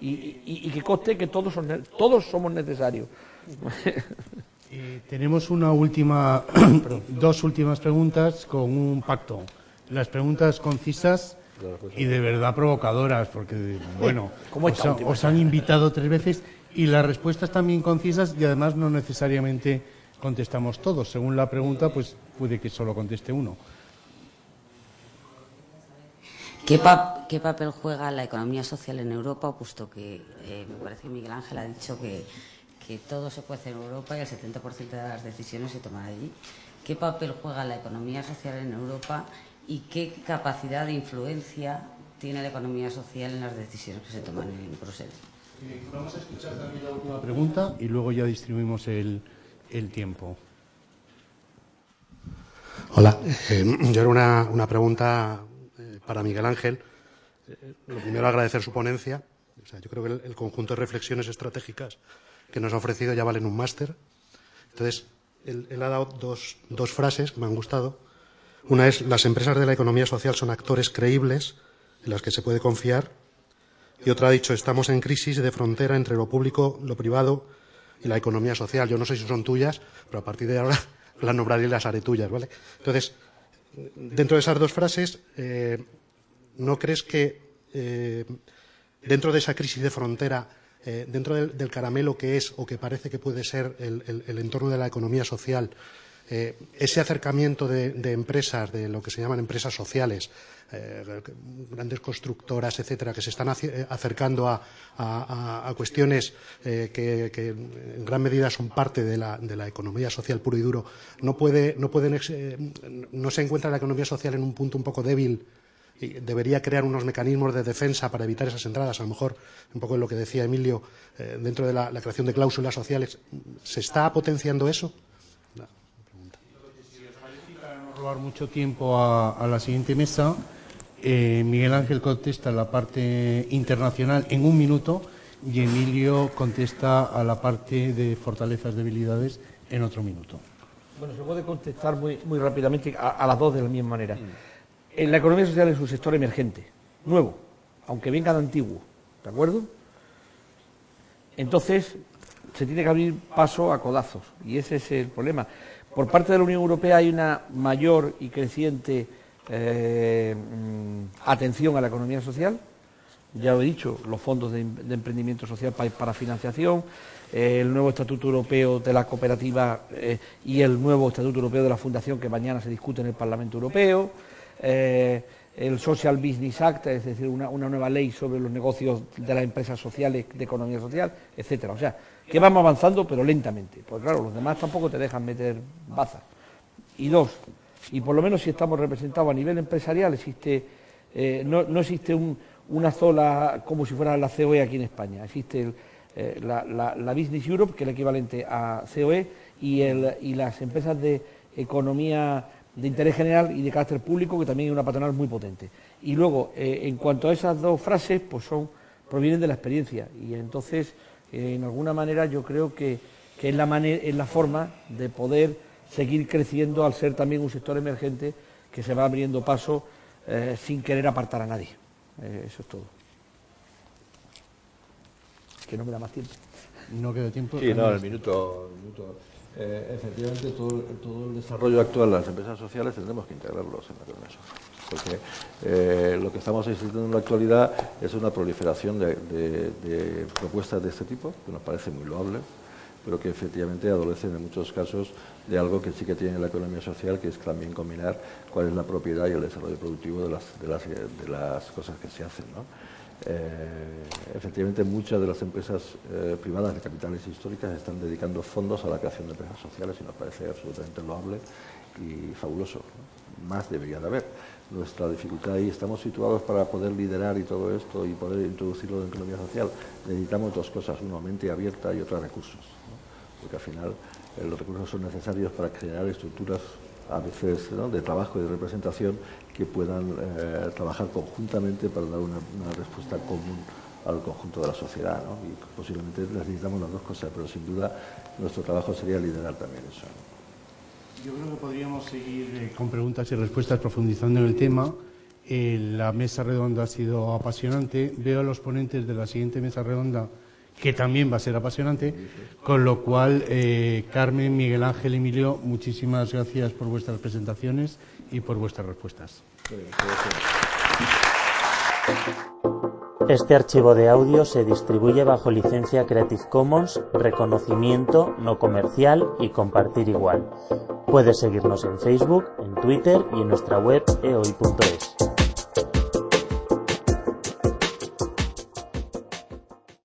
Y, que coste que todos, son, todos somos necesarios. <laughs> Eh, tenemos una última, <coughs> <coughs> dos últimas preguntas con un pacto. Las preguntas concisas y de verdad provocadoras, porque, bueno, <laughs> os, os, han invitado tres veces y las respuestas también concisas y además no necesariamente contestamos todos. Según la pregunta, pues puede que solo conteste uno. ¿Qué, papel juega la economía social en Europa? Puesto que eh, me parece que Miguel Ángel ha dicho que, todo se puede hacer en Europa y el 70% de las decisiones se toman allí. ¿Qué papel juega la economía social en Europa y qué capacidad de influencia tiene la economía social en las decisiones que se toman en Bruselas? Vamos a escuchar también la última pregunta y luego ya distribuimos el, tiempo. Hola, eh, yo era una, una pregunta para Miguel Ángel. Eh, lo primero, agradecer su ponencia. yo creo que el, conjunto de reflexiones estratégicas que nos ha ofrecido ya valen un máster. Entonces, él, ha dado dos, dos frases que me han gustado. Una es, las empresas de la economía social son actores creíbles en las que se puede confiar. Y otra ha dicho, estamos en crisis de frontera entre lo público, lo privado y la economía social. Yo no sé si son tuyas, pero a partir de ahora <laughs> las nombraré y las haré tuyas, ¿vale? Entonces, dentro de esas dos frases, eh, ¿no crees que eh, dentro de esa crisis de frontera, eh, dentro del, caramelo que es o que parece que puede ser el, entorno de la economía social, ese acercamiento de, empresas, de lo que se llaman empresas sociales, grandes constructoras, etcétera, que se están acercando a, cuestiones que, en gran medida son parte de la, economía social puro y duro, no, puede, no, pueden, no se encuentra la economía social en un punto un poco débil debería crear unos mecanismos de defensa para evitar esas entradas. A lo mejor, un poco en lo que decía Emilio, eh, dentro de la, creación de cláusulas sociales, ¿se está potenciando eso? Robar mucho tiempo a, la siguiente mesa, eh, Miguel Ángel contesta la parte internacional en un minuto y Emilio contesta a la parte de fortalezas, debilidades en otro minuto. Bueno, se puede contestar muy, muy rápidamente a, las dos de la misma manera. En la economía social es un sector emergente, nuevo, aunque venga de antiguo, ¿de acuerdo? Entonces, se tiene que abrir paso a codazos, y ese es el problema. Por parte de la Unión Europea hay una mayor y creciente eh, atención a la economía social, ya lo he dicho, los fondos de, emprendimiento social para, financiación, eh, el nuevo Estatuto Europeo de la Cooperativa eh, y el nuevo Estatuto Europeo de la Fundación que mañana se discute en el Parlamento Europeo, el Social Business Act, es decir, una, nueva ley sobre los negocios de las empresas sociales, de economía social, etcétera. O sea, que vamos avanzando, pero lentamente. Porque claro, los demás tampoco te dejan meter bazas. Y dos, y por lo menos si estamos representados a nivel empresarial, existe, eh, no, existe una sola, como si fuera la COE aquí en España, existe eh, la, Business Europe, que es el equivalente a COE, y, el, y las empresas de economía de interés general y de carácter público, que también es una patronal muy potente. Y luego, eh, en cuanto a esas dos frases, pues son provienen de la experiencia. Y entonces, en alguna manera, yo creo que, es, la es la forma de poder seguir creciendo al ser también un sector emergente que se va abriendo paso eh, sin querer apartar a nadie. Eh, eso es todo. Que no me da más tiempo. No queda tiempo. Sí, no, el minuto. Eh, efectivamente, todo, todo, el desarrollo actual de las empresas sociales tendremos que integrarlos en la economía social. Porque lo que estamos asistiendo en la actualidad es una proliferación de propuestas de este tipo, que nos parece muy loable pero que efectivamente adolecen en muchos casos de algo que sí que tiene la economía social, que es también combinar cuál es la propiedad y el desarrollo productivo de las, cosas que se hacen. Eh, efectivamente, muchas de las empresas eh, privadas de capitales históricas están dedicando fondos a la creación de empresas sociales y nos parece absolutamente loable y fabuloso. Más debería de haber. Nuestra dificultad ahí, estamos situados para poder liderar y todo esto y poder introducirlo en la economía social. Necesitamos dos cosas, una mente abierta y otra recursos porque al final eh, los recursos son necesarios para crear estructuras a veces de trabajo y de representación que puedan eh, trabajar conjuntamente para dar una, respuesta común al conjunto de la sociedad. Y posiblemente necesitamos las dos cosas, pero sin duda nuestro trabajo sería liderar también eso. Yo creo que podríamos seguir eh, con preguntas y respuestas profundizando en el tema. la mesa redonda ha sido apasionante. Veo a los ponentes de la siguiente mesa redonda que también va a ser apasionante. Con lo cual, eh, Carmen, Miguel Ángel, Emilio, muchísimas gracias por vuestras presentaciones y por vuestras respuestas. Este archivo de audio se distribuye bajo licencia Creative Commons, reconocimiento no comercial y compartir igual. Puedes seguirnos en Facebook, en Twitter y en nuestra web ehoy.es.